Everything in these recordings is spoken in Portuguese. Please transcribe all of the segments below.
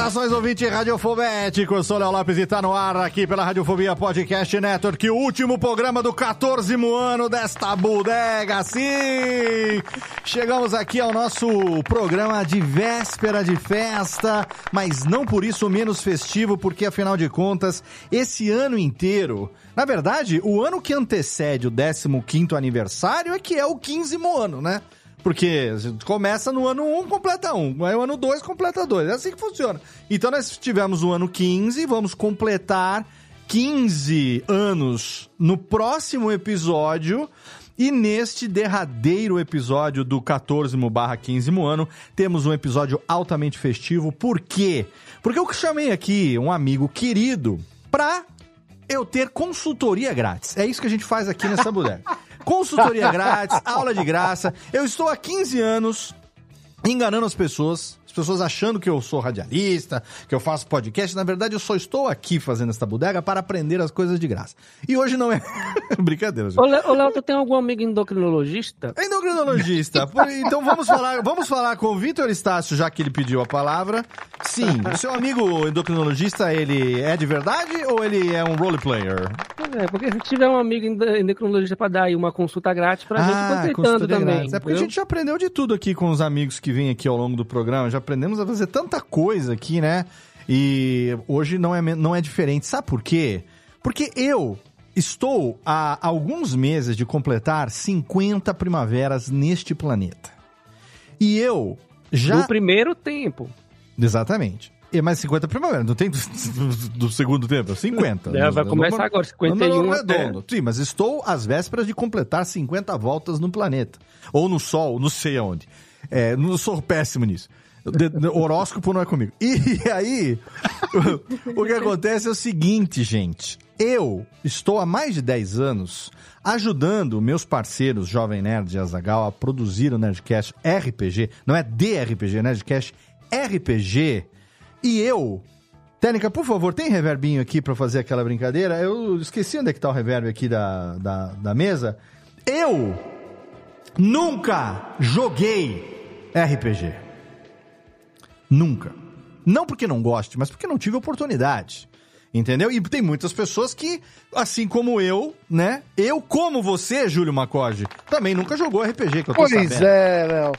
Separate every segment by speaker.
Speaker 1: Saudações, ouvinte radiofobético. Eu sou Léo Lopes e tá no ar aqui pela Radiofobia Podcast Network, o último programa do 14 ano desta bodega. Sim! Chegamos aqui ao nosso programa de véspera de festa, mas não por isso menos festivo, porque afinal de contas, esse ano inteiro, na verdade, o ano que antecede o 15º aniversário é que é o 15 ano, né? Porque começa no ano 1, completa 1. Aí o ano 2 completa 2. É assim que funciona. Então nós tivemos o ano 15, vamos completar 15 anos no próximo episódio. E neste derradeiro episódio do 14 barra 15 ano, temos um episódio altamente festivo. Por quê? Porque eu chamei aqui um amigo querido pra eu ter consultoria grátis. É isso que a gente faz aqui nessa bodega. Consultoria grátis, aula de graça. Eu estou há 15 anos enganando as pessoas. As pessoas achando que eu sou radialista, que eu faço podcast. Na verdade, eu só estou aqui fazendo esta bodega para aprender as coisas de graça. E hoje não é. Brincadeira, gente.
Speaker 2: Ô, Léo, tu tem algum amigo endocrinologista?
Speaker 1: É Endocrinologista. Então vamos falar, vamos falar com o Vitor Estácio, já que ele pediu a palavra. Sim, o seu amigo endocrinologista, ele é de verdade ou ele é um role player?
Speaker 2: É, porque se tiver um amigo endo- endocrinologista pra dar aí uma consulta grátis pra gente, eu tô
Speaker 1: consultoria
Speaker 2: também.
Speaker 1: grátis. É porque a
Speaker 2: entendeu?
Speaker 1: gente já aprendeu de tudo aqui com os amigos que vêm aqui ao longo do programa. Já aprendemos a fazer tanta coisa aqui, né? E hoje não é, não é diferente. Sabe por quê? Porque eu estou há alguns meses de completar 50 primaveras neste planeta. E eu já.
Speaker 2: No primeiro tempo.
Speaker 1: Exatamente. E mais 50 primavera, não tem do, do- do segundo tempo? 50.
Speaker 2: É, vai
Speaker 1: No-
Speaker 2: começar
Speaker 1: no-
Speaker 2: agora,
Speaker 1: no
Speaker 2: 51
Speaker 1: número
Speaker 2: até.
Speaker 1: redondo. Sim, mas estou às vésperas de completar 50 voltas no planeta. Ou no Sol, não sei aonde. É, não sou péssimo nisso. De- horóscopo não é comigo. E aí, o, o que acontece é o seguinte, gente. Eu estou há mais de 10 anos ajudando meus parceiros Jovem Nerd e Azagal a produzir o Nerdcast RPG. Não é DRPG, Nerdcast RPG. E eu Técnica, por favor, tem reverbinho aqui pra fazer aquela brincadeira? Eu esqueci onde é que tá o reverb aqui da, da, da mesa. Eu nunca joguei RPG. Nunca. Não porque não goste, mas porque não tive oportunidade. Entendeu? E tem muitas pessoas que, assim como eu, né? Eu, como você, Júlio Macorde, também nunca jogou RPG, que eu tô
Speaker 3: Pois
Speaker 1: sabendo.
Speaker 3: é, Léo.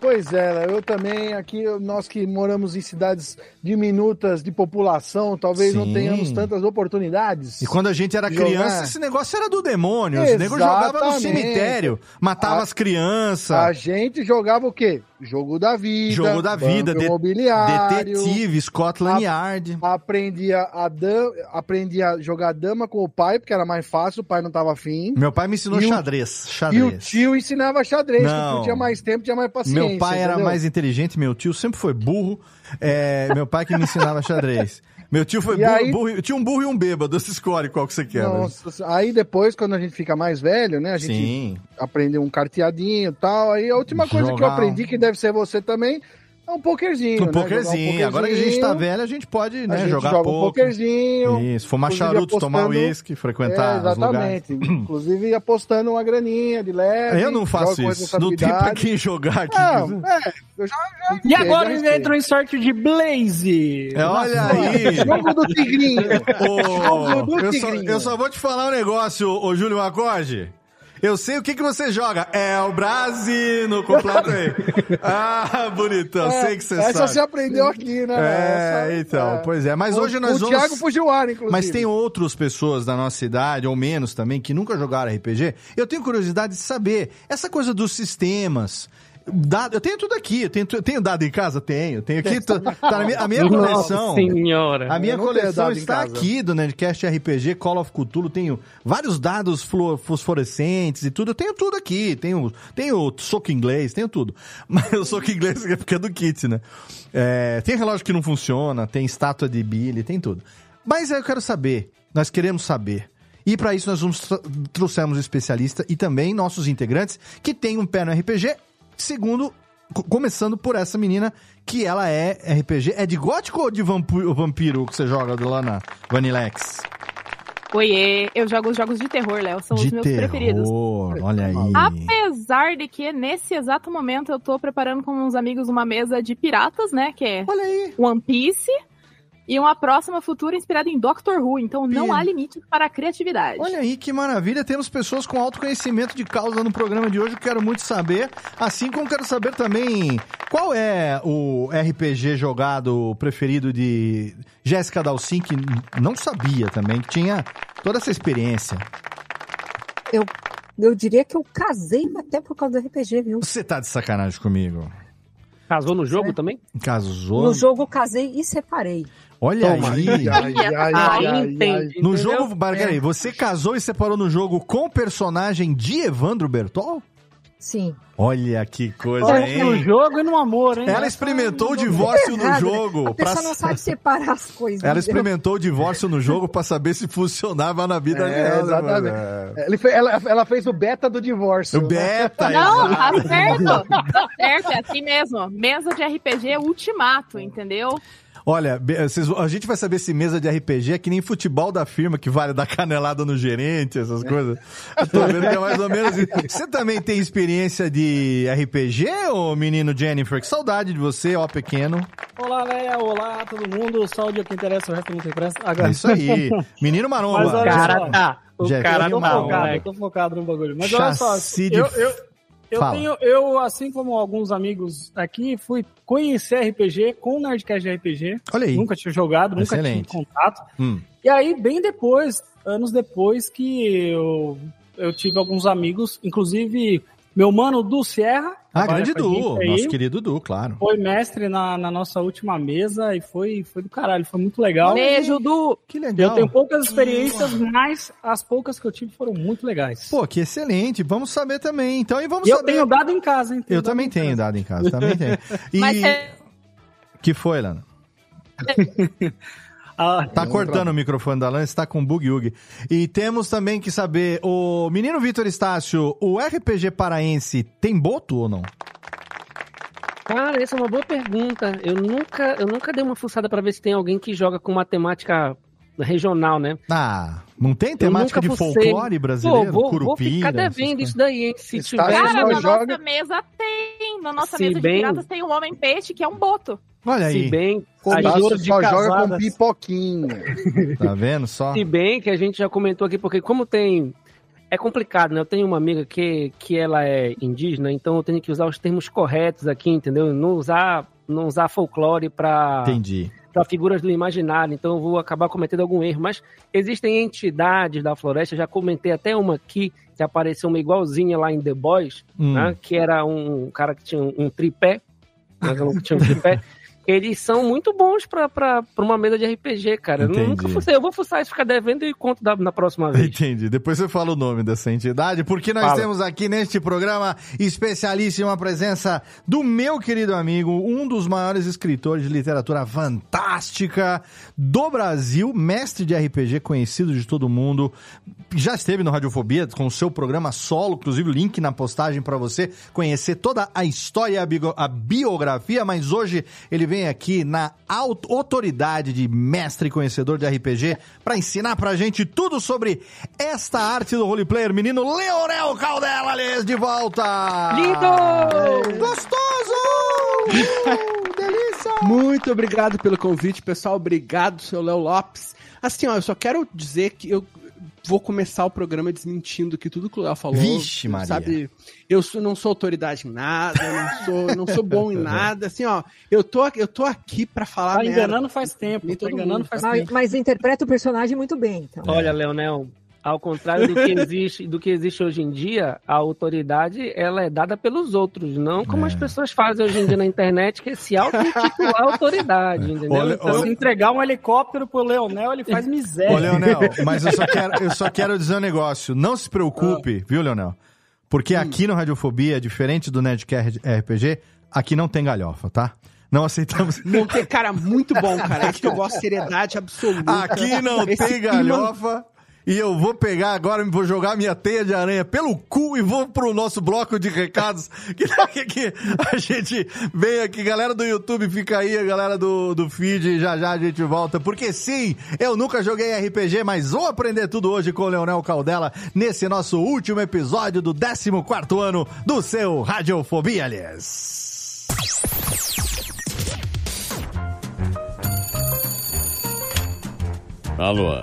Speaker 3: Pois é, Léo. Eu também, aqui, nós que moramos em cidades diminutas de população, talvez não
Speaker 1: Sim.
Speaker 3: tenhamos tantas oportunidades.
Speaker 1: E quando a gente era
Speaker 3: Jogar.
Speaker 1: criança, esse negócio era do demônio. Os negros jogavam no
Speaker 3: Exatamente.
Speaker 1: cemitério, matava
Speaker 3: A-
Speaker 1: as crianças.
Speaker 3: A gente jogava o quê? Jogo da vida.
Speaker 1: Jogo da vida, de-
Speaker 3: imobiliário.
Speaker 1: Detetive, Scotland
Speaker 3: A-
Speaker 1: Yard.
Speaker 3: Aprendia a, dam... aprendia a jogar dama com o pai, porque era mais fácil, o pai não tava afim.
Speaker 1: Meu pai me ensinou
Speaker 3: E o-
Speaker 1: xadrez.
Speaker 3: E o
Speaker 1: Xadrez.
Speaker 3: tio ensinava xadrez, porque
Speaker 1: Não.
Speaker 3: tio tinha mais tempo, tinha mais paciência.
Speaker 1: Meu pai era
Speaker 3: entendeu?
Speaker 1: mais inteligente, meu tio sempre foi burro. É, meu pai que me ensinava xadrez. Meu tio foi burro,
Speaker 3: aí-
Speaker 1: burro- Tinha um burro e um bêbado. Você escolhe qual que você quer. velho.
Speaker 3: Nossa, aí depois, quando a gente fica mais velho, né? A gente
Speaker 1: Sim.
Speaker 3: aprendeu um carteadinho e tal. Aí a última coisa que eu aprendi, que deve ser você também, É um pokerzinho,
Speaker 1: Um
Speaker 3: né?
Speaker 1: pokerzinho.
Speaker 3: Um
Speaker 1: Agora que a gente tá
Speaker 3: pokerzinho.
Speaker 1: velho, a gente pode
Speaker 3: A
Speaker 1: né,
Speaker 3: gente
Speaker 1: jogar
Speaker 3: joga um
Speaker 1: poker.
Speaker 3: pokerzinho.
Speaker 1: Isso, fumar
Speaker 3: inclusive
Speaker 1: charuto, tomar
Speaker 3: apostando-
Speaker 1: uísque, frequentar
Speaker 3: É, exatamente. Inclusive apostando uma graninha de leve.
Speaker 1: Eu não faço isso. Não tem pra quem jogar aqui.
Speaker 3: Não, é, eu já, já
Speaker 4: E agora
Speaker 3: já
Speaker 4: ele
Speaker 3: sei.
Speaker 4: entrou em sorte de Blaze.
Speaker 1: É, olha aí.
Speaker 3: Jogo do Tigrinho.
Speaker 1: Ô,
Speaker 3: Jogo do
Speaker 1: eu, só,
Speaker 3: Tigrinho.
Speaker 1: eu só vou te falar um negócio, ô Júlio Acorde. Eu sei o que, que você joga. É o Brasino, completo aí. Ah, bonitão, sei que você
Speaker 3: Essa
Speaker 1: sabe.
Speaker 3: você aprendeu aqui, né?
Speaker 1: É,
Speaker 3: Essa-
Speaker 1: então,
Speaker 3: é.
Speaker 1: pois é. Mas
Speaker 3: O-
Speaker 1: hoje nós
Speaker 3: o
Speaker 1: vamos...
Speaker 3: Thiago Fujiwara, inclusive.
Speaker 1: Mas tem outras pessoas da nossa idade, ou menos também, que nunca jogaram RPG. Eu tenho curiosidade de saber essa coisa dos sistemas. Dado, eu tenho tudo aqui, eu tenho, tu- tenho dado em casa? Tenho. Tenho aqui, tá, tá minha, a minha coleção.
Speaker 2: Nossa senhora.
Speaker 1: A minha
Speaker 3: Eu
Speaker 1: coleção está aqui do Nerdcast RPG, Call of Cthulhu. Tenho vários dados fosforescentes e tudo. Eu tenho tudo aqui. Tenho, tenho soco inglês, tenho tudo. Mas o soco inglês é porque é do kit, né? É, tem relógio que não funciona, tem estátua de Billy, tem tudo. Mas eu quero saber, nós queremos saber. E para isso nós vamos trouxemos um especialista e também nossos integrantes que tem um pé no RPG, segundo co- começando por essa menina que ela é RPG, é de gótico ou de vampu- vampiro que você joga lá na Vanilex?
Speaker 5: Oiê, eu jogo os jogos de terror, Léo, são
Speaker 1: de
Speaker 5: os meus
Speaker 1: terror,
Speaker 5: preferidos.
Speaker 1: olha aí.
Speaker 5: Apesar de que nesse exato momento eu tô preparando com uns amigos uma mesa de piratas, né? Que é
Speaker 1: Olha aí.
Speaker 5: One Piece. E uma próxima futura inspirada em Doctor Who. Então não há limites para a criatividade.
Speaker 1: Olha aí que maravilha, temos pessoas com autoconhecimento de causa no programa de hoje, eu quero muito saber. Assim como quero saber também qual é o RPG jogado preferido de Jéssica Dalcin, que não sabia também, que tinha toda essa experiência.
Speaker 6: Eu diria que eu casei até por causa do RPG, viu?
Speaker 1: Você tá de sacanagem comigo?
Speaker 2: Casou no jogo também?
Speaker 1: Casou?
Speaker 6: No jogo eu casei e separei.
Speaker 1: Olha
Speaker 2: Toma.
Speaker 1: aí.
Speaker 3: Ai, ai, ai,
Speaker 2: entendi.
Speaker 1: No jogo, peraí, você casou e separou no jogo com o personagem de Evandro Bertol?
Speaker 6: Sim.
Speaker 1: Olha que coisa,
Speaker 4: Olha, no
Speaker 1: hein?
Speaker 4: jogo e no amor, hein?
Speaker 1: Ela experimentou o divórcio no
Speaker 6: né?
Speaker 1: jogo.
Speaker 6: A pessoa
Speaker 1: pra-
Speaker 6: não sabe separar as coisas.
Speaker 1: Ela
Speaker 6: entendeu?
Speaker 1: experimentou o divórcio no jogo pra saber se funcionava na vida
Speaker 3: É,
Speaker 1: real. né,
Speaker 3: exatamente. ela, ela fez o beta do divórcio.
Speaker 1: O beta.
Speaker 5: Não,
Speaker 1: exato.
Speaker 5: tá certo. Tá certo, é assim mesmo. Mesa de RPG ultimato, entendeu?
Speaker 1: Olha, vocês- a gente vai saber se mesa de RPG é que nem futebol da firma, que vale dar canelada no gerente, essas coisas. Eu tô vendo que é mais ou menos isso. Você também tem experiência de RPG, ô menino Jennifer? Que saudade de você, ó pequeno.
Speaker 4: Olá, Léa. Olá, todo mundo. Saúde é o que interessa, o resto não interessa.
Speaker 1: É
Speaker 4: Agora...
Speaker 1: isso aí. Menino Maromba.
Speaker 4: Mas
Speaker 2: O
Speaker 4: olha
Speaker 2: cara
Speaker 4: só.
Speaker 2: tá. O
Speaker 1: Jeff,
Speaker 2: cara tá,
Speaker 4: focado, eu tô focado no bagulho. Mas olha só, eu, eu, eu
Speaker 1: Fala.
Speaker 4: tenho, eu, assim como alguns amigos aqui, fui conhecer RPG com o Nerdcast de RPG.
Speaker 1: Olha aí.
Speaker 4: Nunca tinha jogado, nunca
Speaker 1: Excelente.
Speaker 4: tive contato.
Speaker 1: Hum.
Speaker 4: E aí, bem depois, anos depois, que eu, eu tive alguns amigos, inclusive meu mano Du Sierra.
Speaker 1: Ah, grande Du,
Speaker 4: aí,
Speaker 1: nosso querido Du, claro.
Speaker 4: Foi mestre na, na nossa última mesa e foi, foi do caralho, foi muito legal.
Speaker 5: Beijo, Du.
Speaker 1: Que legal.
Speaker 4: Eu tenho poucas experiências, mas as poucas que eu tive foram muito legais.
Speaker 1: Pô, que excelente. Vamos saber também. Então, e vamos
Speaker 4: e eu
Speaker 1: saber.
Speaker 4: tenho dado em casa, hein?
Speaker 1: Eu também tenho dado em casa, também tenho. E
Speaker 5: Mas é-
Speaker 1: que foi, Lana?
Speaker 4: Ah,
Speaker 1: Tá cortando o microfone da Lana, está com bug-ug. E temos também que saber, o menino Vitor Estácio, o RPG paraense tem boto ou não?
Speaker 2: Cara, essa é uma boa pergunta. Eu nunca, eu nunca dei uma fuçada pra ver se tem alguém que joga com matemática regional, né?
Speaker 1: Ah, não tem temática de folclore brasileiro?
Speaker 2: Pô, vou, vou
Speaker 1: Curupira,
Speaker 2: ficar
Speaker 1: essas
Speaker 2: devendo isso daí, hein? Se
Speaker 3: Está
Speaker 2: tiver.
Speaker 5: Cara, na
Speaker 3: joga-
Speaker 5: nossa mesa tem. Na nossa
Speaker 2: Se
Speaker 5: mesa de
Speaker 2: bem-
Speaker 5: piratas tem um homem-peixe que é um boto.
Speaker 1: Olha
Speaker 2: Se
Speaker 1: aí,
Speaker 2: bem,
Speaker 4: Jogo
Speaker 2: gente,
Speaker 4: de
Speaker 3: só joga com
Speaker 4: casadas.
Speaker 3: pipoquinha.
Speaker 1: tá vendo só?
Speaker 2: se bem que a gente já comentou aqui, porque como tem. É complicado, né? Eu tenho uma amiga que, que ela é indígena, então eu tenho que usar os termos corretos aqui, entendeu? Não usar, não usar folclore pra.
Speaker 1: Entendi.
Speaker 2: Para figuras do imaginário, então eu vou acabar cometendo algum erro. Mas existem entidades da floresta, já comentei até uma aqui, que apareceu uma igualzinha lá em The Boys,
Speaker 1: Hum.
Speaker 2: né, que era um cara que tinha um, um tripé, mas eu não tinha um tripé. eles são muito bons pra, pra, pra uma mesa de RPG, cara. Eu
Speaker 1: Entendi.
Speaker 2: nunca fucei. Eu vou fuçar isso, ficar devendo e conto da- na próxima vez.
Speaker 1: Entendi. Depois você fala o nome dessa entidade, porque nós
Speaker 2: Fala.
Speaker 1: temos aqui neste programa especialíssima presença do meu querido amigo, um dos maiores escritores de literatura fantástica do Brasil, mestre de RPG conhecido de todo mundo. Já esteve no Radiofobia com o seu programa solo, inclusive link na postagem para você conhecer toda a história e a biografia, mas hoje ele vem aqui na aut- autoridade de mestre e conhecedor de RPG para ensinar pra gente tudo sobre esta arte do roleplayer, menino Leonel Caldela, aliás, de volta!
Speaker 2: Lindo!
Speaker 1: Gostoso! Delícia!
Speaker 7: Muito obrigado pelo convite, pessoal. Obrigado, seu Léo Lopes. Assim, ó, eu só quero dizer que eu vou começar o programa desmentindo que tudo que o Léo falou.
Speaker 1: Vixe, Maria.
Speaker 7: Sabe, eu sou- não sou autoridade em nada, não sou, não sou bom em nada. Assim, ó, eu tô, eu tô aqui pra falar
Speaker 4: Tá
Speaker 7: merda.
Speaker 4: enganando faz tempo, tá enganando
Speaker 7: mundo.
Speaker 4: faz
Speaker 6: Mas,
Speaker 4: tempo.
Speaker 6: mas interpreta o personagem muito bem, então.
Speaker 2: Olha, Leonel, ao contrário do que existe, do que existe hoje em dia, a autoridade ela é dada pelos outros, não como
Speaker 1: É.
Speaker 2: as pessoas fazem hoje em dia na internet, que é se auto-intitular autoridade, entendeu?
Speaker 1: Olha-
Speaker 2: Então,
Speaker 4: Se entregar um helicóptero pro Leonel, ele faz miséria.
Speaker 1: Ô, Leonel, mas eu só, quero, eu só quero dizer um negócio. Não se preocupe, viu, Leonel? Porque aqui no Radiofobia, diferente do Nerdcast RPG, aqui não tem galhofa, tá? Não aceitamos.
Speaker 7: Não tem cara muito bom, cara. É que eu gosto, seriedade absoluta.
Speaker 1: Aqui não
Speaker 7: Esse
Speaker 1: tem
Speaker 7: clima-
Speaker 1: galhofa. E eu vou pegar agora, vou jogar minha teia de aranha pelo cu e vou pro nosso bloco de recados. Que que a gente vem aqui, galera do YouTube, fica aí, a galera do, do feed, já já a gente volta. Porque sim, eu nunca joguei RPG, mas vou aprender tudo hoje com o Leonel Caldela nesse nosso último episódio do 14 ano do seu Radiofobia, aliás.
Speaker 8: Alô,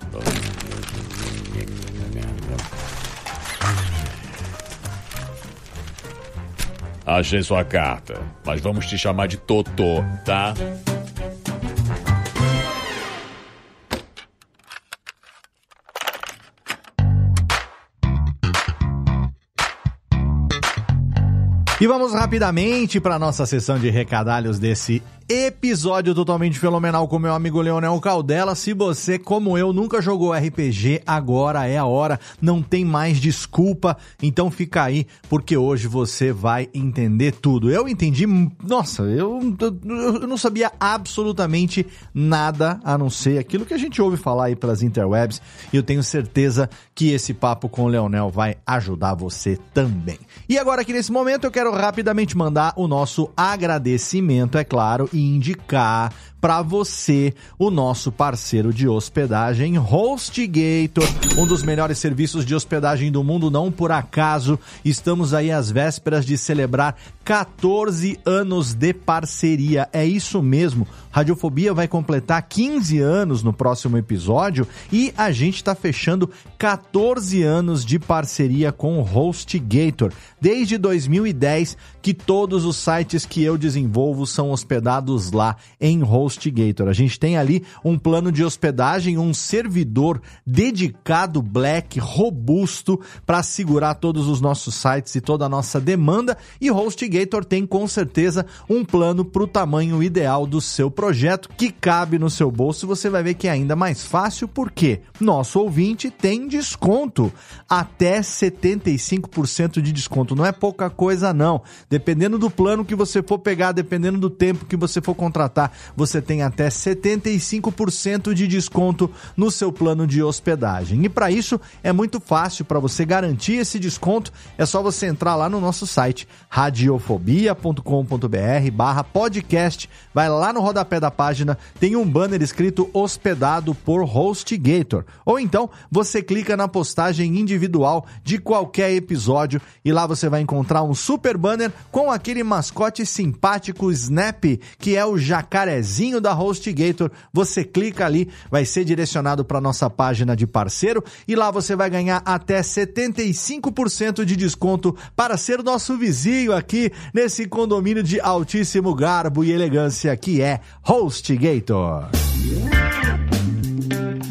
Speaker 8: Achei sua carta, mas vamos te chamar de Totô, tá?
Speaker 1: E vamos rapidamente para nossa sessão de recadalhos desse episódio totalmente fenomenal com meu amigo Leonel Caldela. Se você, como eu, nunca jogou RPG, agora é a hora, não tem mais desculpa. Então fica aí, porque hoje você vai entender tudo. Eu entendi, nossa, eu, eu não sabia absolutamente nada a não ser aquilo que a gente ouve falar aí pelas interwebs. E eu tenho certeza que esse papo com o Leonel vai ajudar você também. E agora aqui nesse momento eu quero rapidamente mandar o nosso agradecimento, é claro, e indicar para você o nosso parceiro de hospedagem HostGator, um dos melhores serviços de hospedagem do mundo, não por acaso. Estamos aí às vésperas de celebrar 14 anos de parceria. É isso mesmo. Radiofobia vai completar 15 anos no próximo episódio e a gente está fechando 14 anos de parceria com o HostGator. Desde 2010 que todos os sites que eu desenvolvo são hospedados lá em HostGator. A gente tem ali um plano de hospedagem, um servidor dedicado Black, robusto, para segurar todos os nossos sites e toda a nossa demanda. E HostGator tem com certeza um plano para o tamanho ideal do seu projeto que cabe no seu bolso. Você vai ver que é ainda mais fácil porque nosso ouvinte tem desconto até 75% de desconto. Não é pouca coisa não. Dependendo do plano que você for pegar, dependendo do tempo que você for contratar, você tem até 75% de desconto no seu plano de hospedagem. E para isso é muito fácil para você garantir esse desconto, é só você entrar lá no nosso site radiofobia.com.br/podcast, vai lá no rodapé da página, tem um banner escrito hospedado por HostGator. Ou então você clica na postagem individual de qualquer episódio e lá você vai encontrar um super banner com aquele mascote simpático Snap que é o jacarezinho da HostGator. Você clica ali, vai ser direcionado para nossa página de parceiro e lá você vai ganhar até 75% de desconto para ser nosso vizinho aqui nesse condomínio de altíssimo garbo e elegância que é HostGator.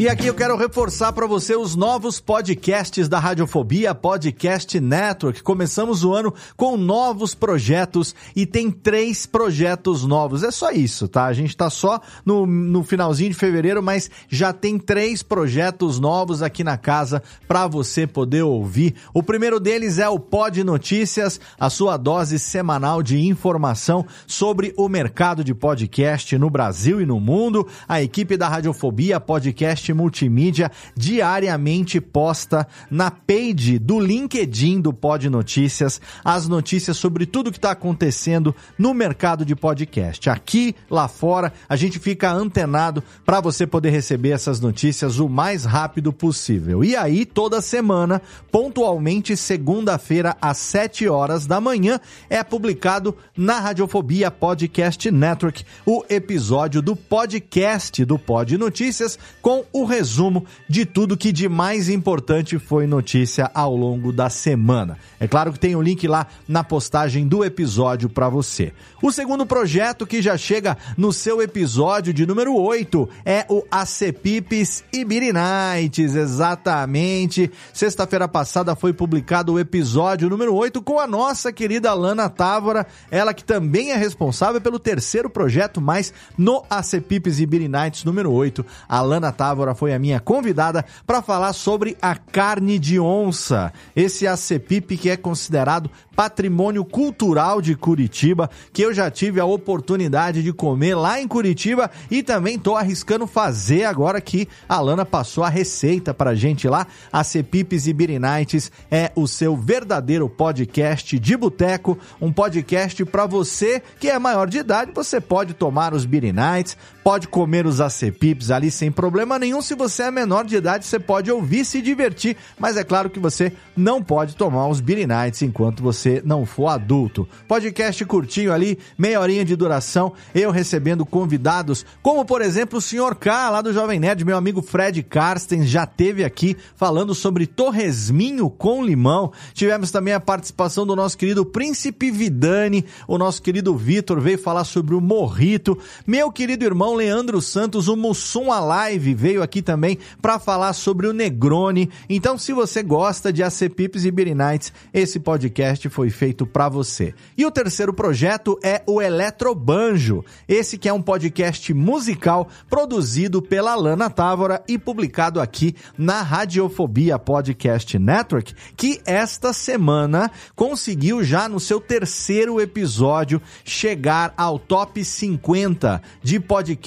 Speaker 1: E aqui eu quero reforçar para você os novos podcasts da Radiofobia Podcast Network. Começamos o ano com novos projetos e tem três projetos novos. É só isso, tá? A gente tá só no, no finalzinho de fevereiro, mas já tem três projetos novos aqui na casa para você poder ouvir. O primeiro deles é o Pod Notícias, a sua dose semanal de informação sobre o mercado de podcast no Brasil e no mundo. A equipe da Radiofobia Podcast Multimídia diariamente posta na page do LinkedIn do Pod Notícias as notícias sobre tudo que está acontecendo no mercado de podcast. Aqui, lá fora, a gente fica antenado para você poder receber essas notícias o mais rápido possível. E aí, toda semana, pontualmente, segunda-feira, às 7 horas da manhã, é publicado na Radiofobia Podcast Network o episódio do podcast do Pod Notícias com o resumo de tudo que de mais importante foi notícia ao longo da semana. É claro que tem o um link lá na postagem do episódio para você. O segundo projeto que já chega no seu episódio de número 8 é o Acepipes Ibiri Nights, exatamente. Sexta-feira passada foi publicado o episódio número 8 com a nossa querida Lana Távora, ela que também é responsável pelo terceiro projeto, mas no Acepipes Ibiri Nights número 8, a Lana Távora foi a minha convidada para falar sobre a carne de onça. Esse Acepip que é considerado patrimônio cultural de Curitiba, que eu já tive a oportunidade de comer lá em Curitiba e também tô arriscando fazer agora que a Lana passou a receita pra gente lá. A e Birinites é o seu verdadeiro podcast de boteco, um podcast para você que é maior de idade, você pode tomar os Birinites, pode comer os acepipes ali sem problema nenhum. Se você é menor de idade, você pode ouvir, se divertir, mas é claro que você não pode tomar os Beer Nights enquanto você não for adulto. Podcast curtinho ali, meia horinha de duração, eu recebendo convidados, como por exemplo o Sr. K, lá do Jovem Nerd, meu amigo Fred Carsten, já teve aqui falando sobre torresminho com limão. Tivemos também a participação do nosso querido Príncipe Vidani, o nosso querido Vitor veio falar sobre o morrito. Meu querido irmão Leandro Santos, o Mussum Alive, veio aqui também para falar sobre o Negroni. Então, se você gosta de Acepipes e Beer Nights, esse podcast foi feito para você. E o terceiro projeto é o Eletrobanjo. Esse que é um podcast musical produzido pela Lana Távora e publicado aqui na Radiofobia Podcast Network, que esta semana conseguiu já no seu terceiro episódio chegar ao top 50 de podcasts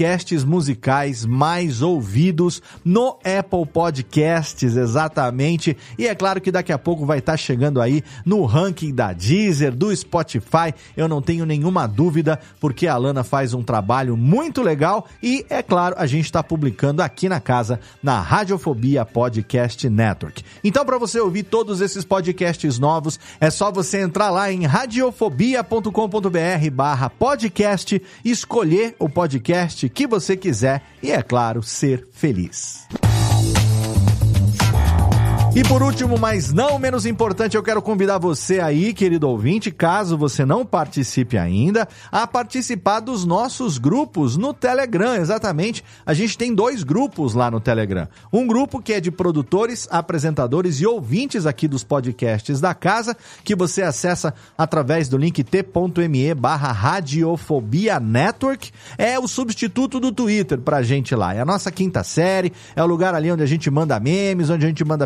Speaker 1: musicais mais ouvidos no Apple Podcasts, exatamente. E é claro que daqui a pouco vai estar chegando aí no ranking da Deezer, do Spotify. Eu não tenho nenhuma dúvida, porque a Lana faz um trabalho muito legal e, é claro, a gente está publicando aqui na casa, na Radiofobia Podcast Network. Então, para você ouvir todos esses podcasts novos, é só você entrar lá em radiofobia.com.br barra podcast, escolher o podcast que você quiser e, é claro, ser feliz. E por último, mas não menos importante, eu quero convidar você aí, querido ouvinte, caso você não participe ainda, a participar dos nossos grupos no Telegram. Exatamente, a gente tem dois grupos lá no Telegram. Um grupo que é de produtores, apresentadores e ouvintes aqui dos podcasts da casa, que você acessa através do link t.me barra Radiofobia Network. É o substituto do Twitter pra gente lá. É a nossa quinta série, é o lugar ali onde a gente manda memes, onde a gente manda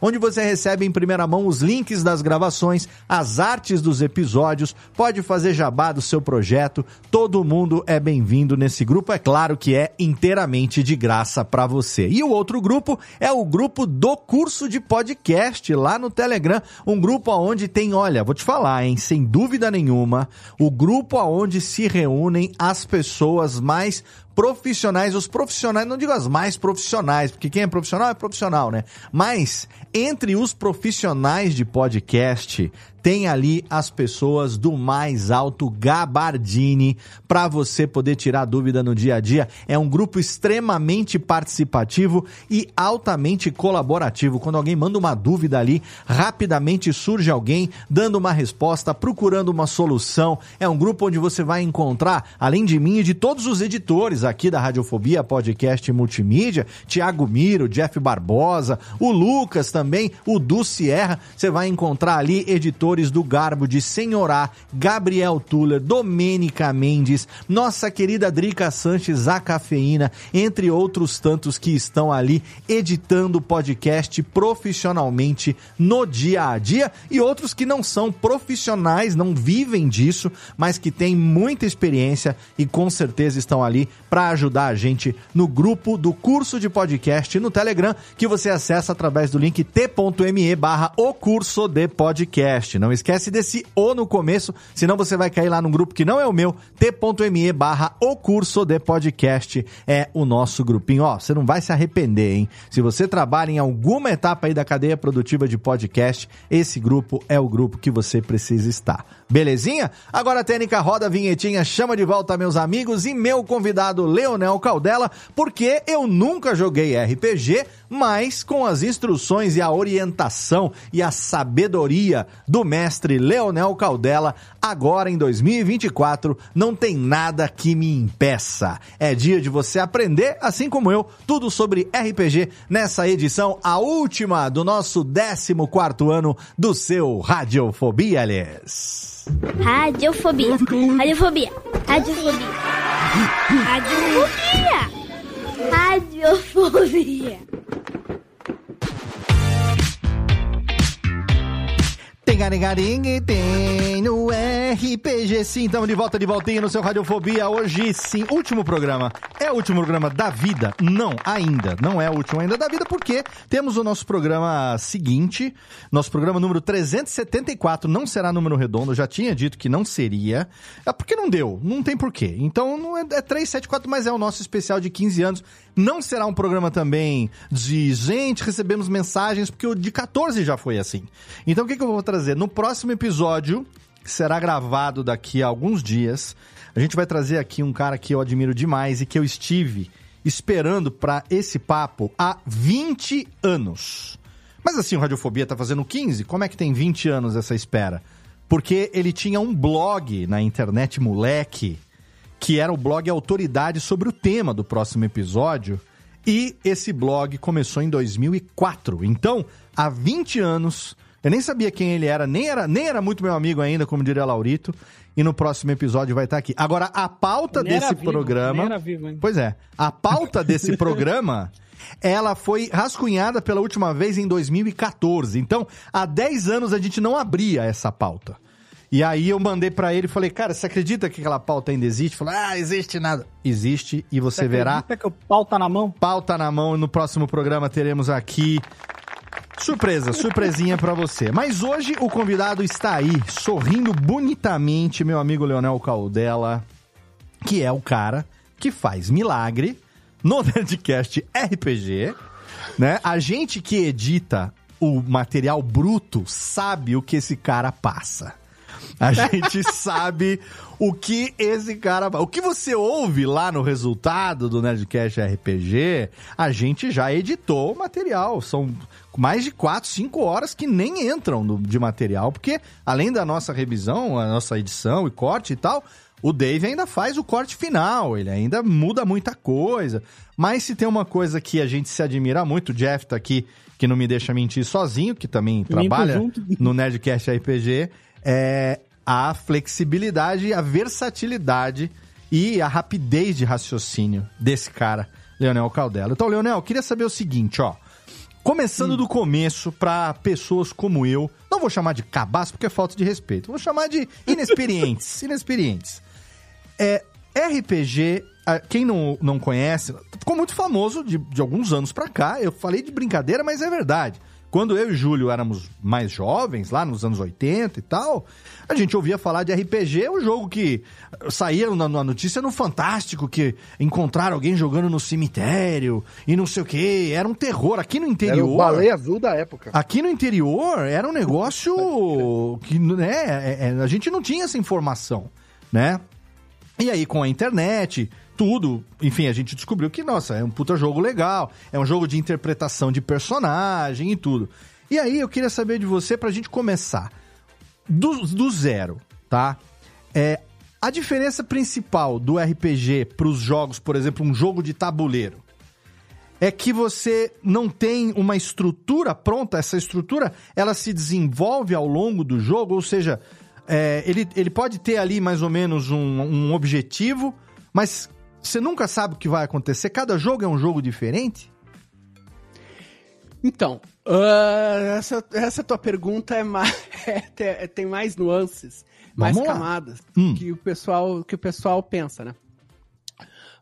Speaker 1: onde você recebe em primeira mão os links das gravações, as artes dos episódios, pode fazer jabá do seu projeto. Todo mundo é bem-vindo nesse grupo, é claro que é inteiramente de graça para você. E o outro grupo é o grupo do curso de podcast lá no Telegram, um grupo aonde tem, olha, vou te falar, hein, sem dúvida nenhuma, o grupo aonde se reúnem as pessoas mais profissionais, os profissionais, não digo as mais profissionais, porque quem é profissional é profissional, né? Mas entre os profissionais de podcast, tem ali as pessoas do mais alto gabardine para você poder tirar dúvida no dia a dia. É um grupo extremamente participativo e altamente colaborativo. Quando alguém manda uma dúvida ali, rapidamente surge alguém dando uma resposta, procurando uma solução. É um grupo onde você vai encontrar, além de mim e de todos os editores aqui da Radiofobia Podcast Multimídia, Tiago Miro, Jeff Barbosa, o Lucas também, o Du Sierra, você vai encontrar ali editores do Garbo de Senhorá, Gabriel Tuller, Domênica Mendes, nossa querida Drica Sanches, a Cafeína, entre outros tantos que estão ali editando o podcast profissionalmente no dia a dia e outros que não são profissionais, não vivem disso, mas que têm muita experiência e com certeza estão ali para ajudar a gente no grupo do curso de podcast no Telegram, que você acessa através do link t.me barra o curso de podcast. Não esquece desse O no começo, senão você vai cair lá num grupo que não é o meu, t.me barra o curso de podcast é o nosso grupinho. Ó, você não vai se arrepender, hein? Se você trabalha em alguma etapa aí da cadeia produtiva de podcast, esse grupo é o grupo que você precisa estar. Belezinha? Agora, Tênica, roda a vinhetinha, chama de volta meus amigos e meu convidado Leonel Caldela, porque eu nunca joguei RPG, mas com as instruções e a orientação e a sabedoria do mestre Leonel Caldela, agora em 2024, não tem nada que me impeça. É dia de você aprender, assim como eu, tudo sobre RPG nessa edição, a última do nosso 14 ano do seu Radiofobia, aliás.
Speaker 9: Radiofobia. Radiofobia. Radiofobia. Radiofobia. Radiofobia.
Speaker 1: Tem garingaringue, tem no RPG, sim. Estamos de volta, de voltinha no seu Radiofobia. Hoje, sim, último programa. É o último programa da vida? Não, ainda. Não é o último ainda da vida, porque temos o nosso programa seguinte. Nosso programa número 374 não será número redondo. Eu já tinha dito que não seria. É porque não deu. Não tem porquê. Então, não é, é 374, mas é o nosso especial de 15 anos. Não será um programa também de gente, recebemos mensagens, porque o de 14 já foi assim. Então, o que, que eu vou trazer? No próximo episódio, que será gravado daqui a alguns dias, a gente vai trazer aqui um cara que eu admiro demais e que eu estive esperando para esse papo há 20 anos. Mas assim, o Radiofobia tá fazendo 15, como é que tem 20 anos essa espera? Porque ele tinha um blog na internet, moleque, que era o blog Autoridade sobre o tema do próximo episódio. E esse blog começou em 2004. Então, há 20 anos, eu nem sabia quem ele era, nem era, nem era muito meu amigo ainda, como diria Laurito. E no próximo episódio vai estar aqui. Agora, a pauta
Speaker 4: Nem
Speaker 1: desse
Speaker 4: vivo,
Speaker 1: programa.
Speaker 4: nem era vivo ainda.
Speaker 1: Pois é. A pauta desse programa. Ela foi rascunhada pela última vez em 2014. Então, há 10 anos a gente não abria essa pauta. E aí eu mandei pra ele e falei, cara, você acredita que aquela pauta ainda existe? Falei, ah, existe nada. Existe e você, verá.
Speaker 4: acredita que o pau tá na mão?
Speaker 1: Pauta na mão e no próximo programa teremos aqui surpresa, surpresinha pra você. Mas hoje o convidado está aí, sorrindo bonitamente, meu amigo Leonel Caldela, que é o cara que faz milagre no Nerdcast RPG, né? A gente que edita o material bruto sabe o que esse cara passa. A gente sabe o que esse cara. O que você ouve lá no resultado do Nerdcast RPG, a gente já editou o material. São mais de 4, 5 horas que nem entram no- de material, porque além da nossa revisão, a nossa edição e corte e tal, o Dave ainda faz o corte final, ele ainda muda muita coisa. Mas se tem uma coisa que a gente se admira muito, o Jeff tá aqui, que não me deixa mentir sozinho, que também trabalha no Nerdcast RPG, é a flexibilidade, a versatilidade e a rapidez de raciocínio desse cara, Leonel Caldela. Então, Leonel, eu queria saber o seguinte, ó. Começando do começo, para pessoas como eu, não vou chamar de cabaço porque é falta de respeito, vou chamar de inexperientes, inexperientes. É, RPG, quem não, não conhece, ficou muito famoso de, de alguns anos pra cá. Eu falei de brincadeira, mas é verdade. Quando eu e Júlio éramos mais jovens, lá nos anos 80 e tal, a gente ouvia falar de RPG, um jogo que saía na, na notícia no Fantástico, que encontraram alguém jogando no cemitério e não sei o que. Era um terror. Aqui no interior.
Speaker 3: Era o baleia azul da época.
Speaker 1: Aqui no interior era um negócio que né, é- é- a gente não tinha essa informação, né? E aí com a internet, tudo, enfim, a gente descobriu que, nossa, é um puta jogo legal, é um jogo de interpretação de personagem e tudo. E aí eu queria saber de você pra gente começar do, do zero, tá? É, a diferença principal do RPG pros jogos, por exemplo, um jogo de tabuleiro, é que você não tem uma estrutura pronta, essa estrutura ela se desenvolve ao longo do jogo, ou seja, é, ele, ele pode ter ali mais ou menos um, um objetivo, mas você nunca sabe o que vai acontecer. Cada jogo é um jogo diferente?
Speaker 7: Então, ah, essa, essa tua pergunta é mais, é- tem- tem mais nuances, mais
Speaker 1: Vamos lá.
Speaker 7: camadas
Speaker 1: Hum.
Speaker 7: que, o pessoal, que o pessoal pensa, né?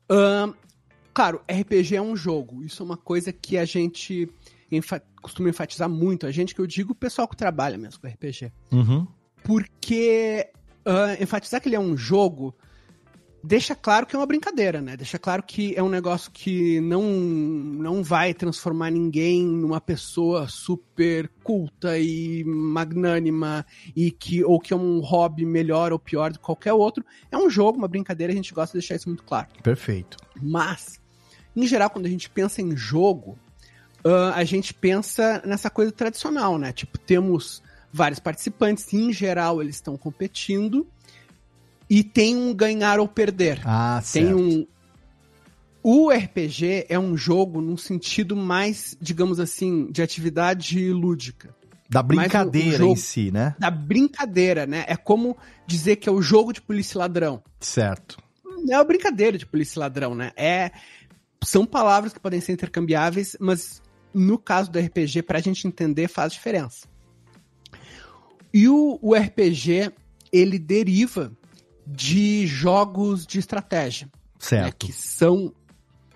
Speaker 7: Ahn, claro, RPG é um jogo. Isso é uma coisa que a gente enfa- costuma enfatizar muito. A gente que eu digo, o pessoal que trabalha mesmo com RPG.
Speaker 1: Uhum.
Speaker 7: Porque ah, enfatizar que ele é um jogo deixa claro que é uma brincadeira, né? Deixa claro que é um negócio que não, não vai transformar ninguém numa pessoa super culta e magnânima e que ou que é um hobby melhor ou pior do que qualquer outro. É um jogo, uma brincadeira, a gente gosta de deixar isso muito claro.
Speaker 1: Perfeito.
Speaker 7: Mas, em geral, quando a gente pensa em jogo, ah, a gente pensa nessa coisa tradicional, né? Tipo, temos vários participantes, e, em geral eles estão competindo, e tem um ganhar ou perder.
Speaker 1: Ah,
Speaker 7: tem
Speaker 1: certo.
Speaker 7: um. O RPG é um jogo num sentido mais, digamos assim, de atividade lúdica.
Speaker 1: Da
Speaker 7: Mais um-
Speaker 1: brincadeira
Speaker 7: jogo-
Speaker 1: em si, né?
Speaker 7: Da brincadeira, né? É como dizer que é o jogo de polícia e ladrão
Speaker 1: Certo.
Speaker 7: é uma brincadeira de polícia e ladrão, né? É, são palavras que podem ser intercambiáveis, mas no caso do RPG, pra gente entender, faz diferença. E o, o RPG, ele deriva de jogos de estratégia.
Speaker 1: Certo.
Speaker 7: né? Que são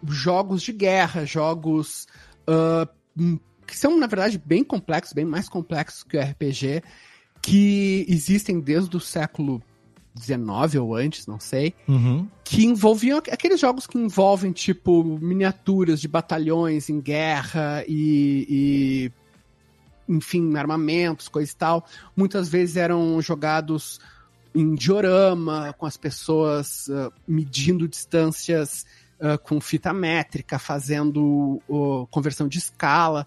Speaker 7: jogos de guerra, jogos hum, que são, na verdade, bem complexos, bem mais complexos que o RPG, que existem desde o século XIX ou antes, não sei,
Speaker 1: Uhum.
Speaker 7: que envolviam aqu- aqueles jogos que envolvem, tipo, miniaturas de batalhões em guerra e, e, enfim, armamentos, coisa e tal. Muitas vezes eram jogados em diorama, com as pessoas ah, medindo distâncias ah, com fita métrica, fazendo oh, conversão de escala.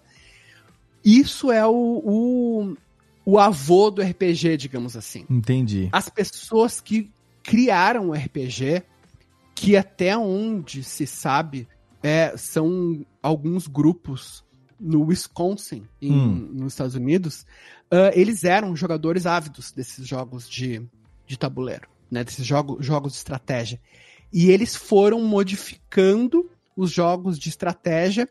Speaker 7: Isso é o, o, o avô do RPG, digamos assim
Speaker 1: Entendi.
Speaker 7: as pessoas que criaram o RPG, que até onde se sabe, é, são alguns grupos no Wisconsin, em-
Speaker 1: Hum.
Speaker 7: nos Estados Unidos, ah, eles eram jogadores ávidos desses jogos de, de tabuleiro, né, desses jogo, jogos de estratégia. E eles foram modificando os jogos de estratégia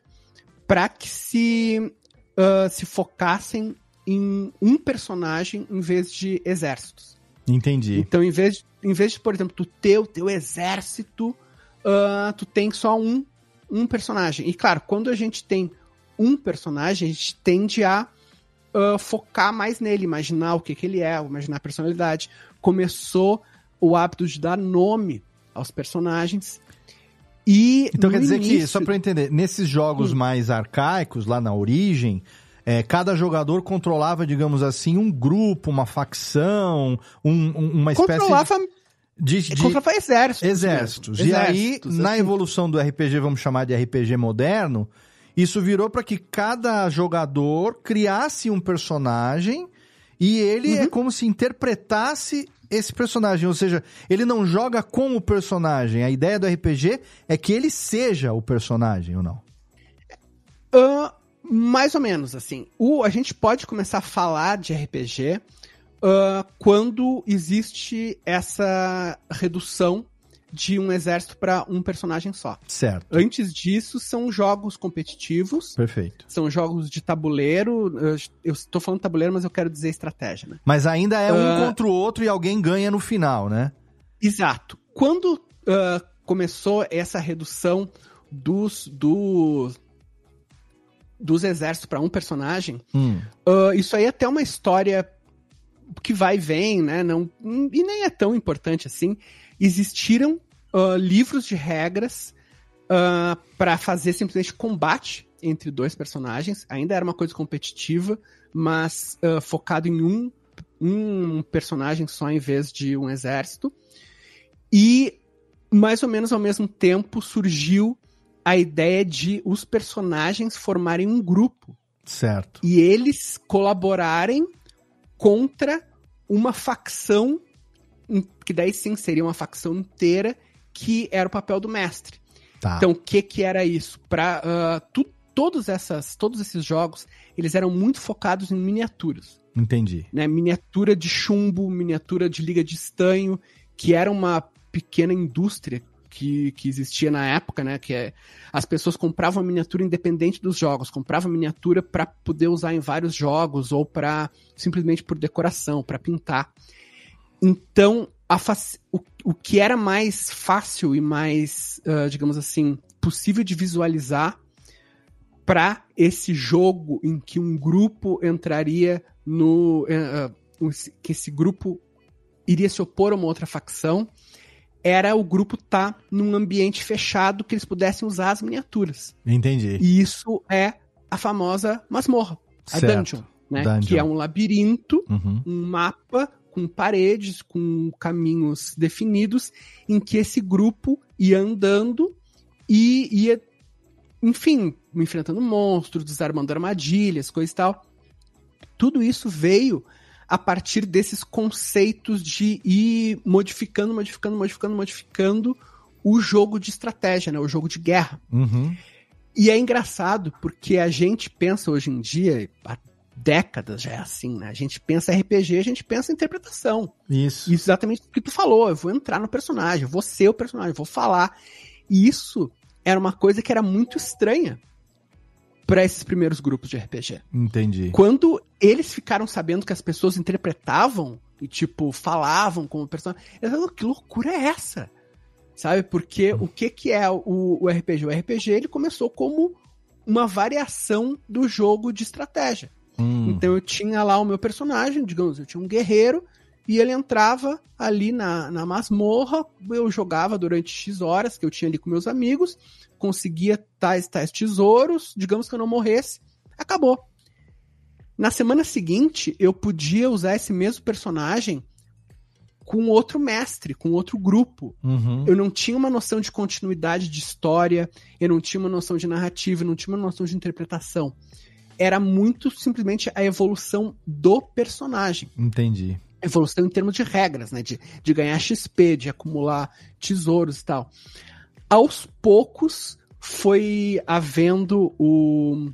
Speaker 7: para que se, ah, se focassem em um personagem em vez de exércitos.
Speaker 1: Entendi.
Speaker 7: Então, em vez, de- em vez de, por exemplo, tu ter o teu exército, ah, tu tem só um, um personagem. E claro, quando a gente tem um personagem, a gente tende a ah, focar mais nele, imaginar o que, que ele é, imaginar a personalidade. Começou o hábito de dar nome aos personagens. E
Speaker 1: Então quer dizer que,
Speaker 7: início-
Speaker 1: só pra eu entender, nesses jogos mais arcaicos, lá na origem, é, cada jogador controlava, digamos assim, um grupo, uma facção, um- um- uma espécie
Speaker 7: controlava
Speaker 1: de, de, de
Speaker 7: controlava exércitos.
Speaker 1: exércitos.
Speaker 7: mesmo.
Speaker 1: E aí,
Speaker 7: Exércitos,
Speaker 1: na
Speaker 7: assim.
Speaker 1: evolução do RPG, vamos chamar de RPG moderno, isso virou para que cada jogador criasse um personagem e ele
Speaker 7: Uhum.
Speaker 1: é como se interpretasse esse personagem, ou seja, ele não joga com o personagem. A ideia do RPG é que ele seja o personagem, ou não?
Speaker 7: Ah, mais ou menos, assim. O, a gente pode começar a falar de RPG ah, quando existe essa redução de um exército para um personagem só.
Speaker 1: Certo.
Speaker 7: Antes disso, são jogos competitivos,
Speaker 1: Perfeito.
Speaker 7: são jogos de tabuleiro. Eu- estou falando tabuleiro, mas eu quero dizer estratégia, né?
Speaker 1: Mas ainda é um
Speaker 7: Ah.
Speaker 1: contra o outro e alguém ganha no final, né?
Speaker 7: Exato. Quando ah, começou essa redução dos, dos, dos exércitos para um personagem,
Speaker 1: Hum.
Speaker 7: ah, isso aí é até uma história que vai e vem, né? Não, e nem é tão importante assim. Existiram ah, livros de regras para fazer simplesmente combate entre dois personagens. Ainda era uma coisa competitiva, mas ah, focado em um, um personagem só em vez de um exército. E mais ou menos ao mesmo tempo surgiu a ideia de os personagens formarem um grupo
Speaker 1: Certo.
Speaker 7: e eles colaborarem contra uma facção, que daí sim seria uma facção inteira, que era o papel do mestre.
Speaker 1: Tá.
Speaker 7: Então, o que que era isso? Para todos essas, todos esses jogos, eles eram muito focados em miniaturas
Speaker 1: Entendi.
Speaker 7: né, miniatura de chumbo, miniatura de liga de estanho, que era uma pequena indústria que, que existia na época, né? Que é, as pessoas compravam miniatura independente dos jogos, compravam miniatura para poder usar em vários jogos ou para simplesmente por decoração, para pintar. Então, faci- o, o que era mais fácil e mais, ah, digamos assim, possível de visualizar para esse jogo em que um grupo entraria no. esse- que esse grupo iria se opor a uma outra facção, era o grupo estar num ambiente fechado que eles pudessem usar as miniaturas.
Speaker 1: Entendi.
Speaker 7: E isso é a famosa masmorra, a
Speaker 1: Certo.
Speaker 7: dungeon, né?
Speaker 1: Dungeon.
Speaker 7: Que é um labirinto,
Speaker 1: Uhum.
Speaker 7: um mapa com paredes, com caminhos definidos, em que esse grupo ia andando e ia, enfim, enfrentando monstros, desarmando armadilhas, coisa e tal. Tudo isso veio a partir desses conceitos de ir modificando, modificando, modificando, modificando o jogo de estratégia, né? O jogo de guerra.
Speaker 1: Uhum.
Speaker 7: E é engraçado porque a gente pensa hoje em dia, há décadas já é assim, né? A gente pensa RPG, a gente pensa interpretação.
Speaker 1: Isso.
Speaker 7: Isso exatamente o que tu falou. Eu vou entrar no personagem, eu vou ser o personagem, eu vou falar. E isso era uma coisa que era muito estranha para esses primeiros grupos de RPG.
Speaker 1: Entendi.
Speaker 7: Quando eles ficaram sabendo que as pessoas interpretavam e, tipo, falavam como personagem, eles falaram, que loucura é essa? Sabe? Porque o que que é o, o RPG? O RPG, ele começou como uma variação do jogo de estratégia.
Speaker 1: Hum.
Speaker 7: Então eu tinha lá o meu personagem, digamos, eu tinha um guerreiro, e ele entrava ali na, na masmorra, eu jogava durante X horas, que eu tinha ali com meus amigos, conseguia tais, tais tesouros, digamos que eu não morresse, acabou. Na semana seguinte, eu podia usar esse mesmo personagem com outro mestre, com outro grupo.
Speaker 1: Uhum.
Speaker 7: Eu não tinha uma noção de continuidade de história, eu não tinha uma noção de narrativa, eu não tinha uma noção de interpretação. Era muito simplesmente a evolução do personagem.
Speaker 1: Entendi.
Speaker 7: Evolução em termos de regras, né? De, de ganhar XP, de acumular tesouros e tal. Aos poucos foi havendo o,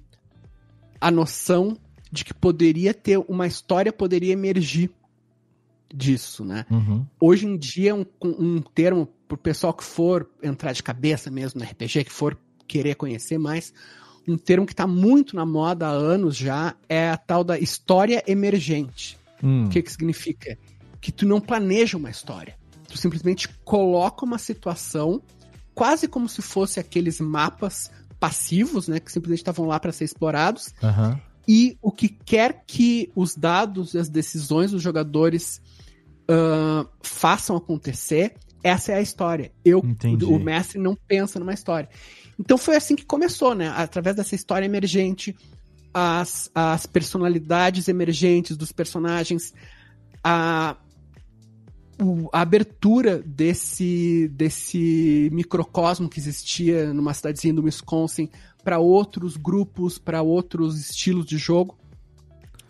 Speaker 7: a noção de que poderia ter uma história, poderia emergir disso, né?
Speaker 1: Uhum.
Speaker 7: Hoje em dia, um, um termo pro pessoal que for entrar de cabeça mesmo no RPG, que for querer conhecer mais, um termo que está muito na moda há anos já é a tal da história emergente.
Speaker 1: Hum.
Speaker 7: O que que significa? Que tu não planeja uma história. Tu simplesmente coloca uma situação, quase como se fosse aqueles mapas passivos, né, que simplesmente estavam lá para ser explorados,
Speaker 1: Aham.
Speaker 7: e o que quer que os dados e as decisões dos jogadores ah, façam acontecer, essa é a história. Eu,
Speaker 1: Entendi.
Speaker 7: o mestre não pensa numa história. Então foi assim que começou, né? Através dessa história emergente, as, as personalidades emergentes dos personagens, a, o- a abertura desse, desse microcosmo que existia numa cidadezinha do Wisconsin para outros grupos, para outros estilos de jogo.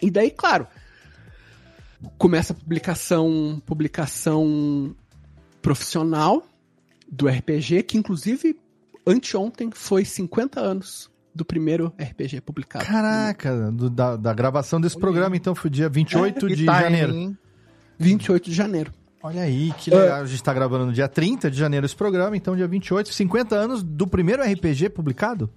Speaker 7: E daí, claro, começa a publicação, publicação profissional do RPG, que inclusive anteontem foi 50 anos do primeiro RPG publicado.
Speaker 1: Caraca, do- da, da gravação desse programa, então, foi dia 28
Speaker 7: É,
Speaker 1: de
Speaker 7: tá,
Speaker 1: janeiro.
Speaker 7: hein? 28 de janeiro.
Speaker 1: Olha aí, que legal. A gente tá gravando no dia 30 de janeiro esse programa, então dia 28, 50 anos do primeiro RPG publicado?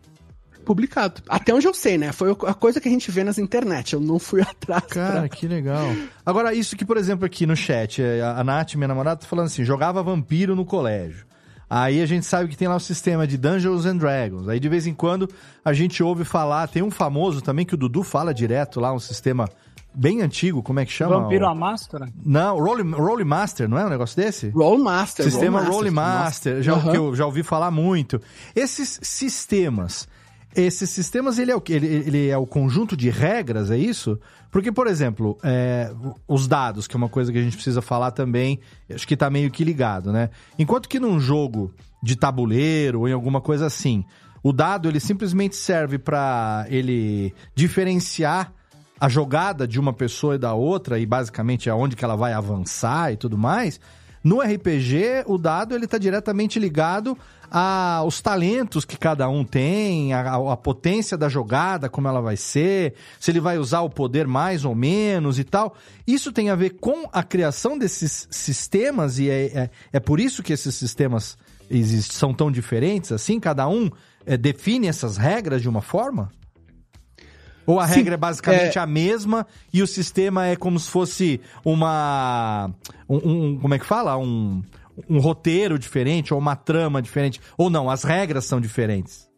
Speaker 7: Publicado. Até onde eu sei, né? Foi a coisa que a gente vê nas internet. Eu não fui atrás.
Speaker 1: Cara,
Speaker 7: pra-
Speaker 1: que legal. Agora, isso que, por exemplo, aqui no chat, é, a Nath, minha namorada, tá falando assim, jogava vampiro no colégio. Aí a gente sabe que tem lá o sistema de Dungeons and Dragons. Aí de vez em quando a gente ouve falar, tem um famoso também que o Dudu fala direto lá, um sistema bem antigo, como é que chama?
Speaker 4: Vampiro a Máscara?
Speaker 1: Não, Roll, Roll Master, não é um negócio desse?
Speaker 7: Roll Master.
Speaker 1: Sistema
Speaker 7: Roll
Speaker 1: Roll
Speaker 7: Master,
Speaker 1: Master, já,
Speaker 7: Aham.
Speaker 1: que eu já ouvi falar muito. Esses sistemas, esses sistemas, ele é o quê? Ele, ele é o conjunto de regras, é isso? Porque, por exemplo, é, os dados, que é uma coisa que a gente precisa falar também, acho que tá meio que ligado, né? Enquanto que num jogo de tabuleiro ou em alguma coisa assim, o dado ele simplesmente serve para ele diferenciar a jogada de uma pessoa e da outra e basicamente aonde que ela vai avançar e tudo mais. No RPG, o dado ele tá diretamente ligado aos talentos que cada um tem, a, a potência da jogada, como ela vai ser, se ele vai usar o poder mais ou menos e tal. Isso tem a ver com a criação desses sistemas e é, é, é por isso que esses sistemas exist- são tão diferentes assim? Cada um é, define essas regras de uma forma? Ou a
Speaker 7: Sim,
Speaker 1: regra é basicamente
Speaker 7: é-
Speaker 1: a mesma e o sistema é como se fosse uma. Um, um- como é que fala? Um, um roteiro diferente ou uma trama diferente. Ou não, as regras são diferentes.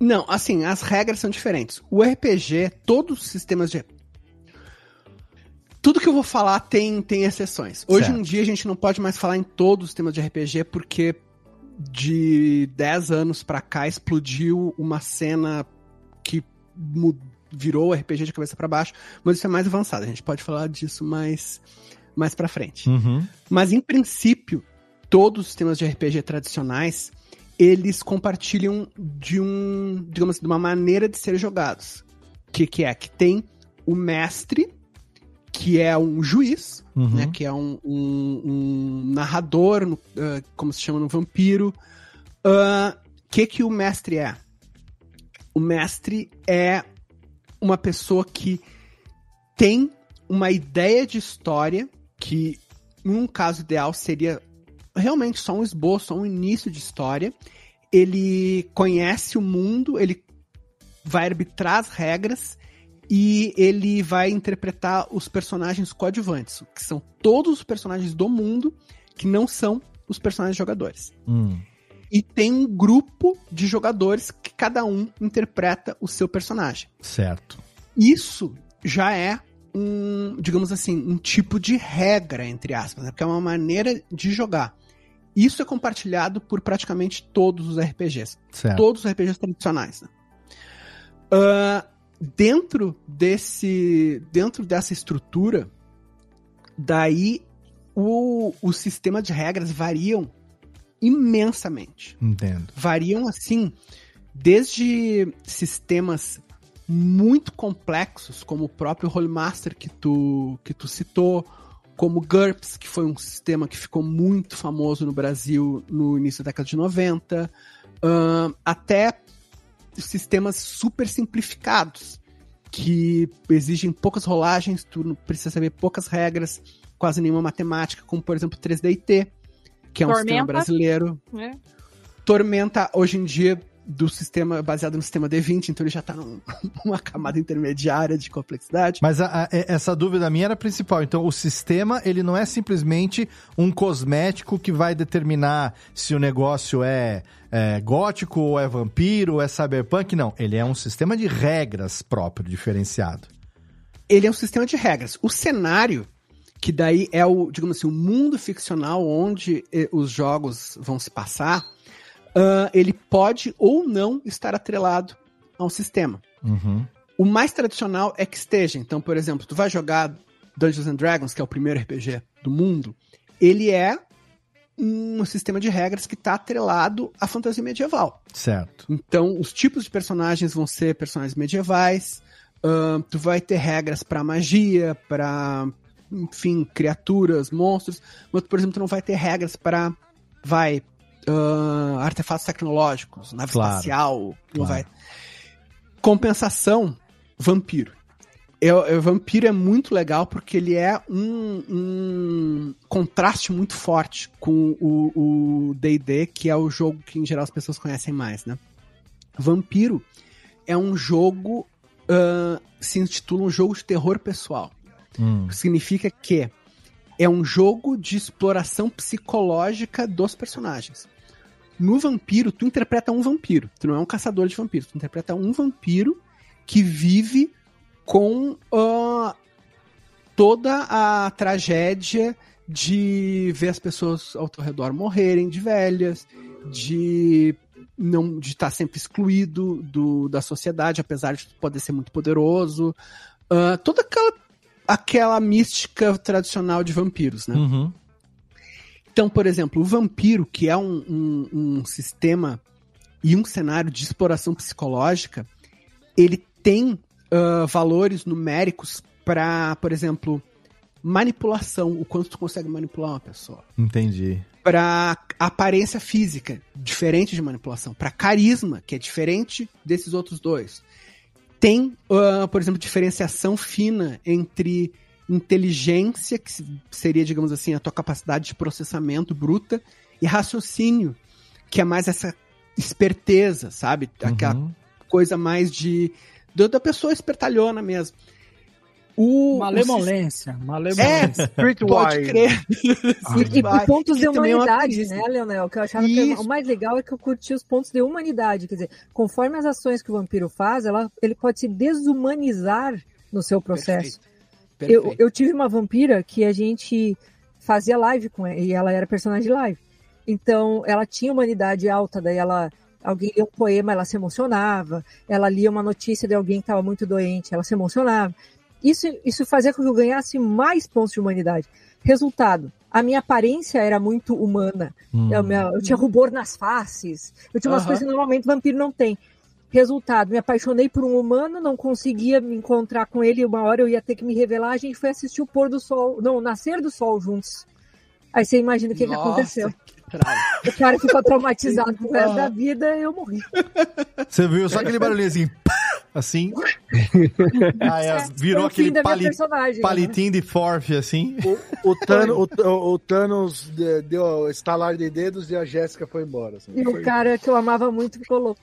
Speaker 7: Não, assim, as regras são diferentes. O RPG, todos os sistemas de. Tudo que eu vou falar tem, tem exceções. Hoje
Speaker 1: Certo.
Speaker 7: em dia a gente não pode mais falar em todos os sistemas de RPG porque de 10 anos pra cá explodiu uma cena que virou o RPG de cabeça pra baixo, mas isso é mais avançado. A gente pode falar disso mais, mais pra frente.
Speaker 1: Uhum.
Speaker 7: Mas em princípio, todos os sistemas de RPG tradicionais, eles compartilham de um, digamos assim, de uma maneira de ser jogados. O que, que é? Que tem o mestre, que é um juiz,
Speaker 1: Uhum.
Speaker 7: né? Que é um, um- um narrador, ah, como se chama no vampiro. O que que o mestre é? O mestre é uma pessoa que tem uma ideia de história que, num caso ideal, seria realmente só um esboço, só um início de história. Ele conhece o mundo, ele vai arbitrar as regras e ele vai interpretar os personagens coadjuvantes, que são todos os personagens do mundo que não são os personagens jogadores.
Speaker 1: Hum.
Speaker 7: E tem um grupo de jogadores que cada um interpreta o seu personagem.
Speaker 1: Certo.
Speaker 7: Isso já é um, digamos assim, um tipo de regra, entre aspas, né? porque é uma maneira de jogar. Isso é compartilhado por praticamente todos os RPGs.
Speaker 1: Certo.
Speaker 7: Todos os RPGs tradicionais. né? Ah, dentro desse. Dentro dessa estrutura, daí o, o sistema de regras variam imensamente
Speaker 1: Entendo.
Speaker 7: variam assim, desde sistemas muito complexos, como o próprio Rollmaster que tu, que tu citou, como GURPS, que foi um sistema que ficou muito famoso no Brasil no início da década de 90, ahn, até sistemas super simplificados, que exigem poucas rolagens, tu não precisa saber poucas regras, quase nenhuma matemática, como por exemplo 3DT, que é um sistema
Speaker 5: Tormenta.
Speaker 7: brasileiro.
Speaker 5: É.
Speaker 7: Tormenta, hoje em dia, do sistema baseado no sistema D20, então ele já tá num- numa camada intermediária de complexidade.
Speaker 1: Mas a- a- essa dúvida minha era a principal. Então, o sistema, ele não é simplesmente um cosmético que vai determinar se o negócio é, é gótico, ou é vampiro, ou é cyberpunk. Não, ele é um sistema de regras próprio, diferenciado.
Speaker 7: Ele é um sistema de regras. O cenário, que daí é o, digamos assim, o mundo ficcional onde eh, os jogos vão se passar, ah, ele pode ou não estar atrelado a um sistema.
Speaker 1: Uhum.
Speaker 7: O mais tradicional é que esteja. Então, por exemplo, tu vai jogar Dungeons and Dragons, que é o primeiro RPG do mundo, ele é um sistema de regras que está atrelado à fantasia medieval.
Speaker 1: Certo.
Speaker 7: Então, os tipos de personagens vão ser personagens medievais. ahn, tu vai ter regras para magia, para enfim, criaturas, monstros. Mas, por exemplo, tu não vai ter regras para vai ahn, artefatos tecnológicos, nave
Speaker 1: Claro.
Speaker 7: espacial, não
Speaker 1: Claro.
Speaker 7: vai. Compensação, vampiro. É, é, vampiro é muito legal porque ele é um, um contraste muito forte com o D&D, que é o jogo que em geral as pessoas conhecem mais, né? Vampiro é um jogo, ah, se intitula um jogo de terror pessoal.
Speaker 1: Hum.
Speaker 7: Significa que é um jogo de exploração psicológica dos personagens. No vampiro, tu interpreta um vampiro. Tu não é um caçador de vampiros. Tu interpreta um vampiro que vive com ah, toda a tragédia de ver as pessoas ao teu redor morrerem de velhas, de não de estar sempre excluído do, da sociedade, apesar de poder ser muito poderoso. Ah, toda aquela, aquela mística tradicional de vampiros, né?
Speaker 1: Uhum.
Speaker 7: Então, por exemplo, o vampiro, que é um, um, um sistema e um cenário de exploração psicológica, ele tem ah, valores numéricos para, por exemplo, manipulação, o quanto tu consegue manipular uma pessoa.
Speaker 1: Entendi.
Speaker 7: Para aparência física, diferente de manipulação. Para carisma, que é diferente desses outros dois. Tem, ah, por exemplo, diferenciação fina entre inteligência, que se- seria, digamos assim, a tua capacidade de processamento bruta, e raciocínio, que é mais essa esperteza, sabe? Aquela coisa mais de. da pessoa espertalhona mesmo. O,
Speaker 4: Malemolência,
Speaker 7: o
Speaker 4: malemolência.
Speaker 7: É, pode crer.
Speaker 6: E, e pontos de
Speaker 7: é uma
Speaker 6: humanidade, né, Leonel? O que eu achava que o mais legal é que eu curti os pontos de humanidade. Quer dizer, conforme as ações que o vampiro faz, ela, ele pode se desumanizar no seu processo. Eu,
Speaker 7: Perfeito.
Speaker 6: eu tive uma vampira que a gente fazia live com ela, e ela era personagem de live. Então, ela tinha humanidade alta, daí ela. Alguém lia um poema, ela se emocionava. Ela lia uma notícia de alguém que estava muito doente, ela se emocionava. Isso, isso fazia com que eu ganhasse mais pontos de humanidade. Resultado, a minha aparência era muito humana.
Speaker 1: Hum.
Speaker 6: Eu, eu tinha rubor nas faces. Eu tinha umas coisas que normalmente vampiro não tem. Resultado, me apaixonei por um humano, não conseguia me encontrar com ele, uma hora eu ia ter que me revelar, a gente foi assistir o pôr do sol, não, o nascer do sol juntos. Aí você imagina o que, que
Speaker 7: Nossa,
Speaker 6: aconteceu.
Speaker 7: que.
Speaker 6: O cara ficou traumatizado pro resto da vida eu morri.
Speaker 1: Você viu só aquele barulhinho assim, assim. Aí
Speaker 6: É,
Speaker 1: virou
Speaker 6: o fim
Speaker 1: aquele pali-
Speaker 6: né?
Speaker 1: palitinho de forf, assim.
Speaker 3: O, Thanos, o, o- o Thanos de- deu o estalar de dedos e a Jéssica foi embora. assim.
Speaker 6: E o cara que eu amava muito ficou louco.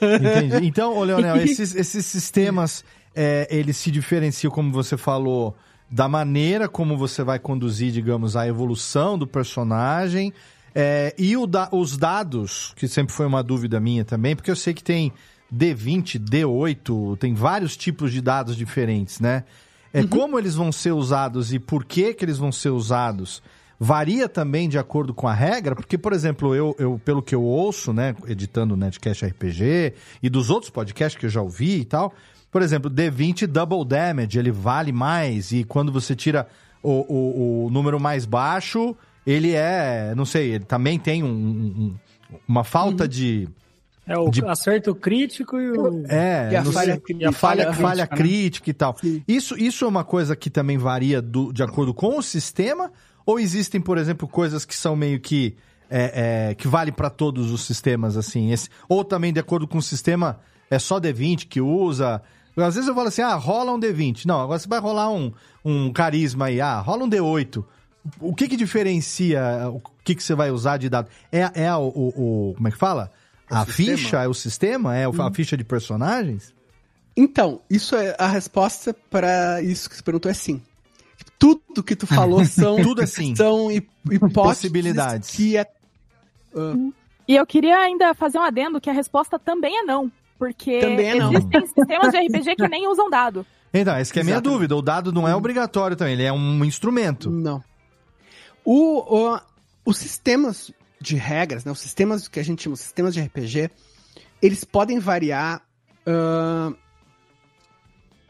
Speaker 1: Entendi. Então, ô Leonel, esses, esses sistemas, é, eles se diferenciam, como você falou, da maneira como você vai conduzir, digamos, a evolução do personagem. é, e o da- os dados, que sempre foi uma dúvida minha também, porque eu sei que tem D20, D8, tem vários tipos de dados diferentes, né? É, Como eles vão ser usados e por que, que eles vão ser usados varia também de acordo com a regra, porque, por exemplo, eu, eu pelo que eu ouço, né, editando o Netcast RPG e dos outros podcasts que eu já ouvi e tal, por exemplo, D20 Double Damage, ele vale mais e quando você tira o, o, o número mais baixo, ele é, não sei, ele também tem um- um- uma falta de...
Speaker 4: É o
Speaker 1: de-
Speaker 4: acerto crítico e o.
Speaker 1: É,
Speaker 4: E a falha
Speaker 1: e
Speaker 4: a
Speaker 1: falha,
Speaker 4: falha
Speaker 1: falha
Speaker 4: crítica, né?
Speaker 1: crítica e tal. Isso, isso é uma coisa que também varia do- de acordo com o sistema? Ou existem, por exemplo, coisas que são meio que. é, é, que vale para todos os sistemas, assim? Esse, ou também, de acordo com o sistema, é só D20 que usa. Às vezes eu falo assim, ah, rola um D20. Não, agora você vai rolar um, um carisma aí, ah, rola um D8. O que que diferencia o que que você vai usar de dado? É, é o, o- o- Como é que fala? a
Speaker 7: sistema?
Speaker 1: ficha? É o sistema? É o- a ficha de personagens?
Speaker 7: Então, isso é a resposta para isso que você perguntou é sim. Tudo que tu falou são
Speaker 1: Tudo é sim.
Speaker 7: são hip- hipóteses
Speaker 1: Possibilidades.
Speaker 7: que é ah,
Speaker 5: E eu queria ainda fazer um adendo que a resposta também é não. Porque
Speaker 7: Também é não.
Speaker 5: existem sistemas de RPG que nem usam dado.
Speaker 1: Então, essa que é a minha dúvida. O dado não é obrigatório também, ele é um instrumento.
Speaker 7: Não. O, o- os sistemas de regras, né, os sistemas que a gente chama de sistemas de RPG, eles podem variar ah,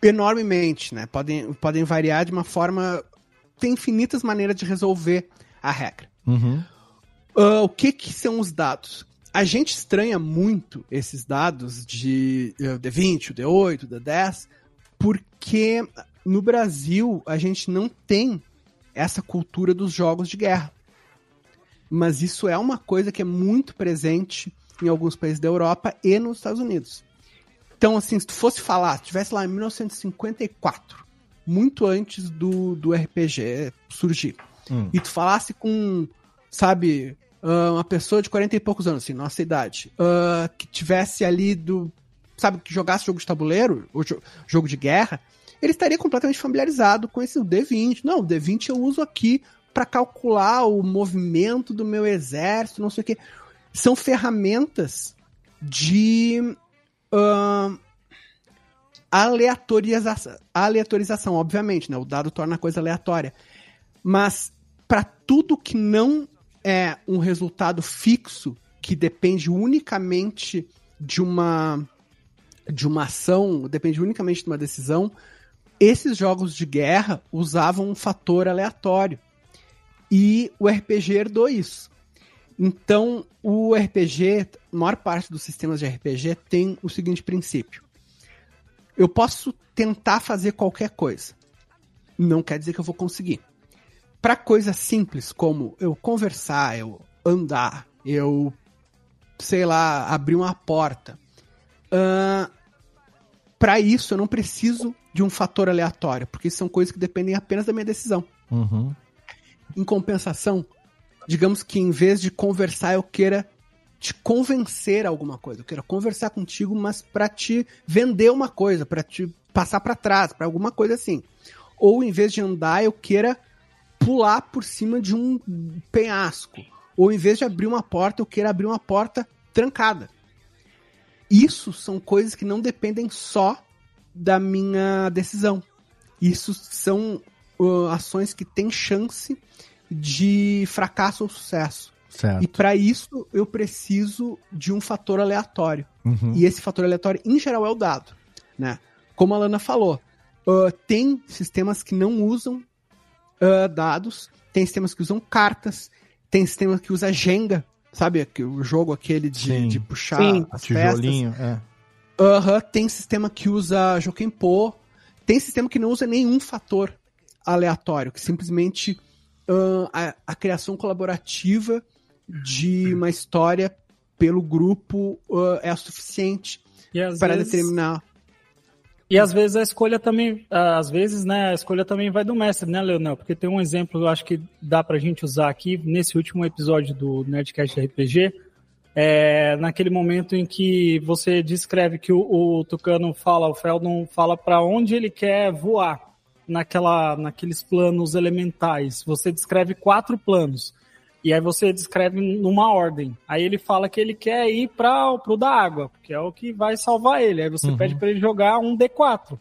Speaker 7: enormemente, né? Podem, podem variar de uma forma. Tem infinitas maneiras de resolver a regra.
Speaker 1: Uhum.
Speaker 7: Ah, o que, que são os dados? A gente estranha muito esses dados de eh, D20, o D8, o D10, porque no Brasil a gente não tem essa cultura dos jogos de guerra. Mas isso é uma coisa que é muito presente em alguns países da Europa e nos Estados Unidos. Então, assim, se tu fosse falar, se tivesse lá em 1954, muito antes do, do RPG surgir,
Speaker 1: Hum.
Speaker 7: e tu falasse com, sabe, ah, uma pessoa de 40 e poucos anos, assim, nossa idade, ah, que tivesse ali do, sabe, que jogasse jogo de tabuleiro, ou jo- jogo de guerra, ele estaria completamente familiarizado com esse D20. Não, o D20 eu uso aqui para calcular o movimento do meu exército, não sei o quê. são ferramentas de ahn, aleatorização, aleatorização, obviamente, né? O dado torna a coisa aleatória. Mas para tudo que não é um resultado fixo, que depende unicamente de uma de uma ação, depende unicamente de uma decisão, esses jogos de guerra usavam um fator aleatório. E o RPG herdou isso. Então, o RPG, a maior parte dos sistemas de RPG tem o seguinte princípio. Eu posso tentar fazer qualquer coisa. Não quer dizer que eu vou conseguir. Para coisas simples como eu conversar, eu andar, eu, sei lá, abrir uma porta. para isso, eu não preciso de um fator aleatório, porque são coisas que dependem apenas da minha decisão.
Speaker 1: Uhum.
Speaker 7: Em compensação, digamos que em vez de conversar, eu queira te convencer a alguma coisa. Eu queira conversar contigo, mas para te vender uma coisa, para te passar para trás, para alguma coisa assim. Ou em vez de andar, eu queira pular por cima de um penhasco. Ou em vez de abrir uma porta, eu queira abrir uma porta trancada. Isso são coisas que não dependem só da minha decisão. Isso são uh, ações que têm chance de fracasso ou sucesso.
Speaker 1: Certo.
Speaker 7: E para isso eu preciso de um fator aleatório.
Speaker 1: Uhum.
Speaker 7: E esse fator aleatório, em geral, é o dado. Né? Como a Lana falou, uh, tem sistemas que não usam uh, dados, tem sistemas que usam cartas, tem sistemas que usam Jenga, sabe? O jogo aquele de,
Speaker 1: Sim.
Speaker 7: de puxar
Speaker 1: Sim.
Speaker 7: as
Speaker 1: Tijolinho,
Speaker 7: peças.
Speaker 1: é.
Speaker 7: Aham, tem sistema que usa Jokenpô, tem sistema que não usa nenhum fator aleatório, que simplesmente a, a criação colaborativa de uma história pelo grupo ah, é o suficiente para
Speaker 4: vezes-
Speaker 7: determinar.
Speaker 4: E às vezes a escolha também, às vezes, né, a escolha também vai do mestre, né, Leonel? Porque tem um exemplo, eu acho que dá pra gente usar aqui, nesse último episódio do Nerdcast RPG, é, naquele momento em que você descreve que o, o Tucano fala, o Feldon fala pra onde ele quer voar naquela, naqueles planos elementais. Você descreve quatro planos. E aí você descreve numa ordem. Aí ele fala que ele quer ir para pro da água, que é o que vai salvar ele. Aí você
Speaker 10: Uhum.
Speaker 4: pede para ele jogar um D4,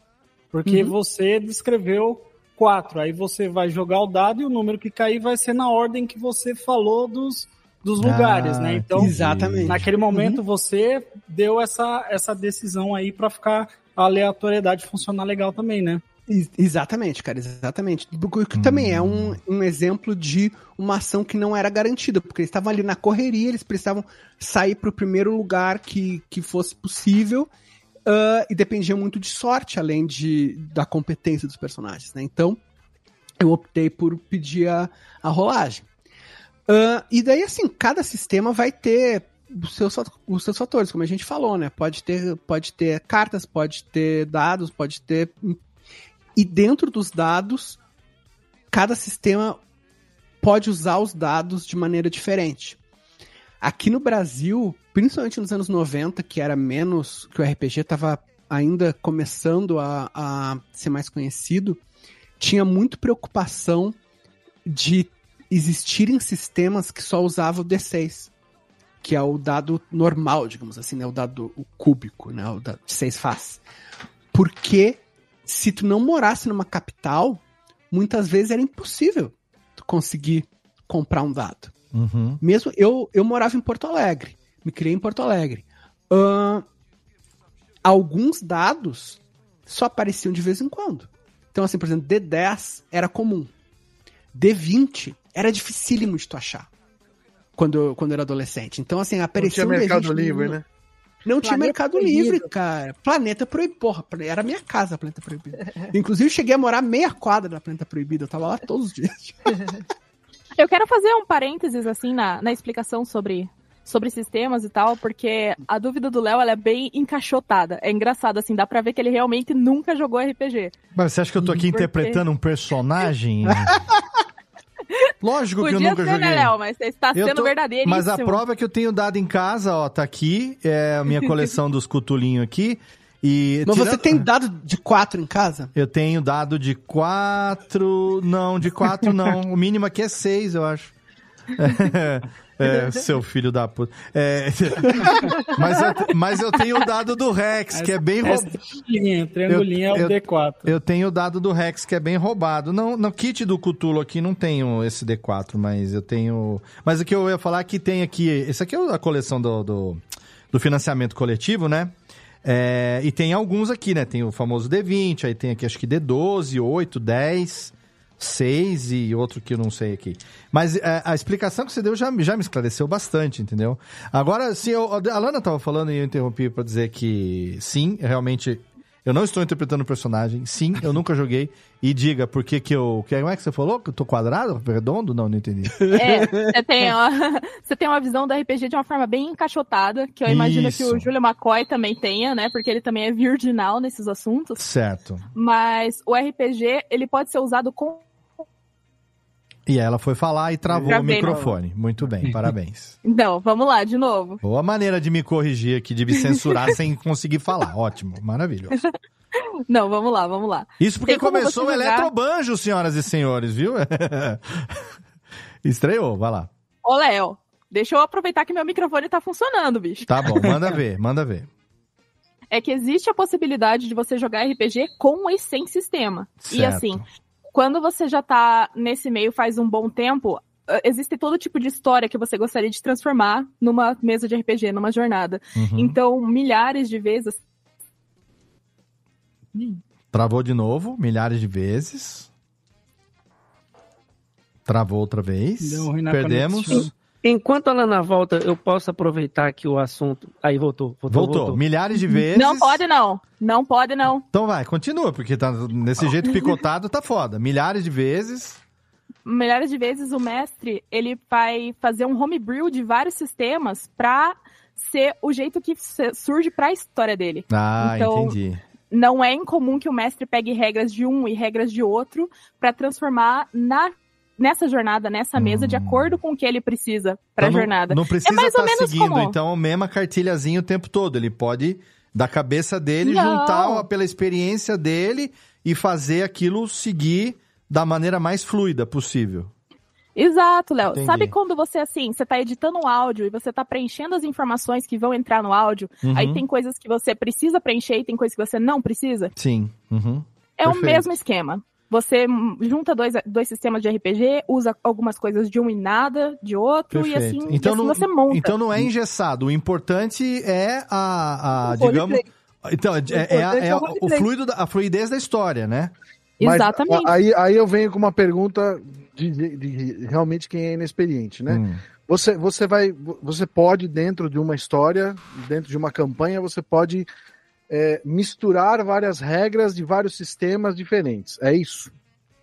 Speaker 4: porque
Speaker 10: Uhum.
Speaker 4: você descreveu quatro. Aí você vai jogar o dado e o número que cair vai ser na ordem que você falou dos, dos
Speaker 7: Ah,
Speaker 4: lugares, né? Então,
Speaker 7: exatamente.
Speaker 4: naquele momento você deu essa, essa decisão aí para ficar a aleatoriedade funcionar legal também, né?
Speaker 7: Ex- Exatamente, cara, exatamente. O que também é um, um exemplo de uma ação que não era garantida, porque eles estavam ali na correria, eles precisavam sair para o primeiro lugar que, que fosse possível, ah, e dependia muito de sorte, além de, da competência dos personagens, né? Então, eu optei por pedir a, a rolagem. Ah, e daí, assim, cada sistema vai ter os seus, os seus fatores, como a gente falou, né? Pode ter, pode ter cartas, pode ter dados, pode ter. E dentro dos dados, cada sistema pode usar os dados de maneira diferente. Aqui no Brasil, principalmente nos anos 90, que era menos. que o RPG estava ainda começando a, a ser mais conhecido, tinha muito preocupação de existirem sistemas que só usavam o D6, que é o dado normal, digamos assim, né? O dado o cúbico, né? O dado de seis faces. Porque se tu não morasse numa capital, muitas vezes era impossível tu conseguir comprar um dado.
Speaker 1: Uhum.
Speaker 7: Mesmo eu, eu morava em Porto Alegre, me criei em Porto Alegre. Ahn, alguns dados só apareciam de vez em quando. Então, assim, por exemplo, D10 era comum. D20 era dificílimo de tu achar. Quando quando eu era adolescente. Então, assim, aparecia
Speaker 11: tinha
Speaker 7: um
Speaker 11: Mercado
Speaker 7: D20
Speaker 11: Livre, né?
Speaker 7: Não tinha
Speaker 6: Planeta
Speaker 7: Mercado
Speaker 6: Proibido.
Speaker 7: Livre, cara. Planeta Proibido. Porra, era minha casa, Planeta Proibido. Inclusive, eu cheguei a morar meia quadra da Planeta Proibido. Eu tava lá todos os dias.
Speaker 5: Eu quero fazer um parênteses, assim, na, na explicação sobre, sobre sistemas e tal, porque a dúvida do Léo, ela é bem encaixotada. É engraçado, assim, dá pra ver que ele realmente nunca jogou RPG.
Speaker 1: Mas você acha que eu tô aqui
Speaker 5: Porque-
Speaker 1: interpretando um personagem? Lógico que eu
Speaker 5: Podia
Speaker 1: nunca
Speaker 5: ser,
Speaker 1: joguei.
Speaker 5: né, Léo? Mas você está
Speaker 1: Eu
Speaker 5: sendo
Speaker 1: tô-
Speaker 5: verdadeiríssimo.
Speaker 1: Mas a prova que eu tenho dado em casa, ó, tá aqui, é a minha coleção dos cutulinhos aqui. E
Speaker 7: Mas você
Speaker 1: tirando-
Speaker 7: tem dado de quatro em casa?
Speaker 1: Eu tenho dado de quatro. Não, de quatro não. O mínimo aqui é seis, eu acho. É, seu filho da puta. É, mas, eu, mas eu tenho o dado do Rex, que é bem roubado.
Speaker 4: triangulinho, triangulinho é o D4.
Speaker 1: Eu tenho o dado do Rex, que é bem roubado. Não, no kit do Cutulo aqui não tenho esse D4, mas eu tenho. Mas o que eu ia falar é que tem aqui. Esse aqui é a coleção do, do, do financiamento coletivo, né? É, e tem alguns aqui, né? Tem o famoso D20, aí tem aqui acho que D12, 8, 10, 6 e outro que eu não sei aqui. Mas é, a explicação que você deu já, já me esclareceu bastante, entendeu? Agora, se eu, a Lana estava falando e eu interrompi para dizer que sim, realmente eu não estou interpretando o personagem. Sim, eu nunca joguei. E diga por que que eu. que- Como é que você falou? Que eu tô quadrado? Redondo? Não, não entendi.
Speaker 5: É, você tem, uma, você tem uma visão do RPG de uma forma bem encaixotada, que eu imagino que
Speaker 1: Isso.
Speaker 5: o Júlio McCoy também tenha, né? Porque ele também é virginal nesses assuntos.
Speaker 1: Certo.
Speaker 5: Mas o RPG, ele pode ser usado com.
Speaker 1: E ela foi falar e travou o
Speaker 5: Travei,
Speaker 1: microfone. Muito bem, parabéns.
Speaker 5: Então, vamos lá, de novo.
Speaker 1: Boa maneira de me corrigir aqui, de me censurar sem conseguir falar. Ótimo, maravilhoso.
Speaker 5: Não, vamos lá, vamos lá.
Speaker 1: Isso porque começou o
Speaker 5: jogar-
Speaker 1: Eletrobanjo, senhoras e senhores, viu? Estreou, vai lá.
Speaker 5: Ô, Léo, deixa eu aproveitar que meu microfone tá funcionando, bicho.
Speaker 1: Tá bom, manda ver, manda ver.
Speaker 5: É que existe a possibilidade de você jogar RPG com e sem sistema. E
Speaker 1: Certo.
Speaker 5: assim, quando você já tá nesse meio faz um bom tempo, eh, existe todo tipo de história que você gostaria de transformar numa mesa de RPG, numa jornada.
Speaker 1: Uhum.
Speaker 5: Então, milhares de vezes.
Speaker 1: Travou de novo, milhares de vezes. Travou outra vez.
Speaker 2: Deu ruim na
Speaker 1: Perdemos.
Speaker 2: conexão. Enquanto a Lana volta, eu posso aproveitar aqui o assunto. Aí voltou, voltou.
Speaker 1: Voltou. Milhares de vezes.
Speaker 5: Não pode, não. Não pode, não.
Speaker 1: Então vai, continua, porque tá nesse jeito picotado tá foda. Milhares de vezes.
Speaker 5: milhares de vezes o mestre ele vai fazer um homebrew de vários sistemas pra ser o jeito que surge pra história dele.
Speaker 1: Ah,
Speaker 5: Então,
Speaker 1: entendi.
Speaker 5: Não é incomum que o mestre pegue regras de um e regras de outro pra transformar na nessa jornada, nessa mesa, de acordo com o que ele precisa pra
Speaker 1: Hum. Então não-
Speaker 5: jornada.
Speaker 1: Não precisa
Speaker 5: é mais ou
Speaker 1: estar
Speaker 5: menos
Speaker 1: seguindo,
Speaker 5: como
Speaker 1: então, a mesma cartilhazinha o tempo todo. Ele pode, da cabeça dele,
Speaker 5: Não.
Speaker 1: juntar pela experiência dele e fazer aquilo seguir da maneira mais fluida possível.
Speaker 5: Exato, Léo. Sabe quando você, assim, você tá editando um áudio e você tá preenchendo as informações que vão entrar no áudio,
Speaker 1: Uhum.
Speaker 5: aí tem coisas que você precisa preencher e tem coisas que você não precisa?
Speaker 1: Sim. Uhum.
Speaker 5: É o
Speaker 1: Perfeito.
Speaker 5: mesmo esquema. Você junta dois, dois sistemas de RPG, usa algumas coisas de um e nada de outro, e assim, e
Speaker 1: então,
Speaker 5: assim
Speaker 1: não,
Speaker 5: você monta.
Speaker 1: então não é engessado. O importante é a, a
Speaker 5: O
Speaker 1: digamos.
Speaker 5: roleplay.
Speaker 1: Então, é, é a, é
Speaker 3: é o
Speaker 1: fluido, da- a fluidez da história, né?
Speaker 3: Mas
Speaker 5: Exatamente.
Speaker 3: aí, aí eu venho com uma pergunta de, de- de realmente quem é inexperiente, né?
Speaker 1: Hum.
Speaker 3: Você, você vai, você pode dentro de uma história, dentro de uma campanha, você pode é, misturar várias regras de vários sistemas diferentes. É isso,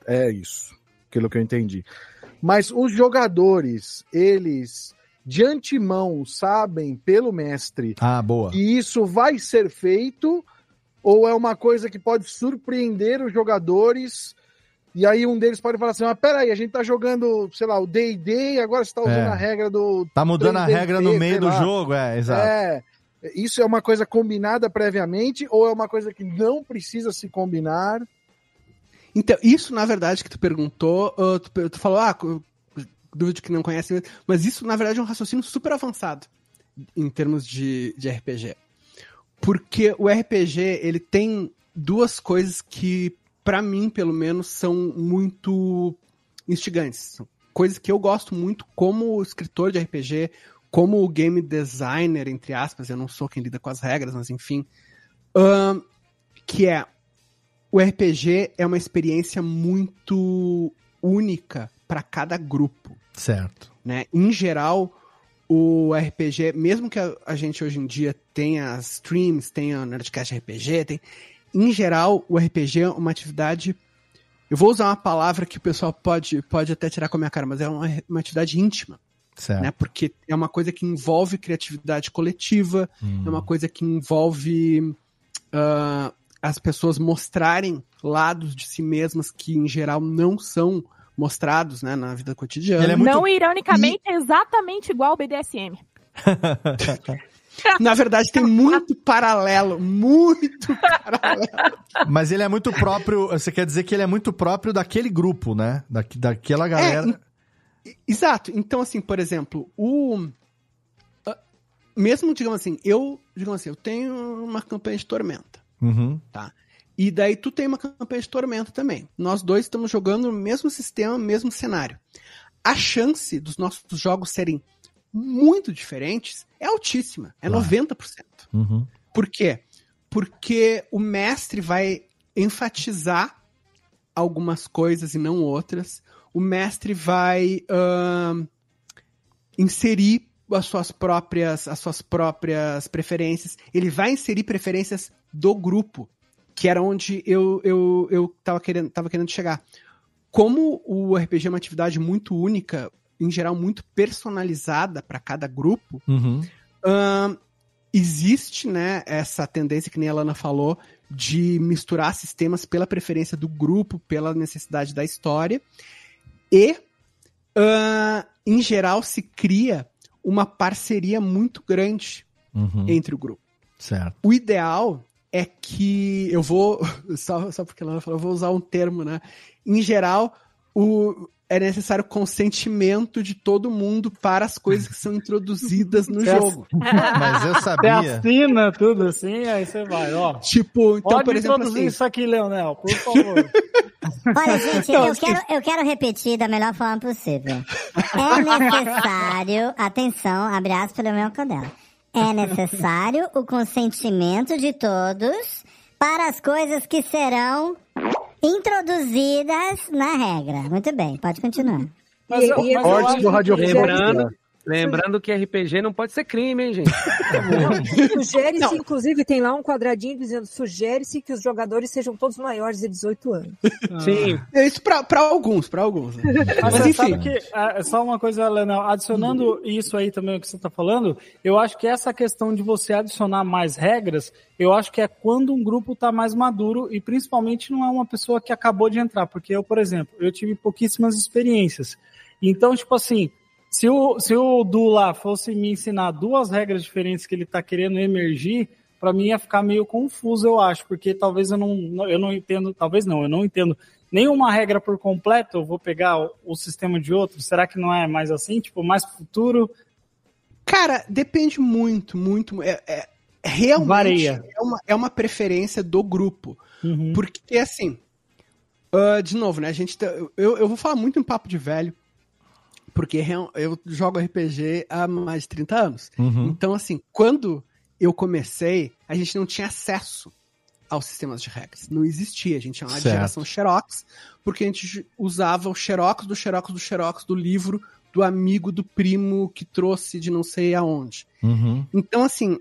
Speaker 3: é isso, aquilo que eu entendi. Mas os jogadores, eles de antemão sabem pelo mestre
Speaker 1: Ah, boa.
Speaker 3: que isso vai ser feito ou é uma coisa que pode surpreender os jogadores e aí um deles pode falar assim, mas peraí, a gente tá jogando, sei lá, o D&D agora você tá usando
Speaker 1: É.
Speaker 3: a regra do...
Speaker 1: Tá mudando a
Speaker 3: 3DT,
Speaker 1: regra no meio do
Speaker 3: lá.
Speaker 1: jogo, é, exato.
Speaker 3: É, isso é uma coisa combinada previamente ou é uma coisa que não precisa se combinar?
Speaker 7: Então, isso, na verdade, que tu perguntou, uh, tu, tu falou, ah, dúvida que não conhece, mas isso, na verdade, é um raciocínio super avançado em termos de, de RPG. Porque o RPG, ele tem duas coisas que, pra mim, pelo menos, são muito instigantes. Coisas que eu gosto muito como escritor de RPG, como game designer, entre aspas, eu não sou quem lida com as regras, mas enfim. Ahn, que é o RPG é uma experiência muito única para cada grupo,
Speaker 1: Certo.
Speaker 7: né? Em geral, o RPG, mesmo que a, a gente hoje em dia tenha streams, tenha Nerdcast RPG, tem, em geral, o RPG é uma atividade eu vou usar uma palavra que o pessoal pode, pode até tirar com a minha cara, mas é uma, uma atividade íntima,
Speaker 1: Certo.
Speaker 7: né? Porque é uma coisa que envolve criatividade coletiva,
Speaker 1: Hum.
Speaker 7: é uma coisa que envolve ah, as pessoas mostrarem lados de si mesmas que, em geral, não são mostrados né, na vida cotidiana.
Speaker 1: é
Speaker 5: Não, ironicamente, é exatamente igual ao BDSM.
Speaker 7: Na verdade, tem muito paralelo, muito
Speaker 1: Mas ele é muito próprio. Você quer dizer que ele é muito próprio daquele grupo, né? Da, daquela galera.
Speaker 7: Exato. Então, assim, por exemplo, o. ah, Mesmo, digamos assim, eu, digamos assim, eu tenho uma campanha de tormenta,
Speaker 1: Uhum.
Speaker 7: tá? E daí tu tem uma campanha de tormenta também. Nós dois estamos jogando no mesmo sistema, mesmo cenário. A chance dos nossos jogos serem muito diferentes é altíssima, é 90%.
Speaker 1: Uhum.
Speaker 7: Por quê? Porque o mestre vai enfatizar algumas coisas e não outras. O mestre vai ahn, inserir as suas próprias as suas próprias preferências. Ele vai inserir preferências do grupo, que era onde eu eu, eu tava querendo tava querendo chegar. Como o RPG é uma atividade muito única, em geral muito personalizada para cada grupo,
Speaker 1: Uhum.
Speaker 7: Ahn, existe, né, essa tendência que nem a Lana falou de misturar sistemas pela preferência do grupo, pela necessidade da história. E, ahn, em geral, se cria uma parceria muito grande
Speaker 1: Uhum.
Speaker 7: entre o grupo.
Speaker 1: Certo.
Speaker 7: O ideal é que eu vou só, só porque a Lana falou, eu vou usar um termo, né? Em geral, o é necessário consentimento de todo mundo para as coisas que são introduzidas no
Speaker 4: Você
Speaker 7: jogo.
Speaker 1: Mas eu
Speaker 4: Você
Speaker 1: sabia.
Speaker 4: assina tudo assim, aí você vai, ó.
Speaker 7: Tipo, então,
Speaker 4: Pode
Speaker 7: por exemplo,
Speaker 4: introduzir
Speaker 7: assim,
Speaker 4: isso aqui, Leonel, por favor.
Speaker 10: Olha, gente, eu,
Speaker 7: esqueci.
Speaker 10: quero, eu quero repetir da melhor forma possível. É necessário, atenção, abre aspas pelo meu. É necessário o consentimento de todos para as coisas que serão introduzidas na regra. Muito bem, pode continuar.
Speaker 4: Mas,
Speaker 6: E- e-
Speaker 4: mas eu acho-
Speaker 3: do Radiofobia.
Speaker 2: Lembrando, lembrando que RPG não pode ser crime, hein, gente?
Speaker 6: Sugere-se, inclusive, tem lá um quadradinho dizendo: sugere-se que os jogadores sejam todos maiores de 18 anos.
Speaker 2: Sim.
Speaker 7: é isso pra, pra alguns, pra alguns. né?
Speaker 4: Mas,
Speaker 7: Mas enfim,
Speaker 4: sabe que, ah, só uma coisa, Leonel, adicionando isso aí também o que você está falando, eu acho que essa questão de você adicionar mais regras, eu acho que é quando um grupo está mais maduro e principalmente não é uma pessoa que acabou de entrar, porque eu, por exemplo, eu tive pouquíssimas experiências. Então, tipo assim, se o, se o Du lá fosse me ensinar duas regras diferentes que ele está querendo emergir, para mim ia ficar meio confuso, eu acho, porque talvez eu não, eu não entendo, talvez não, eu não entendo nenhuma regra por completo, eu vou pegar o, o sistema de outro, será que não é mais assim? Tipo, mais futuro?
Speaker 7: cara, depende muito, muito. É, é- realmente
Speaker 4: Varia.
Speaker 7: É, uma, é uma preferência do grupo.
Speaker 4: Uhum.
Speaker 7: Porque, assim, ah, de novo, né? A gente tá- eu, eu vou falar muito em papo de velho, porque eu jogo RPG há mais de 30 anos.
Speaker 1: Uhum.
Speaker 7: Então, assim, quando eu comecei, a gente não tinha acesso aos sistemas de regras. Não existia. A gente tinha uma
Speaker 1: Certo.
Speaker 7: geração Xerox, porque a gente usava o Xerox do Xerox do Xerox do livro do amigo do primo que trouxe de não sei aonde.
Speaker 1: Uhum.
Speaker 7: Então, assim,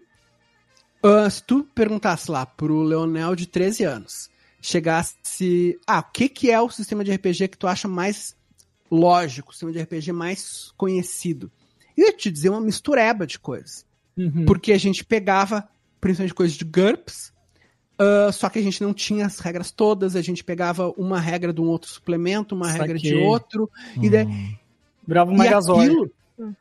Speaker 7: ah, se tu perguntasse lá pro Leonel de 13 anos, chegasse. Ah, o que, que é o sistema de RPG que tu acha mais lógico, o sistema de RPG mais conhecido? Eu ia te dizer uma mistureba de coisas.
Speaker 4: Uhum.
Speaker 7: Porque a gente pegava, principalmente coisas de GURPS, ah, só que a gente não tinha as regras todas, a gente pegava uma regra de um outro suplemento, uma regra de
Speaker 4: Saquei.
Speaker 7: outro, e daí,
Speaker 4: Bravo
Speaker 7: e aquilo,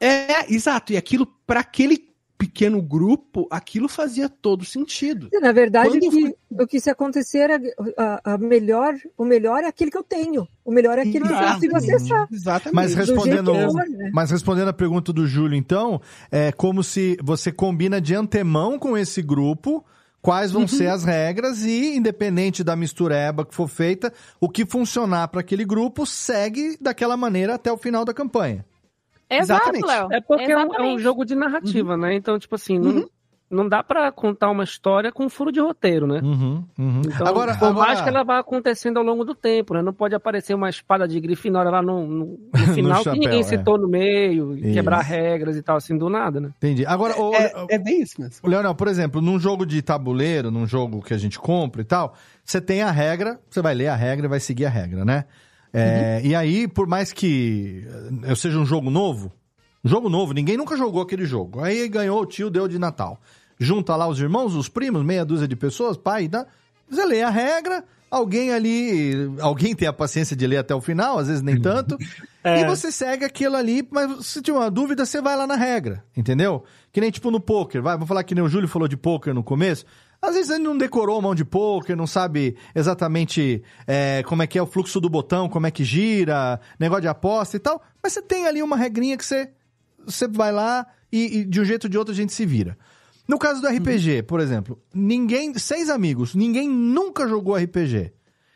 Speaker 7: é, exato. E aquilo, para aquele pequeno grupo, aquilo fazia todo sentido.
Speaker 6: Na verdade,
Speaker 7: Quando
Speaker 6: o que, o que se acontecer, era- a, a melhor, o melhor é aquele que eu tenho. O melhor é aquele que eu consigo acessar.
Speaker 7: Exatamente.
Speaker 1: Mas respondendo,
Speaker 6: for, né?
Speaker 1: mas respondendo a pergunta do Júlio, então, é como se você combina de antemão com esse grupo quais
Speaker 7: Uhum.
Speaker 1: vão ser as regras e, independente da mistureba que for feita, o que funcionar para aquele grupo segue daquela maneira até o final da campanha.
Speaker 5: Exato,
Speaker 7: Exatamente.
Speaker 5: Léo.
Speaker 2: É porque é um, é um
Speaker 5: Exatamente.
Speaker 2: jogo de narrativa, né? Então, tipo assim, não, não dá pra contar uma história com furo de roteiro, né?
Speaker 1: Uhum, uhum.
Speaker 2: Então,
Speaker 1: agora,
Speaker 2: por mais
Speaker 1: agora-
Speaker 2: que ela vá acontecendo ao longo do tempo, né? Não pode aparecer uma espada de Grifinória lá no, no- no final
Speaker 1: chapéu,
Speaker 2: que ninguém
Speaker 1: é.
Speaker 2: citou no meio, e
Speaker 1: Isso.
Speaker 2: quebrar regras e tal, assim, do nada, né?
Speaker 1: Entendi. Agora, o,
Speaker 7: É, é bem isso mesmo.
Speaker 1: Leonel, por exemplo, num jogo de tabuleiro, num jogo que a gente compra e tal, você tem a regra, você vai ler a regra e vai seguir a regra, né? É, E aí, por mais que eh, eu seja um jogo novo, jogo novo, ninguém nunca jogou aquele jogo. Aí ganhou o tio, deu de Natal. Junta lá os irmãos, os primos, meia dúzia de pessoas, pai, dá, você lê a regra, alguém ali, alguém tem a paciência de ler até o final, às vezes nem tanto,
Speaker 4: É.
Speaker 1: e você segue aquilo ali, mas se tiver uma dúvida, você vai lá na regra, entendeu? Que nem tipo no poker, vai, vou falar que nem o Júlio falou de poker no começo. Às vezes ele não decorou mão de poker, não sabe exatamente é, como é que é o fluxo do botão, como é que gira, negócio de aposta e tal. Mas você tem ali uma regrinha que você, você vai lá e, e de um jeito ou de outro a gente se vira. No caso do RPG, por exemplo, ninguém, seis amigos, ninguém nunca jogou RPG.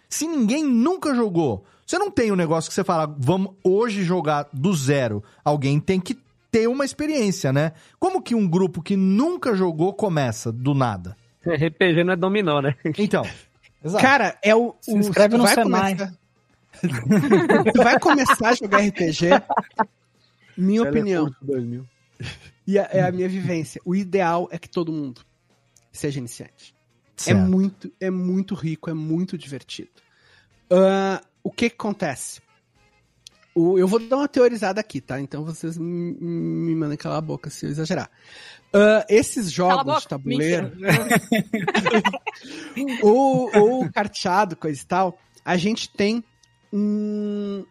Speaker 1: Se ninguém nunca jogou, você não tem um negócio que você fala, vamos hoje jogar do zero. Alguém tem que ter uma experiência, né? Como que um grupo que nunca jogou começa do nada?
Speaker 2: RPG não é dominó, né?
Speaker 1: Então. exato.
Speaker 7: Cara, é o.
Speaker 4: Se inscreve no
Speaker 7: vai
Speaker 4: Senai.
Speaker 7: começar- tu vai começar a jogar RPG, minha opinião.
Speaker 3: Telecurso 2000.
Speaker 7: E é, é a minha vivência. O ideal é que todo mundo seja iniciante. É
Speaker 1: Certo.
Speaker 7: muito, é muito rico, é muito divertido. Ah, o que, que acontece? O- eu vou dar uma teorizada aqui, tá? Então vocês me, me mandem calar a boca se eu exagerar. Ah, esses jogos de tabuleiro,
Speaker 5: Mentira.
Speaker 7: ou, ou carteado, coisa e tal, a gente tem um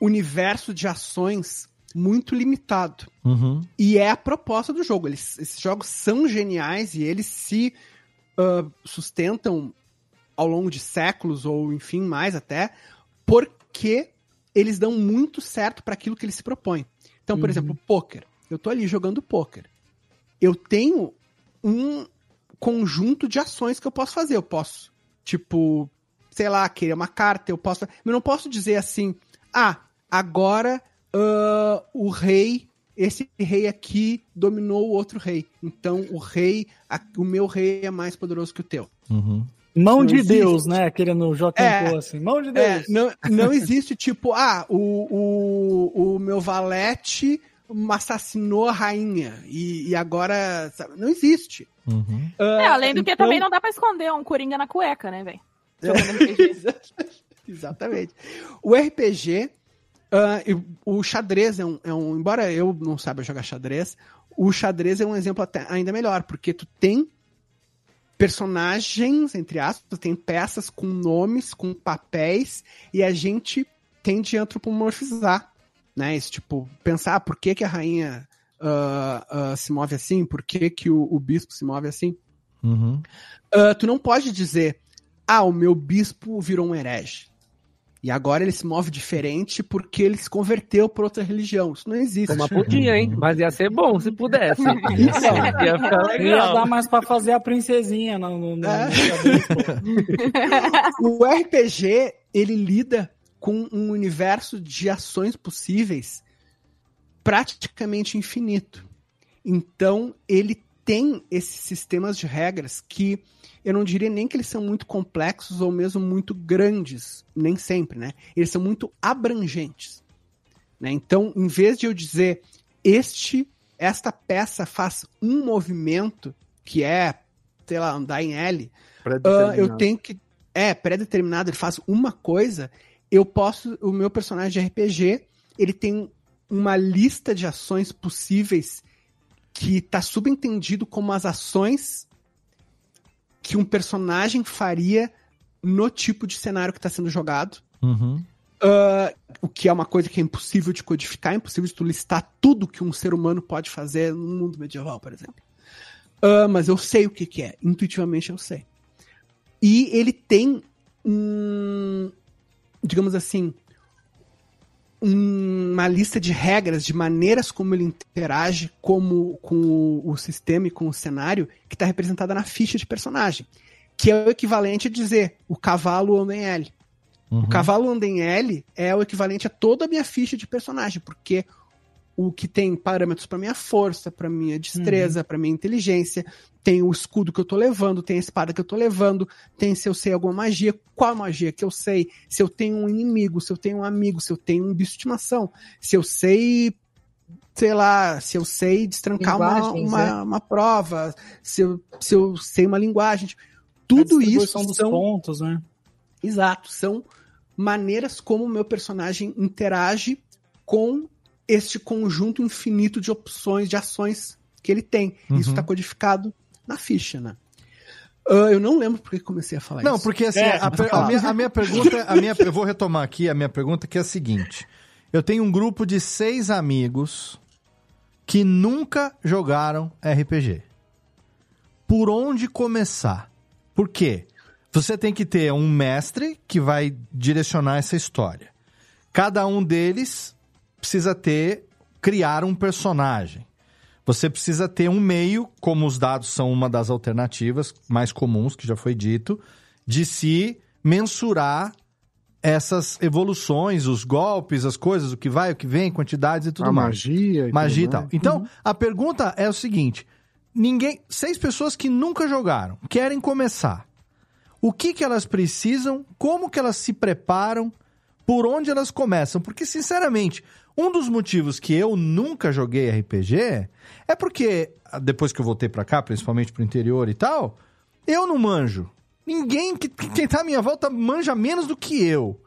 Speaker 7: universo de ações muito limitado.
Speaker 1: Uhum.
Speaker 7: E é a proposta do jogo. Eles, esses jogos são geniais e eles se ah, sustentam ao longo de séculos, ou enfim, mais até, porque eles dão muito certo para aquilo que eles se propõem. Então, por
Speaker 4: Uhum.
Speaker 7: exemplo, poker. Eu tô ali jogando poker. Eu tenho um conjunto de ações que eu posso fazer. Eu posso, tipo, sei lá, querer uma carta, eu posso. Eu não posso dizer assim, ah, agora ah, o rei, esse rei aqui dominou o outro rei. Então o rei, a- o meu rei é mais poderoso que o teu.
Speaker 1: Uhum.
Speaker 4: Mão
Speaker 7: Não
Speaker 4: de
Speaker 7: existe.
Speaker 4: Deus, né? Aquele no J.
Speaker 7: É.
Speaker 4: assim. Mão de
Speaker 7: É,
Speaker 4: Deus.
Speaker 7: não, não existe tipo, ah, o, o, o meu valete assassinou a rainha e, e agora. sabe? Não existe.
Speaker 1: Uhum.
Speaker 5: É, além do que
Speaker 7: então-
Speaker 5: também não dá pra esconder um coringa na cueca, né, velho?
Speaker 7: Exatamente. O RPG, ah, e o xadrez é um, é um- Embora eu não saiba jogar xadrez, o xadrez é um exemplo até ainda melhor, porque tu tem personagens, entre aspas, tu tem peças com nomes, com papéis, e a gente tende a antropomorfizar, né? Isso, tipo, pensar por que, que a rainha ah, ah, se move assim, por que, que o, o bispo se move assim.
Speaker 1: Uhum.
Speaker 7: Ah, tu não pode dizer, ah, o meu bispo virou um herege. E agora ele se move diferente porque ele se converteu para outra religião. Isso não existe.
Speaker 2: Mas podia, hein? Mas ia ser bom se pudesse.
Speaker 7: Então,
Speaker 2: ia ficar
Speaker 4: Ia
Speaker 2: legal.
Speaker 4: dar mais pra fazer a princesinha no, no, no-
Speaker 7: É. o RPG, ele lida com um universo de ações possíveis praticamente infinito. Então, ele tem esses sistemas de regras que eu não diria nem que eles são muito complexos ou mesmo muito grandes, nem sempre, né? Eles são muito abrangentes. né? Então, em vez de eu dizer este, esta peça faz um movimento que é, sei lá, andar em L, ah, eu tenho que é pré-determinado, ele faz uma coisa, eu posso, o meu personagem de RPG, ele tem uma lista de ações possíveis que tá subentendido como as ações que um personagem faria no tipo de cenário que está sendo jogado.
Speaker 1: Uhum.
Speaker 7: Ah, o que é uma coisa que é impossível de codificar, é impossível de tu listar tudo que um ser humano pode fazer no mundo medieval, por exemplo. Ah, mas eu sei o que, que é, intuitivamente eu sei. E ele tem um, digamos assim, um- uma lista de regras, de maneiras como ele interage como, com o, o sistema e com o cenário, que está representada na ficha de personagem. Que é o equivalente a dizer o cavalo anda em L. O cavalo anda em L é o equivalente a toda a minha ficha de personagem, porque o que tem parâmetros para minha força, para minha destreza, para minha inteligência, tem o escudo que eu tô levando, tem a espada que eu tô levando, tem se eu sei alguma magia, qual magia que eu sei, se eu tenho um inimigo, se eu tenho um amigo, se eu tenho um bicho de estimação, se eu sei sei lá, se eu sei destrancar uma, uma,
Speaker 6: né?
Speaker 7: uma prova, se eu, se eu sei uma linguagem. tipo, Tudo isso
Speaker 4: distribuição dos
Speaker 7: são
Speaker 4: pontos, né?
Speaker 7: Exato, são maneiras como o meu personagem interage com este conjunto infinito de opções, de ações que ele tem.
Speaker 1: Uhum.
Speaker 7: Isso está codificado na ficha, né? Ah, eu não lembro porque comecei a falar
Speaker 1: Não,
Speaker 7: isso.
Speaker 1: porque assim,
Speaker 7: É,
Speaker 1: a, a minha, a minha pergunta, a minha, eu vou retomar aqui a minha pergunta, que é a seguinte. Eu tenho um grupo de seis amigos que nunca jogaram RPG. por onde começar. Por quê? Você tem que ter um mestre que vai direcionar essa história. Cada um deles precisa ter criar um personagem. Você precisa ter um meio, como os dados são uma das alternativas mais comuns, que já foi dito, de se mensurar essas evoluções, os golpes, as coisas, o que vai, o que vem, quantidades e tudo
Speaker 3: A
Speaker 1: mais.
Speaker 3: magia e
Speaker 1: Magia e tal.
Speaker 3: mais.
Speaker 1: Então,
Speaker 3: Uhum.
Speaker 1: a pergunta é o seguinte: ninguém. Seis pessoas que nunca jogaram, querem começar. O que, que elas precisam? Como que elas se preparam? Por onde elas começam? Porque, sinceramente, um dos motivos que eu nunca joguei RPG é porque, ah, depois que eu voltei pra cá, principalmente pro interior e tal, eu não manjo. Ninguém que quem tá à minha volta manja menos do que eu.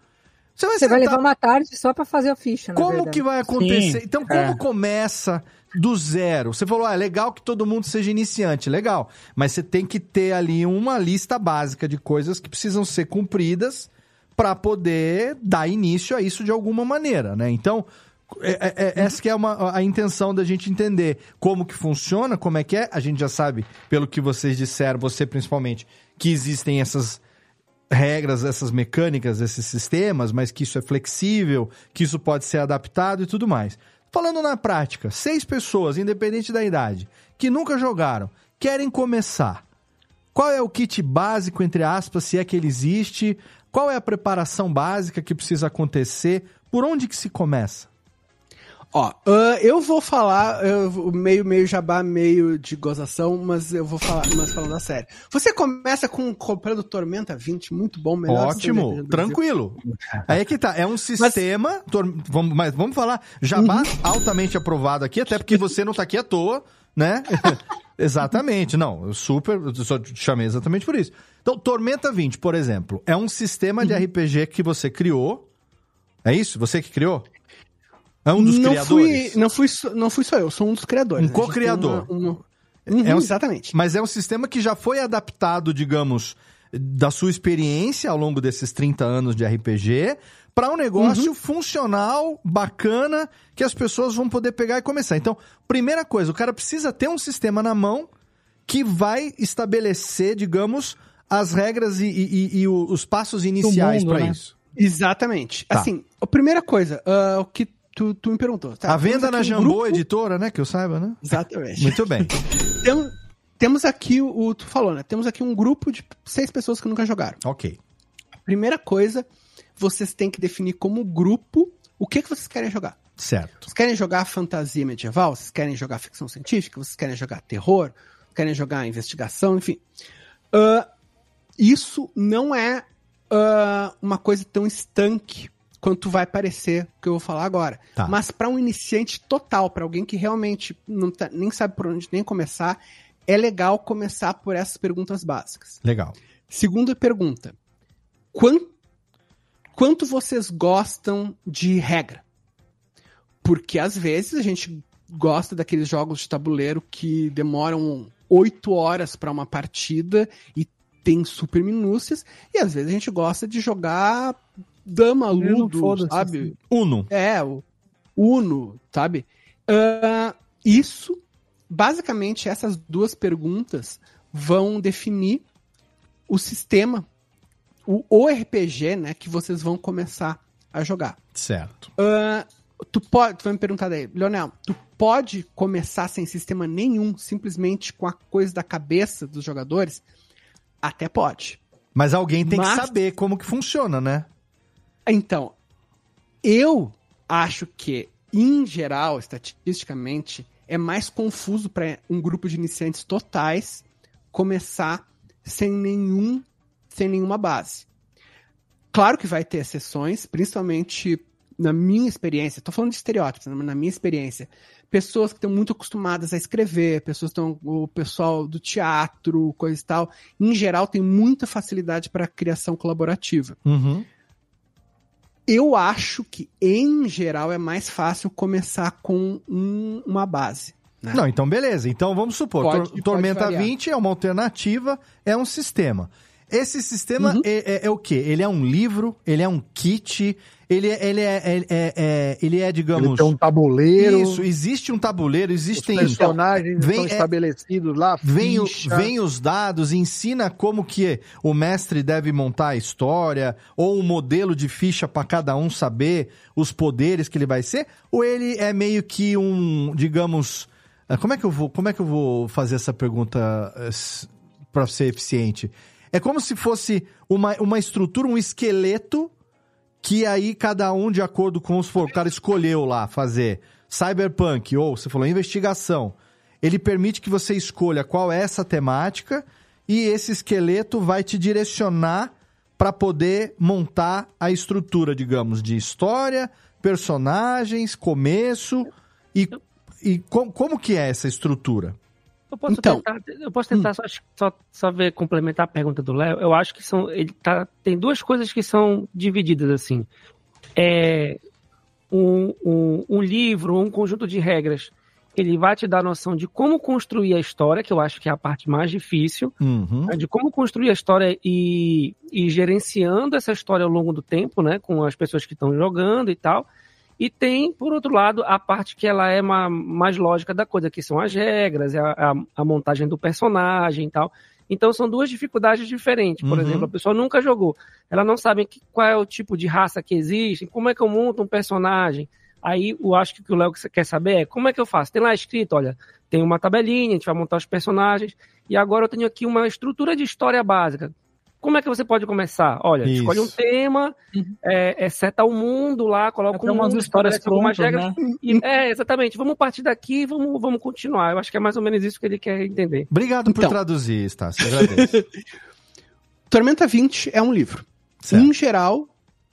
Speaker 1: Você vai,
Speaker 6: Você vai levar uma tarde só pra fazer a ficha, na
Speaker 1: como
Speaker 6: verdade.
Speaker 1: que vai acontecer?
Speaker 4: Sim,
Speaker 1: então, como
Speaker 4: é.
Speaker 1: começa do zero? Você falou, ah, é legal que todo mundo seja iniciante, legal. Mas você tem que ter ali uma lista básica de coisas que precisam ser cumpridas para poder dar início a isso de alguma maneira, né? Então, é- é- é- essa que é uma, a intenção da gente entender como que funciona, como é que é. A gente já sabe, pelo que vocês disseram, você principalmente, que existem essas regras, essas mecânicas, esses sistemas, mas que isso é flexível, que isso pode ser adaptado e tudo mais. Falando na prática, seis pessoas, independente da idade, que nunca jogaram, querem começar. Qual é o kit básico, entre aspas, se é que ele existe? Qual é a preparação básica que precisa acontecer? Por onde que se começa?
Speaker 7: Ó, ah, eu vou falar, eu meio, meio jabá, meio de gozação, mas eu vou falar, mas falando a sério. Você começa com comprando Tormenta 20, muito bom, melhor
Speaker 1: Ótimo, tranquilo. Aí é que tá, é um sistema, tor- vamos, mas vamos falar, jabá altamente aprovado aqui, até porque você não tá aqui à toa, né? exatamente, não, super, eu só te chamei exatamente por isso. Então, Tormenta 20, por exemplo, é um sistema de RPG que você criou, é isso? Você que criou? É um dos
Speaker 7: não
Speaker 1: criadores?
Speaker 7: Fui, não, fui, só- não fui só eu, sou um dos criadores.
Speaker 1: Um co-criador.
Speaker 7: Uhum,
Speaker 1: É um-
Speaker 7: exatamente.
Speaker 1: Mas é um sistema que já foi adaptado, digamos, da sua experiência ao longo desses 30 anos de RPG para um negócio funcional, bacana, que as pessoas vão poder pegar e começar. Então, primeira coisa, o cara precisa ter um sistema na mão que vai estabelecer, digamos, as regras e, e- e- os passos iniciais para
Speaker 7: né?
Speaker 1: isso.
Speaker 7: Exatamente.
Speaker 1: Tá.
Speaker 7: Assim, a primeira coisa, ah, o que tu, tu me perguntou. tá?
Speaker 1: a venda na
Speaker 7: um
Speaker 1: Jambô
Speaker 7: grupo-
Speaker 1: Editora, né? Que eu saiba, né?
Speaker 7: Exatamente.
Speaker 1: Muito bem.
Speaker 7: Tem- temos aqui o, o- tu falou, né? Temos aqui um grupo de seis pessoas que nunca jogaram.
Speaker 1: Ok.
Speaker 7: Primeira coisa, vocês têm que definir como grupo o que, que vocês querem jogar.
Speaker 1: Certo.
Speaker 7: Vocês querem jogar fantasia medieval? Vocês querem jogar ficção científica? Vocês querem jogar terror? Querem jogar investigação? Enfim. Ah, isso não é ah, uma coisa tão estanque quanto vai parecer o que eu vou falar agora.
Speaker 1: Tá.
Speaker 7: Mas para um iniciante total, para alguém que realmente não tá- nem sabe por onde nem começar, é legal começar por essas perguntas básicas.
Speaker 1: Legal.
Speaker 7: Segunda pergunta: Quan- quanto vocês gostam de regra? Porque às vezes a gente gosta daqueles jogos de tabuleiro que demoram oito horas para uma partida e tem super minúcias, e às vezes a gente gosta de jogar dama, ludo, sabe?
Speaker 4: assim.
Speaker 1: Uno.
Speaker 7: É, o Uno, sabe? Ah, isso, basicamente, essas duas perguntas vão definir o sistema, o, o RPG, né, que vocês vão começar a jogar.
Speaker 1: Certo.
Speaker 7: Ah, tu pode, tu vai me perguntar daí, Leonel, tu pode começar sem sistema nenhum, simplesmente com a coisa da cabeça dos jogadores? Até pode.
Speaker 1: Mas alguém tem
Speaker 7: Mas-
Speaker 1: que saber como que funciona, né?
Speaker 7: Então, eu acho que, em geral, estatisticamente, é mais confuso para um grupo de iniciantes totais começar sem nenhum, sem nenhuma base. Claro que vai ter exceções, principalmente na minha experiência, tô falando de estereótipos, né, mas na minha experiência, pessoas que estão muito acostumadas a escrever, pessoas estão, o pessoal do teatro, coisa e tal, em geral tem muita facilidade para criação colaborativa.
Speaker 1: Uhum.
Speaker 7: Eu acho que, em geral, é mais fácil começar com um- uma base. né?
Speaker 1: Não, então beleza. Então vamos supor,
Speaker 7: Pode-
Speaker 1: Tor-
Speaker 7: pode
Speaker 1: Tormenta
Speaker 7: variar.
Speaker 1: 20 é uma alternativa, é um sistema. Esse sistema
Speaker 3: Uhum.
Speaker 1: é, é- é o quê? Ele é um livro? Ele é um kit? Ele é, ele é, é- é- é- ele é, digamos...
Speaker 3: Ele tem um tabuleiro.
Speaker 1: Isso, existe um tabuleiro,
Speaker 3: Os
Speaker 1: existem...
Speaker 3: personagens
Speaker 1: Vem-
Speaker 3: estão
Speaker 1: é-
Speaker 3: estabelecidos lá.
Speaker 1: Vem, o-
Speaker 3: ficha.
Speaker 1: vem os dados, ensina como que o mestre deve montar a história, ou um modelo de ficha para cada um saber os poderes que ele vai ser, ou ele é meio que um, digamos, ah, como é que eu vou, como é que eu vou fazer essa pergunta para ser eficiente? É como se fosse uma, uma estrutura, um esqueleto que aí cada um, de acordo com os o cara escolheu lá fazer cyberpunk ou você falou investigação, ele permite que você escolha qual é essa temática e esse esqueleto vai te direcionar para poder montar a estrutura, digamos, de história, personagens, começo e, e com- como que é essa estrutura?
Speaker 2: Eu posso
Speaker 7: Então.
Speaker 2: tentar, eu posso tentar só, só, só ver, complementar a pergunta do Léo. Eu acho que são. Ele tá, tem duas coisas que são divididas assim. É um, um, um livro, um conjunto de regras. Ele vai te dar noção de como construir a história, que eu acho que é a parte mais difícil,
Speaker 1: Uhum.
Speaker 2: né, de como construir a história e, e gerenciando essa história ao longo do tempo, né, com as pessoas que estão jogando e tal. E tem, por outro lado, a parte que ela é ma- mais lógica da coisa, que são as regras, é a, a- a montagem do personagem e tal. Então são duas dificuldades diferentes. Por
Speaker 1: Uhum.
Speaker 2: exemplo, a pessoa nunca jogou. Ela não sabe que- qual é o tipo de raça que existe, como é que eu monto um personagem. Aí eu acho que o que o Léo quer saber é como é que eu faço. Tem lá escrito, olha, tem uma tabelinha, a gente vai montar os personagens, e agora eu tenho aqui uma estrutura de história básica. Como é que você pode começar? Olha,
Speaker 1: Isso.
Speaker 2: escolhe um tema, é, é, seta o mundo lá, coloca
Speaker 4: Uhum.
Speaker 2: Um
Speaker 4: umas
Speaker 2: mundo,
Speaker 4: histórias prontas,
Speaker 2: regras. E, é, exatamente. Vamos partir daqui e vamos, vamos continuar. Eu acho que é mais ou menos isso que ele quer entender.
Speaker 1: Obrigado por
Speaker 7: Então.
Speaker 1: traduzir, Estácio. Agradeço.
Speaker 7: Tormenta 20 é um livro.
Speaker 1: Certo.
Speaker 7: Em geral,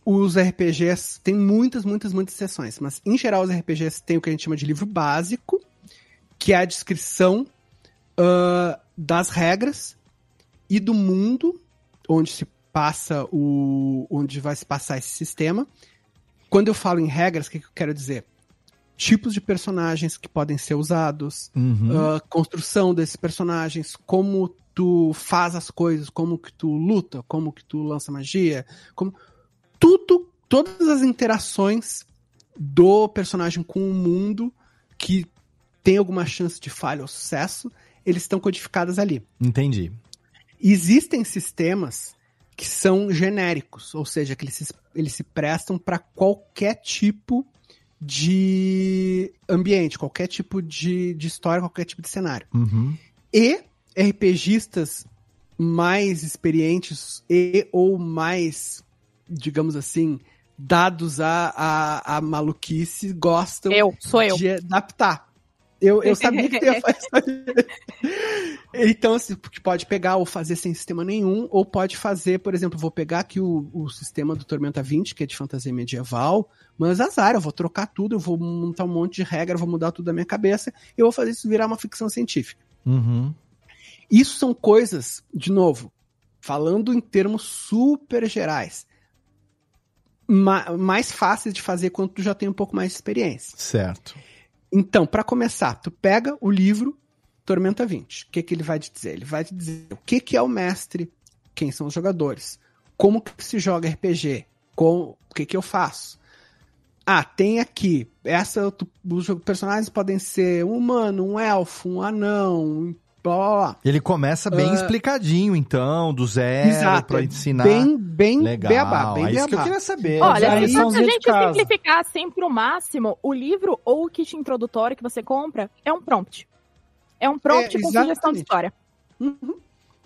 Speaker 7: os RPGs tem muitas, muitas, muitas seções, mas em geral os RPGs têm o que a gente chama de livro básico, que é a descrição ah, das regras e do mundo onde se passa o. onde vai se passar esse sistema. Quando eu falo em regras, o que, que eu quero dizer? Tipos de personagens que podem ser usados,
Speaker 1: Uhum.
Speaker 7: ah, construção desses personagens, como tu faz as coisas, como que tu luta, como que tu lança magia, como tudo, todas as interações do personagem com o mundo que tem alguma chance de falha ou sucesso, eles estão codificadas ali.
Speaker 1: Entendi.
Speaker 7: Existem sistemas que são genéricos, ou seja, que eles se, eles se prestam para qualquer tipo de ambiente, qualquer tipo de, de história, qualquer tipo de cenário.
Speaker 1: Uhum.
Speaker 7: E RPGistas mais experientes e ou mais, digamos assim, dados a, a, a maluquice gostam
Speaker 5: Eu, sou eu.
Speaker 7: de adaptar. Eu, eu sabia que ia fazer. então, assim, pode pegar ou fazer sem sistema nenhum, ou pode fazer, por exemplo, vou pegar aqui o, o sistema do Tormenta 20, que é de fantasia medieval, mas azar, eu vou trocar tudo, eu vou montar um monte de regra, vou mudar tudo da minha cabeça, e eu vou fazer isso virar uma ficção científica.
Speaker 1: Uhum.
Speaker 7: Isso são coisas, de novo, falando em termos super gerais, ma- mais fáceis de fazer quando tu já tem um pouco mais de experiência.
Speaker 1: Certo.
Speaker 7: Então, para começar, tu pega o livro Tormenta 20. O que, que ele vai te dizer? Ele vai te dizer o que, que é o mestre, quem são os jogadores, como que se joga RPG, com, o que, que eu faço. Ah, tem aqui. Essa, tu- os personagens podem ser um humano, um elfo, um anão, um blá blá blá.
Speaker 1: Ele começa bem
Speaker 7: Ah.
Speaker 1: explicadinho, então, do zero,
Speaker 7: Exato,
Speaker 1: pra
Speaker 7: é
Speaker 1: ensinar.
Speaker 7: bem- bem
Speaker 1: Legal.
Speaker 7: beabá, bem
Speaker 1: é isso que eu queria saber.
Speaker 5: Olha,
Speaker 4: aí
Speaker 5: se a gente simplificar assim pro máximo, o livro ou o kit introdutório que você compra é um prompt. É um prompt
Speaker 7: É,
Speaker 5: com sugestão de história.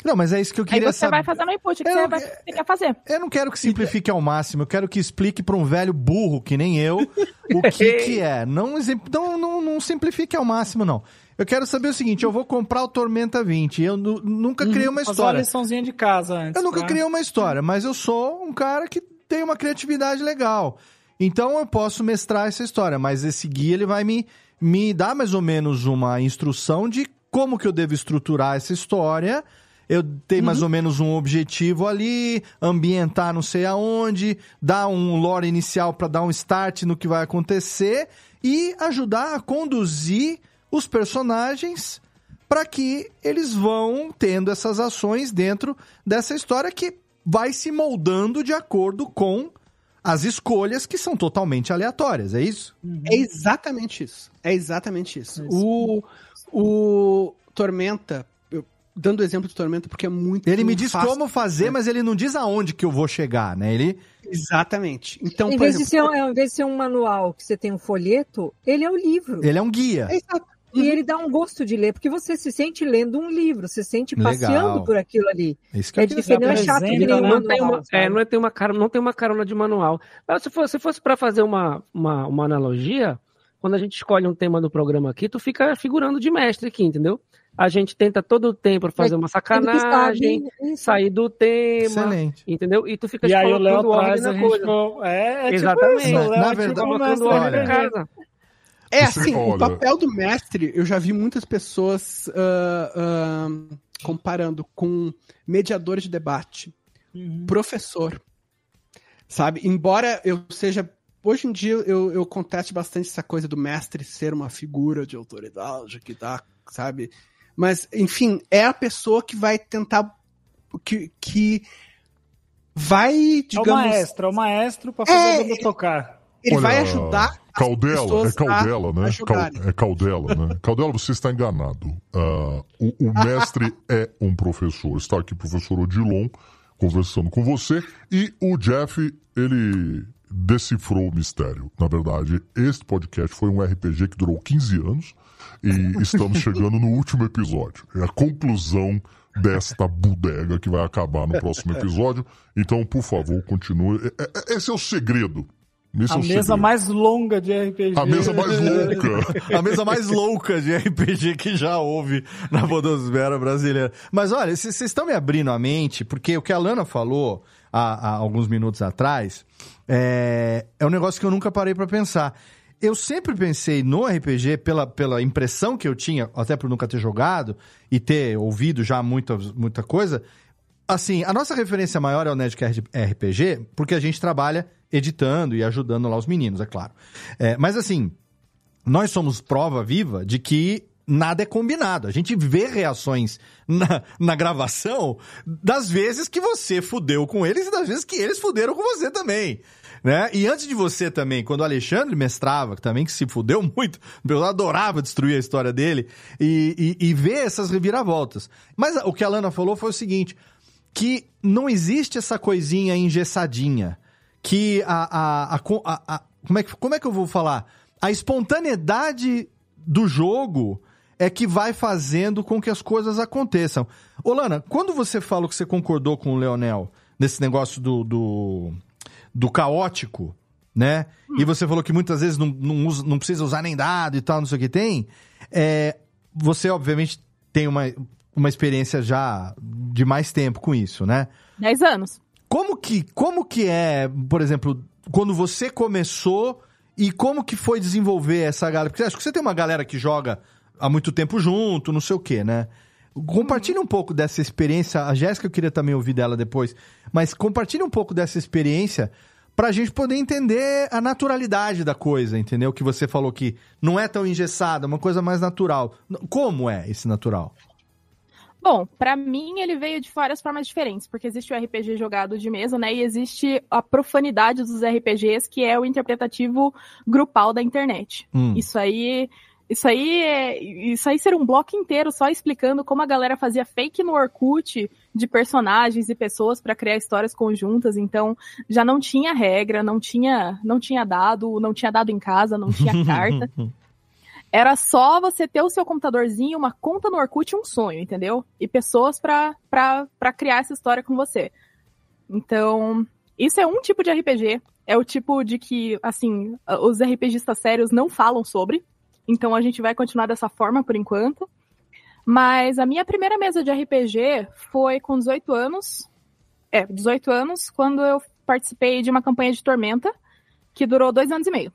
Speaker 1: Não, mas é isso que eu queria
Speaker 5: você
Speaker 1: saber.
Speaker 5: vai fazendo o input que
Speaker 1: Eu
Speaker 5: você, vai, você quer fazer.
Speaker 1: Eu não quero que simplifique ao máximo, eu quero que explique pra um velho burro que nem eu o que que é. Não, não, não, não simplifique ao máximo, não. Eu quero saber o seguinte, eu vou comprar o Tormenta 20, eu nu- nunca criei uma
Speaker 4: uma
Speaker 1: história.
Speaker 4: liçãozinha de casa antes.
Speaker 1: Eu nunca
Speaker 4: tá?
Speaker 1: criei uma história, mas eu sou um cara que tem uma criatividade legal. Então eu posso mestrar essa história, mas esse guia ele vai me, me dar mais ou menos uma instrução de como que eu devo estruturar essa história. Eu tenho mais ou menos um objetivo ali, ambientar não sei aonde, dar um lore inicial para dar um start no que vai acontecer e ajudar a conduzir os personagens para que eles vão tendo essas ações dentro dessa história que vai se moldando de acordo com as escolhas que são totalmente aleatórias, é isso?
Speaker 7: É exatamente isso. É exatamente isso. O, o Tormenta, eu- dando o exemplo do Tormenta, porque é muito
Speaker 1: Ele me diz
Speaker 7: fácil.
Speaker 1: como fazer, mas ele não diz aonde que eu vou chegar, né? Ele
Speaker 7: Exatamente. Então,
Speaker 6: em,
Speaker 7: por
Speaker 6: vez
Speaker 7: exemplo,
Speaker 6: de ser, um- ao invés de ser um manual que você tem um folheto, ele é um livro.
Speaker 1: ele é um guia.
Speaker 6: E ele dá um gosto de ler, porque você se sente lendo um livro, você se sente
Speaker 1: Legal.
Speaker 6: passeando por aquilo ali.
Speaker 1: Isso
Speaker 6: É diferente, não é chato que nem um
Speaker 2: não tem uma,
Speaker 6: manual.
Speaker 2: é, não tem uma cara, não tem uma carona de manual. Mas se fosse, se fosse para fazer uma, uma, uma analogia, quando a gente escolhe um tema do programa aqui, tu fica figurando de mestre aqui, entendeu? A gente tenta todo o tempo fazer uma sacanagem, sair do tema,
Speaker 1: Excelente.
Speaker 2: entendeu? E tu fica
Speaker 4: E aí
Speaker 2: colocando ordem na
Speaker 4: a gente
Speaker 2: coisa.
Speaker 4: pro- é, é tipo
Speaker 2: Exatamente.
Speaker 4: isso, o Léo
Speaker 1: Na
Speaker 4: é tipo
Speaker 1: verdade,
Speaker 4: o
Speaker 2: colocando
Speaker 4: mestre
Speaker 2: ordem
Speaker 4: do
Speaker 2: na
Speaker 4: RPG.
Speaker 2: casa.
Speaker 7: É assim, o papel do mestre, eu já vi muitas pessoas ah, ah, comparando com mediador de debate, professor, sabe? Embora eu seja. Hoje em dia eu, eu conteste bastante essa coisa do mestre ser uma figura de autoridade que dá, sabe? Mas, enfim, é a pessoa que vai tentar. que, que vai,
Speaker 4: É o
Speaker 7: digamos.
Speaker 4: maestro, é o maestro pra fazer
Speaker 7: É,
Speaker 4: banda tocar.
Speaker 7: Ele vai
Speaker 12: Olha,
Speaker 7: ajudar. as
Speaker 12: Caudela, é né?
Speaker 7: a
Speaker 12: Cal-
Speaker 7: jogarem.
Speaker 12: é Caudela, né? Caudela, você está enganado. Ah, o, o mestre é um professor. Está aqui o professor Odilon conversando com você e o Jeff, ele decifrou o mistério. Na verdade, este podcast foi um RPG que durou 15 anos e estamos chegando no último episódio. É a conclusão desta bodega que vai acabar no próximo episódio. Então, por favor, continue. É- é- Esse é o segredo. É
Speaker 4: A mesa
Speaker 12: segredo.
Speaker 4: mais longa de RPG.
Speaker 12: A mesa mais louca.
Speaker 1: A mesa mais louca de RPG que já houve na podosfera brasileira. Mas olha, vocês estão me abrindo a mente, porque o que a Lana falou há, há alguns minutos atrás é, é um negócio que eu nunca parei pra pensar. Eu sempre pensei no RPG, pela, pela impressão que eu tinha, até por nunca ter jogado e ter ouvido já muita, muita coisa, assim, a nossa referência maior é o Nerdcast RPG, porque a gente trabalha editando e ajudando lá os meninos, é claro. É, mas assim, nós somos prova viva de que nada é combinado. A gente vê reações na, na gravação das vezes que você fudeu com eles e das vezes que eles fuderam com você também. Né? E antes de você também, quando o Alexandre mestrava, que também que se fudeu muito, eu adorava destruir a história dele, e, e, e ver essas reviravoltas. Mas o que a Lana falou foi o seguinte, que não existe essa coisinha engessadinha, que a, a, a, a- a- como, é que, como é que eu vou falar? A espontaneidade do jogo é que vai fazendo com que as coisas aconteçam. Ô, Lana, quando você falou que você concordou com o Leonel nesse negócio do, do, do caótico, né? E você falou que muitas vezes não, não, usa- não precisa usar nem dado e tal, não sei o que tem. É, você, obviamente, tem uma, uma experiência já de mais tempo com isso, né?
Speaker 5: 10 anos.
Speaker 1: Como que, como que é, por exemplo, quando você começou e como que foi desenvolver essa galera? Porque acho que você tem uma galera que joga há muito tempo junto, não sei o quê, né? Compartilhe um pouco dessa experiência. A Jéssica eu queria também ouvir dela depois, mas compartilhe um pouco dessa experiência pra gente poder entender a naturalidade da coisa, entendeu? Que você falou que não é tão engessada, é uma coisa mais natural. Como é esse natural?
Speaker 5: Bom, pra mim ele veio de várias formas diferentes, porque existe o RPG jogado de mesa, né? E existe a profanidade dos RPGs, que é o interpretativo grupal da internet.
Speaker 13: Hum.
Speaker 5: Isso aí. Isso aí é. Isso aí ser um bloco inteiro só explicando como a galera fazia fake no Orkut de personagens e pessoas pra criar histórias conjuntas. Então, já não tinha regra, não tinha, não tinha dado, não tinha dado em casa, não tinha carta. Era só você ter o seu computadorzinho, uma conta no Orkut um sonho, entendeu? E pessoas pra criar essa história com você. Então, isso é um tipo de RPG. É o tipo de que, assim, os RPGistas sérios não falam sobre. Então a gente vai continuar dessa forma por enquanto. Mas a minha primeira mesa de RPG foi com 18 anos. É, 18 anos, quando eu participei de uma campanha de Tormenta, que durou dois anos e meio.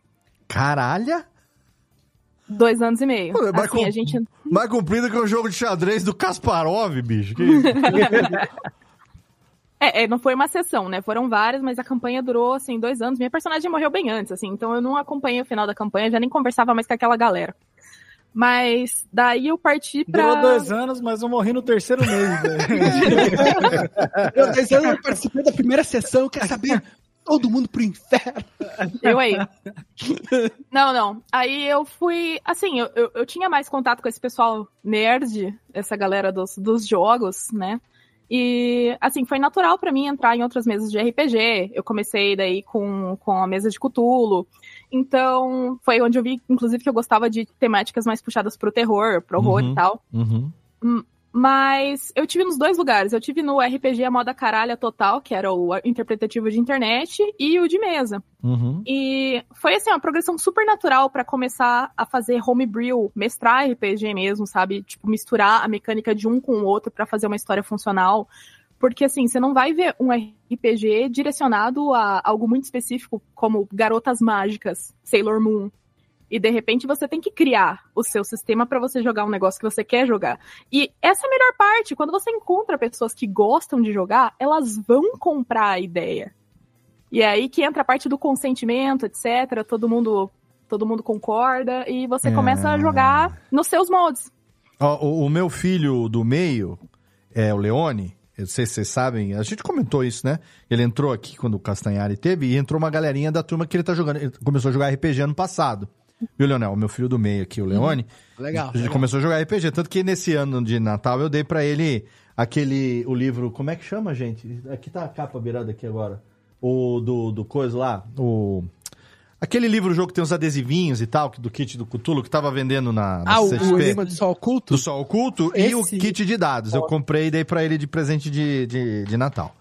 Speaker 1: Caralho!
Speaker 5: Dois anos e meio.
Speaker 1: Pô, mas
Speaker 5: Assim,
Speaker 1: com-
Speaker 5: a gente.
Speaker 1: Mais comprido que o jogo de xadrez do Kasparov, bicho. Que...
Speaker 5: É, é, não foi uma sessão, né? Foram várias, mas a campanha durou, assim, dois anos. Minha personagem morreu bem antes, assim, então eu não acompanhei o final da campanha, já nem conversava mais com aquela galera. Mas daí eu parti pra.
Speaker 4: Durou dois anos, mas eu morri no terceiro mês. velho.
Speaker 7: Eu, dois anos, eu participei da primeira sessão, quer saber? Todo mundo pro inferno.
Speaker 5: Eu aí. Não, não. Aí eu fui. Assim, eu, eu, eu tinha mais contato com esse pessoal nerd, essa galera dos, dos jogos, né? E, assim, foi natural pra mim entrar em outras mesas de RPG. Eu comecei daí com, com a mesa de Cthulhu. Então, foi onde eu vi, inclusive, que eu gostava de temáticas mais puxadas pro terror, pro horror
Speaker 1: Uhum,
Speaker 5: e tal.
Speaker 1: Uhum.
Speaker 5: Mas eu tive nos dois lugares. Eu tive no RPG A Moda Caralha Total, que era o interpretativo de internet, e o de mesa.
Speaker 1: Uhum.
Speaker 5: E foi assim, uma progressão super natural pra começar a fazer homebrew, mestrar RPG mesmo, sabe? Tipo, misturar a mecânica de um com o outro pra fazer uma história funcional. Porque assim, você não vai ver um RPG direcionado a algo muito específico, como Garotas Mágicas, Sailor Moon. E de repente você tem que criar o seu sistema pra você jogar um negócio que você quer jogar. E essa é a melhor parte, quando você encontra pessoas que gostam de jogar, elas vão comprar a ideia. E é aí que entra a parte do consentimento, etc. Todo mundo, todo mundo concorda e você
Speaker 1: É.
Speaker 5: começa a jogar nos seus moldes.
Speaker 1: Ó, o, o meu filho do meio, é o Leone, eu não sei se vocês sabem, a gente comentou isso, né? Ele entrou aqui quando o Castanhari teve e entrou uma galerinha da turma que ele tá jogando. Ele começou a jogar RPG ano passado. Viu, Leonel? O meu filho do meio aqui, o Leone.
Speaker 7: Legal,
Speaker 1: Ele começou a jogar RPG. Tanto que nesse ano de Natal eu dei pra ele aquele. O livro. Como é que chama, gente? Aqui tá a capa virada aqui agora. O do, do coisa lá. O. Aquele livro-jogo que tem os adesivinhos e tal, que- do kit do Cthulhu, que tava vendendo na, na
Speaker 7: Ah, o,
Speaker 1: CXP.
Speaker 7: o Enigma do Sol Oculto?
Speaker 1: Do Sol Oculto e o
Speaker 7: Esse-
Speaker 1: kit de dados. Eu comprei e dei pra ele de presente de, de, de Natal.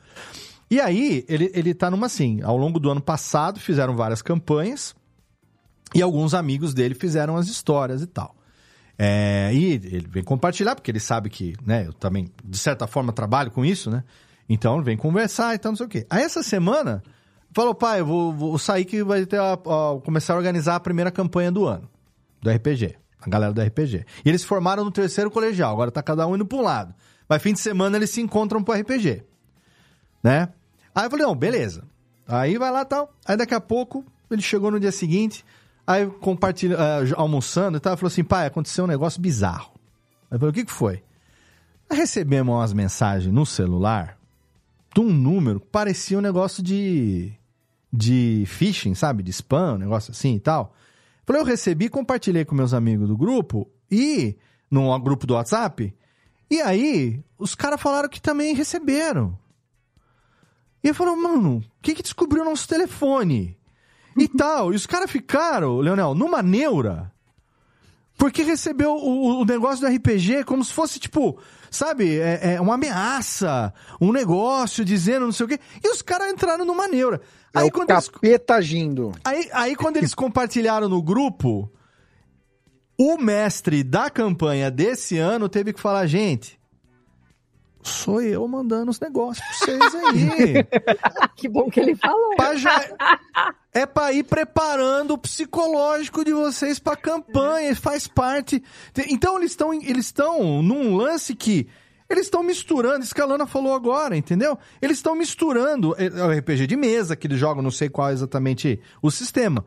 Speaker 1: E aí, ele, ele tá numa assim, ao longo do ano passado fizeram várias campanhas e alguns amigos dele fizeram as histórias e tal. É, e ele vem compartilhar, porque ele sabe que, né, eu também, de certa forma, trabalho com isso, né? Então vem conversar e tal, não sei o quê. Aí essa semana, falou, pai, eu vou, vou sair que vai ter a, a- começar a organizar a primeira campanha do ano, do RPG. A galera do RPG. E eles formaram no terceiro colegial, agora tá cada um indo pra um lado. Mas fim de semana eles se encontram pro RPG. Né? Aí eu falei, não, beleza. Aí vai lá tal. Aí daqui a pouco, ele chegou no dia seguinte, aí compartilha, eh, almoçando e tal, falou assim, pai, aconteceu um negócio bizarro. Aí eu falei, o que que foi? Nós recebemos umas mensagens no celular de um número que parecia um negócio de, de phishing, sabe? De spam, um negócio assim e tal. Falei, eu recebi, compartilhei com meus amigos do grupo e num grupo do WhatsApp. E aí, os caras falaram que também receberam. E ele falou, mano, o que que descobriu nosso telefone? E tal. E os caras ficaram, Leonel, numa neura. Porque recebeu o, o negócio do RPG como se fosse, tipo, sabe, é, é uma ameaça, um negócio dizendo não sei o quê. E os caras entraram numa neura.
Speaker 3: É
Speaker 1: Aí
Speaker 3: o
Speaker 1: quando eles
Speaker 3: capeta agindo.
Speaker 1: Aí, aí quando eles compartilharam no grupo, o mestre da campanha desse ano teve que falar, gente, sou eu mandando os negócios pra vocês aí.
Speaker 6: que bom que ele falou.
Speaker 1: Já- É pra ir preparando o psicológico de vocês pra campanha, faz parte. Então eles estão eles estão num lance que eles estão misturando, isso que a Lana falou agora, entendeu? Eles estão misturando é é o RPG de mesa que eles jogam, não sei qual é exatamente o sistema,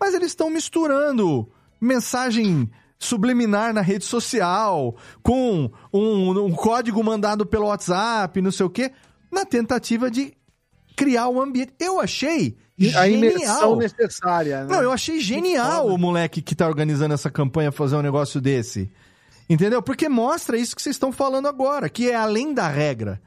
Speaker 1: mas eles estão misturando mensagem subliminar na rede social com um, um código mandado pelo WhatsApp, não sei o quê, na tentativa de criar um ambiente. Eu achei
Speaker 3: A imersão
Speaker 1: genial.
Speaker 3: necessária, né?
Speaker 1: Não, eu achei genial o moleque que tá organizando essa campanha fazer um negócio desse. Entendeu? Porque mostra isso que vocês estão falando agora, que é além da regra.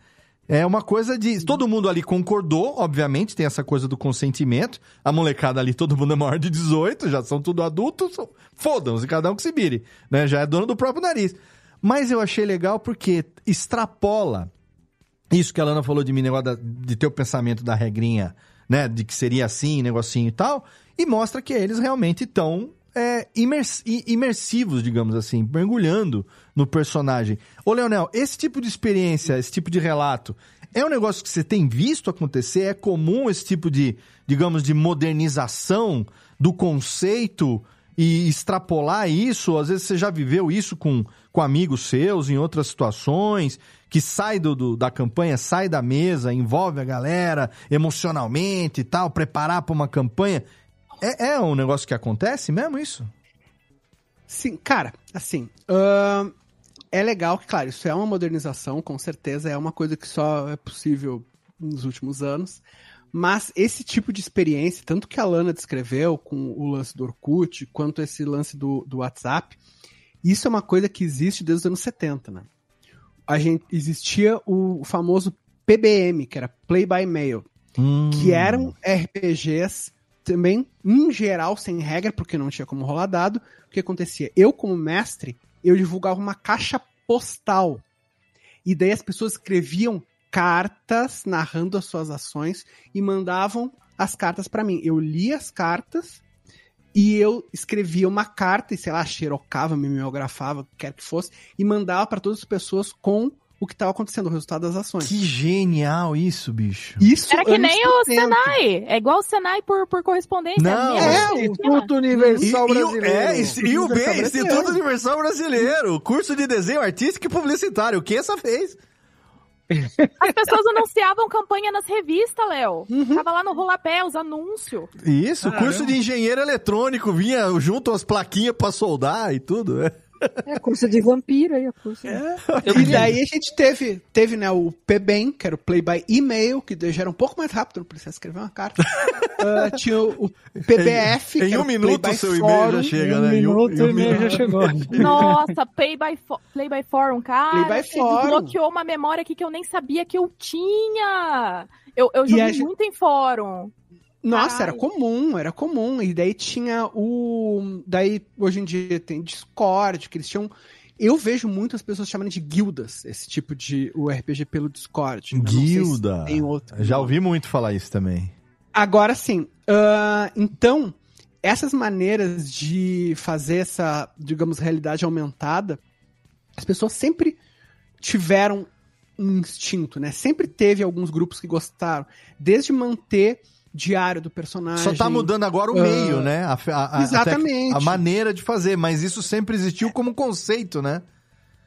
Speaker 1: É uma coisa de. Todo mundo ali concordou, obviamente, tem essa coisa do consentimento. A molecada ali, todo mundo é maior de 18, já são tudo adultos. Fodam-se, cada um que se vire. Né? Já é dono do próprio nariz. Mas eu achei legal porque extrapola isso que a Lana falou de mim, negócio da- de ter o pensamento da regrinha, né? De que seria assim, negocinho e tal, e mostra que eles realmente estão é, imers- imersivos, digamos assim, mergulhando no personagem. Ô, Leonel, esse tipo de experiência, esse tipo de relato, é um negócio que você tem visto acontecer? É comum esse tipo de, digamos, de modernização do conceito e extrapolar isso? Às vezes você já viveu isso com, com amigos seus em outras situações, que sai do, do- da campanha, sai da mesa, envolve a galera emocionalmente e tal, preparar para uma campanha. É, é um negócio que acontece mesmo isso?
Speaker 7: Sim, cara, assim, ahn, é legal que, claro, isso é uma modernização, com certeza, é uma coisa que só é possível nos últimos anos. Mas esse tipo de experiência, tanto que a Lana descreveu com o lance do Orkut, quanto esse lance do, do WhatsApp, isso é uma coisa que existe desde os anos 70, né? A gente, existia o famoso PBM, que era Play by Mail, que eram RPGs também, em geral, sem regra, porque não tinha como rolar dado. O que acontecia? Eu, como mestre, eu divulgava uma caixa postal. E daí as pessoas escreviam cartas narrando as suas ações e mandavam as cartas pra mim. Eu lia as cartas e eu escrevia uma carta e, sei lá, xerocava, mimeografava, o que quer que fosse, e mandava pra todas as pessoas com o que estava acontecendo, o resultado das ações.
Speaker 1: Que genial isso, bicho.
Speaker 7: Isso
Speaker 5: Era que nem o
Speaker 7: 70.
Speaker 5: Senai. É igual o Senai por, por correspondência.
Speaker 1: Não, é,
Speaker 5: mãe
Speaker 1: o.
Speaker 3: Instituto Universal
Speaker 1: E, o-
Speaker 3: Brasileiro.
Speaker 1: é, e, e o B,
Speaker 3: Brasileiro.
Speaker 1: Instituto Universal Brasileiro, curso de desenho artístico e publicitário. O que essa fez?
Speaker 5: As pessoas anunciavam campanha nas revistas, Léo.
Speaker 7: Uhum.
Speaker 5: Tava lá no rolapé, os anúncios.
Speaker 1: Isso, curso de engenheiro eletrônico, vinha junto as plaquinhas pra soldar e tudo. É.
Speaker 6: É curso de vampiro aí, a curso.
Speaker 7: E daí a gente teve, teve né, o PBEM, que era o Play by E-mail, que já era um pouco mais rápido, não precisa escrever uma carta. Ah, tinha o, o PBF,
Speaker 1: Em- em
Speaker 7: que era
Speaker 1: um
Speaker 7: o
Speaker 1: minuto
Speaker 7: by
Speaker 1: seu e-mail já
Speaker 7: Forum.
Speaker 1: chega, né? Em um- em um minuto.
Speaker 5: Nossa, Play by, Fo- Play by Forum, cara.
Speaker 7: Play by Forum.
Speaker 5: desbloqueou uma memória aqui que eu nem sabia que eu tinha. Eu, eu joguei
Speaker 7: gente-
Speaker 5: muito em fórum.
Speaker 7: Nossa,
Speaker 5: Caralho.
Speaker 7: era comum, era comum. E daí tinha o. Daí, hoje em dia, tem Discord, que eles tinham. Eu vejo muitas pessoas chamando de guildas, esse tipo de o RPG pelo Discord. Sei se
Speaker 1: Guilda.
Speaker 7: tem outro.
Speaker 1: Já ouvi muito falar isso também.
Speaker 7: Agora sim, ah, então, essas maneiras de fazer essa, digamos, realidade aumentada, as pessoas sempre tiveram um instinto, né? Sempre teve alguns grupos que gostaram. Desde manter diário do personagem.
Speaker 1: Só tá mudando agora o
Speaker 7: ah,
Speaker 1: meio, né? A, a- a-
Speaker 7: Exatamente.
Speaker 1: A, maneira de fazer, mas isso sempre existiu como conceito, né?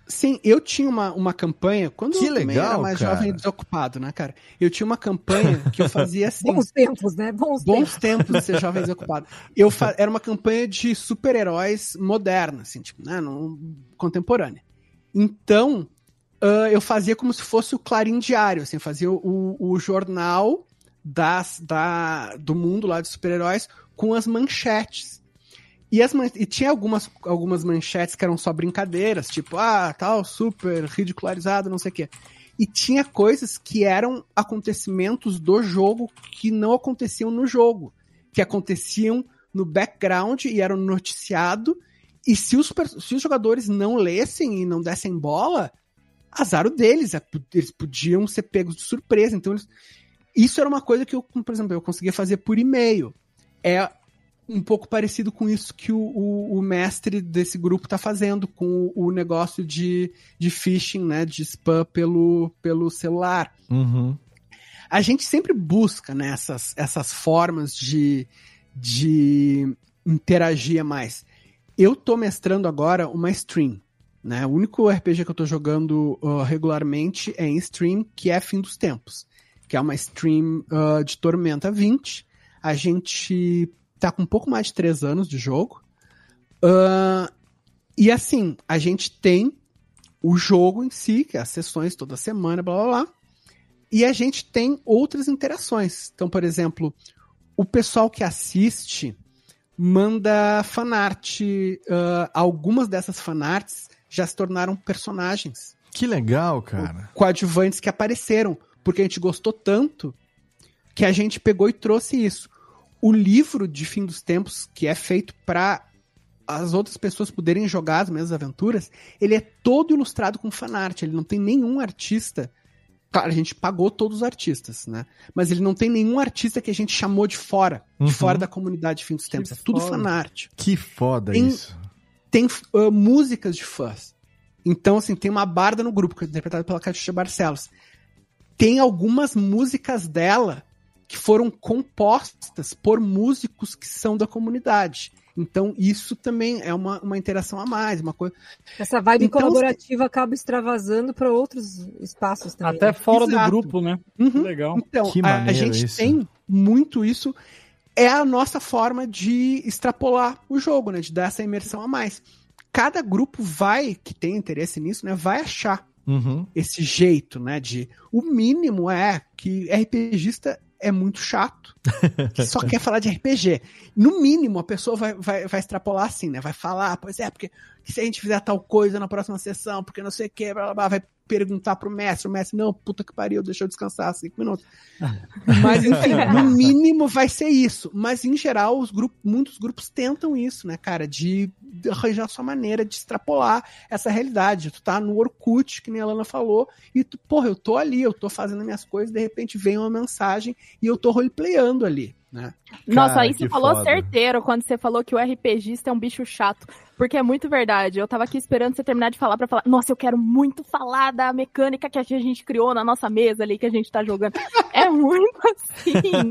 Speaker 7: Sim, eu tinha uma, uma campanha, quando
Speaker 1: Que
Speaker 7: eu
Speaker 1: legal,
Speaker 7: era mais
Speaker 1: cara.
Speaker 7: jovem e desocupado, né, cara? Eu tinha uma campanha que eu fazia assim.
Speaker 6: Bons tempos, né? Bons,
Speaker 7: Bons
Speaker 6: tempos.
Speaker 7: tempos de ser jovem desocupado. Eu fa- Era uma campanha de super-heróis moderna, assim, tipo, né, não, contemporânea. Então, ah, eu fazia como se fosse o Clarim Diário, assim, fazia o, o jornal das, da, do mundo lá de super-heróis com as manchetes. E, as man- e tinha algumas, algumas manchetes que eram só brincadeiras, tipo, ah, tal, super ridicularizado, não sei o quê. E tinha coisas que eram acontecimentos do jogo que não aconteciam no jogo, que aconteciam no background e eram noticiado. E se os, se os jogadores não lessem e não dessem bola, azar deles. é, Eles podiam ser pegos de surpresa. Então, eles- isso era uma coisa que eu, por exemplo, eu conseguia fazer por e-mail. É um pouco parecido com isso que o, o- o mestre desse grupo tá fazendo com o, o negócio de, de phishing, né, de spam pelo, pelo celular.
Speaker 1: Uhum.
Speaker 7: A gente sempre busca né, essas, essas formas de, de interagir mais. Eu tô mestrando agora uma stream. Né? O único RPG que eu tô jogando uh, regularmente é em stream, que é Fim dos Tempos. Que é uma stream uh, de Tormenta 20. A gente tá com um pouco mais de três anos de jogo. Uh, e assim, a gente tem o jogo em si, que é as sessões toda semana, blá blá blá. E a gente tem outras interações. Então, por exemplo, o pessoal que assiste manda fanart. Uh, algumas dessas fanarts já se tornaram personagens.
Speaker 1: Que legal, cara.
Speaker 7: Coadjuvantes que apareceram. Porque a gente gostou tanto que a gente pegou e trouxe isso. O livro de Fim dos Tempos, que é feito para as outras pessoas poderem jogar as mesmas aventuras, ele é todo ilustrado com fanart. Ele não tem nenhum artista. Claro, a gente pagou todos os artistas, né? Mas ele não tem nenhum artista que a gente chamou de fora,
Speaker 1: Uhum.
Speaker 7: de fora da comunidade de Fim dos Tempos. É tudo
Speaker 1: foda.
Speaker 7: fanart
Speaker 1: Que foda
Speaker 7: Tem-
Speaker 1: isso.
Speaker 7: tem uh, músicas de fãs. Então, assim, tem uma barda no grupo, que é interpretada pela Katia Barcelos. Tem algumas músicas dela que foram compostas por músicos que são da comunidade. Então, isso também é uma, uma interação a mais, uma coisa.
Speaker 6: Essa vibe
Speaker 7: Então,
Speaker 6: colaborativa acaba extravasando para outros espaços também.
Speaker 4: Até
Speaker 6: né?
Speaker 4: fora do
Speaker 7: Exato.
Speaker 4: grupo, né?
Speaker 7: Uhum.
Speaker 4: Legal.
Speaker 7: Então,
Speaker 1: Que
Speaker 7: a- a, gente
Speaker 1: isso.
Speaker 7: tem muito isso. É a nossa forma de extrapolar o jogo, né? De dar essa imersão a mais. cada grupo vai, que tem interesse nisso, né, vai achar
Speaker 1: Uhum.
Speaker 7: esse jeito, né, de... O mínimo é que RPGista é muito chato, que só quer falar de RPG. No mínimo, a pessoa vai, vai, vai extrapolar assim, né? Vai falar, pois é, porque se a gente fizer tal coisa na próxima sessão, porque não sei o que, blá, blá, blá, vai perguntar pro mestre, o mestre, não, puta que pariu, deixa eu descansar cinco minutos. Mas, enfim, no mínimo vai ser isso. Mas, em geral, os grupos, muitos grupos tentam isso, né, cara? De arranjar a sua maneira de extrapolar essa realidade. Tu tá no Orkut, que nem a Lana falou, e tu, porra, eu tô ali, eu tô fazendo minhas coisas, de repente vem uma mensagem e eu tô roleplayando ali, né?
Speaker 5: Nossa,
Speaker 7: Cara,
Speaker 5: aí você falou
Speaker 7: foda.
Speaker 5: certeiro quando você falou que o RPGista é um bicho chato. Porque é muito verdade. Eu tava aqui esperando você terminar de falar pra falar. Nossa, eu quero muito falar da mecânica que a gente criou na nossa mesa ali que a gente tá jogando. É muito assim.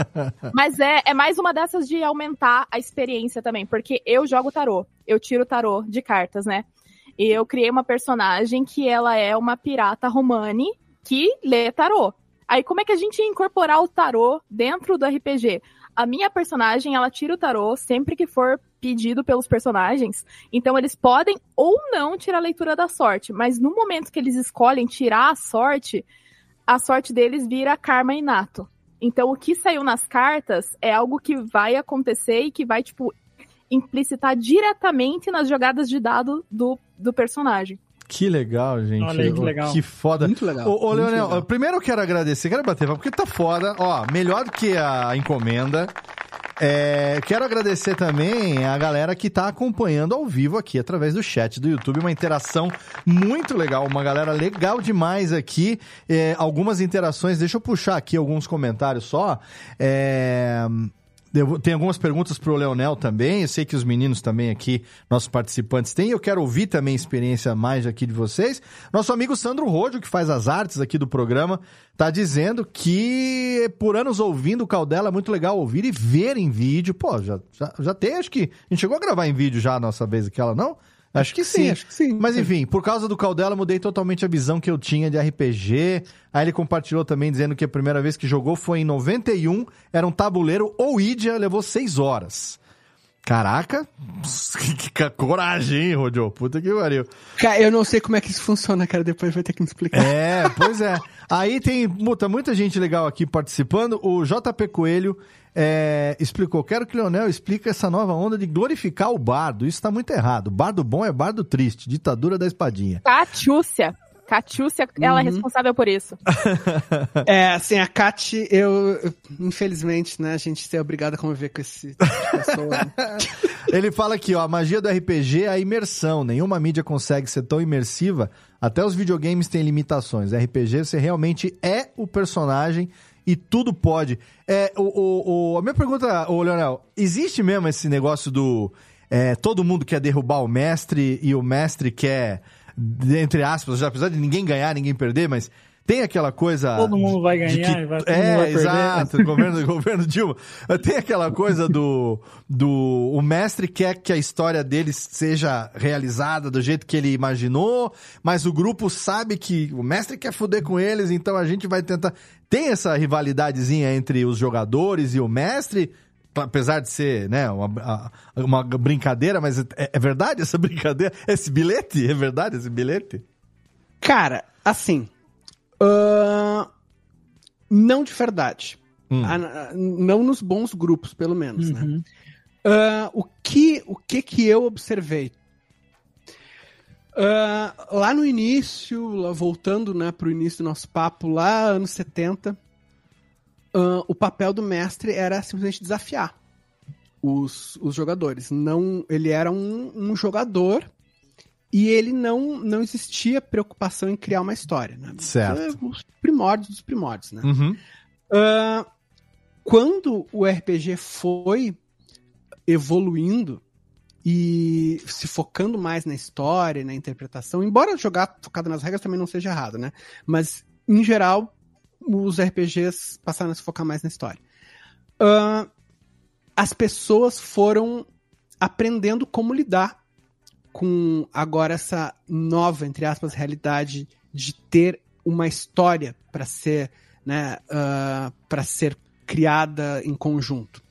Speaker 5: Mas é, é mais uma dessas de aumentar a experiência também. Porque eu jogo tarô. Eu tiro tarô de cartas, né? E eu criei uma personagem que ela é uma pirata romani que lê tarô. Aí como é que a gente ia incorporar o tarô dentro do RPG? A minha personagem, ela tira o tarô sempre que for pedido pelos personagens. Então eles podem ou não tirar a leitura da sorte, mas no momento que eles escolhem tirar a sorte, a sorte deles vira karma inato. Então o que saiu nas cartas é algo que vai acontecer e que vai, tipo, implicitar diretamente nas jogadas de dado do, do personagem.
Speaker 1: Que legal, gente.
Speaker 4: Olha aí, que legal.
Speaker 1: Que foda.
Speaker 7: Muito legal,
Speaker 1: Ô, ô Leonel,
Speaker 7: legal.
Speaker 1: primeiro eu quero agradecer, quero bater, palma, porque tá foda. Ó, melhor do que a encomenda. É, quero agradecer também a galera que tá acompanhando ao vivo aqui através do chat do YouTube, uma interação muito legal, uma galera legal demais aqui. É, algumas interações, deixa eu puxar aqui alguns comentários só. É, tem algumas perguntas pro Leonel também. Eu sei que os meninos também aqui, nossos participantes, têm. Eu quero ouvir também a experiência mais aqui de vocês. Nosso amigo Sandro Rojo, que faz as artes aqui do programa, tá dizendo que por anos ouvindo o Caldela é muito legal ouvir e ver em vídeo. Pô, já, já, já tem, acho que. A gente chegou a gravar em vídeo já a nossa vez aquela, não? Acho que sim.
Speaker 7: acho que sim.
Speaker 1: Mas enfim, por causa do Caldela, mudei totalmente a visão que eu tinha de RPG. Aí ele compartilhou também dizendo que a primeira vez que jogou foi em 91, era um tabuleiro Ouija, levou seis horas. Caraca, que, que coragem, hein, Rodio? Puta que pariu.
Speaker 7: Cara, eu não sei como é que isso funciona, cara. Depois vai ter que me explicar.
Speaker 1: É, pois é. Aí tem muita, muita gente legal aqui participando. O JP Coelho é, explicou: quero que o Leonel explique essa nova onda de glorificar o bardo. Isso tá muito errado. Bardo bom é bardo triste, ditadura da espadinha.
Speaker 5: Catiúcia. Catiúcia, ela é
Speaker 7: Uhum.
Speaker 5: responsável por isso.
Speaker 7: É, assim, a Kat, eu, eu- infelizmente, né, a gente é obrigado a conviver com esse tipo pessoa. né?
Speaker 1: Ele fala aqui, ó, a magia do RPG é a imersão. Nenhuma mídia consegue ser tão imersiva. Até os videogames têm limitações. RPG, você realmente é o personagem e tudo pode. É, o, o, o- a minha pergunta, ô Leonel, existe mesmo esse negócio do é, todo mundo quer derrubar o mestre e o mestre quer, entre aspas, já apesar de ninguém ganhar, ninguém perder, mas tem aquela coisa.
Speaker 4: Todo mundo vai
Speaker 1: de
Speaker 4: ganhar
Speaker 1: que-
Speaker 4: e vai- todo mundo
Speaker 1: é,
Speaker 4: vai perder.
Speaker 1: exato. Governo, governo Dilma. Tem aquela coisa do, do. O mestre quer que a história dele seja realizada do jeito que ele imaginou, mas o grupo sabe que o mestre quer foder com eles, então a gente vai tentar. Tem essa rivalidadezinha entre os jogadores e o mestre? Apesar de ser, né, uma, uma brincadeira, mas é, é verdade essa brincadeira? Esse bilhete? É verdade esse bilhete?
Speaker 7: Cara, assim. Ahn, não de verdade.
Speaker 1: Hum.
Speaker 7: Ah, n- não nos bons grupos, pelo menos, né? Ah, o, que, o que que eu observei? Ah, lá no início, lá voltando né, para o início do nosso papo, lá anos 70, ah, o papel do mestre era simplesmente desafiar os, os jogadores. Não, ele era um, um jogador e ele não, não existia preocupação em criar uma história. Né?
Speaker 1: Certo.
Speaker 7: É Os primórdios dos primórdios, né?
Speaker 1: Uhum.
Speaker 7: Ah, quando o RPG foi evoluindo e se focando mais na história, na interpretação, embora jogar focado nas regras também não seja errado, né? Mas, em geral, os RPGs passaram a se focar mais na história. Ah, as pessoas foram aprendendo como lidar com agora essa nova, entre aspas, realidade de ter uma história para ser, né, para ser criada em conjunto.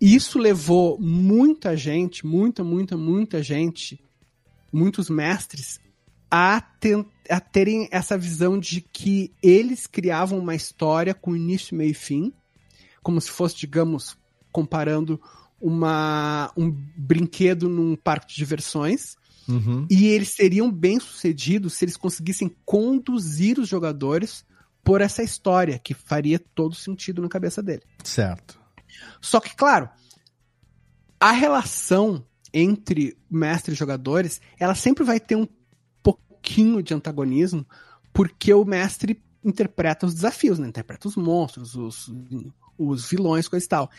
Speaker 7: Isso levou muita gente, muita, muita, muita gente muitos mestres a, a terem essa visão de que eles criavam uma história com início, meio e fim, como se fosse, digamos, comparando uma, um brinquedo num parque de diversões.
Speaker 1: Uhum.
Speaker 7: E eles seriam bem-sucedidos se eles conseguissem conduzir os jogadores por essa história, que faria todo sentido na cabeça dele.
Speaker 1: Certo.
Speaker 7: Só que, claro, a relação entre mestre e jogadores, ela sempre vai ter um pouquinho de antagonismo, porque o mestre interpreta os desafios, né? Interpreta os monstros, os, os vilões, coisa e tal.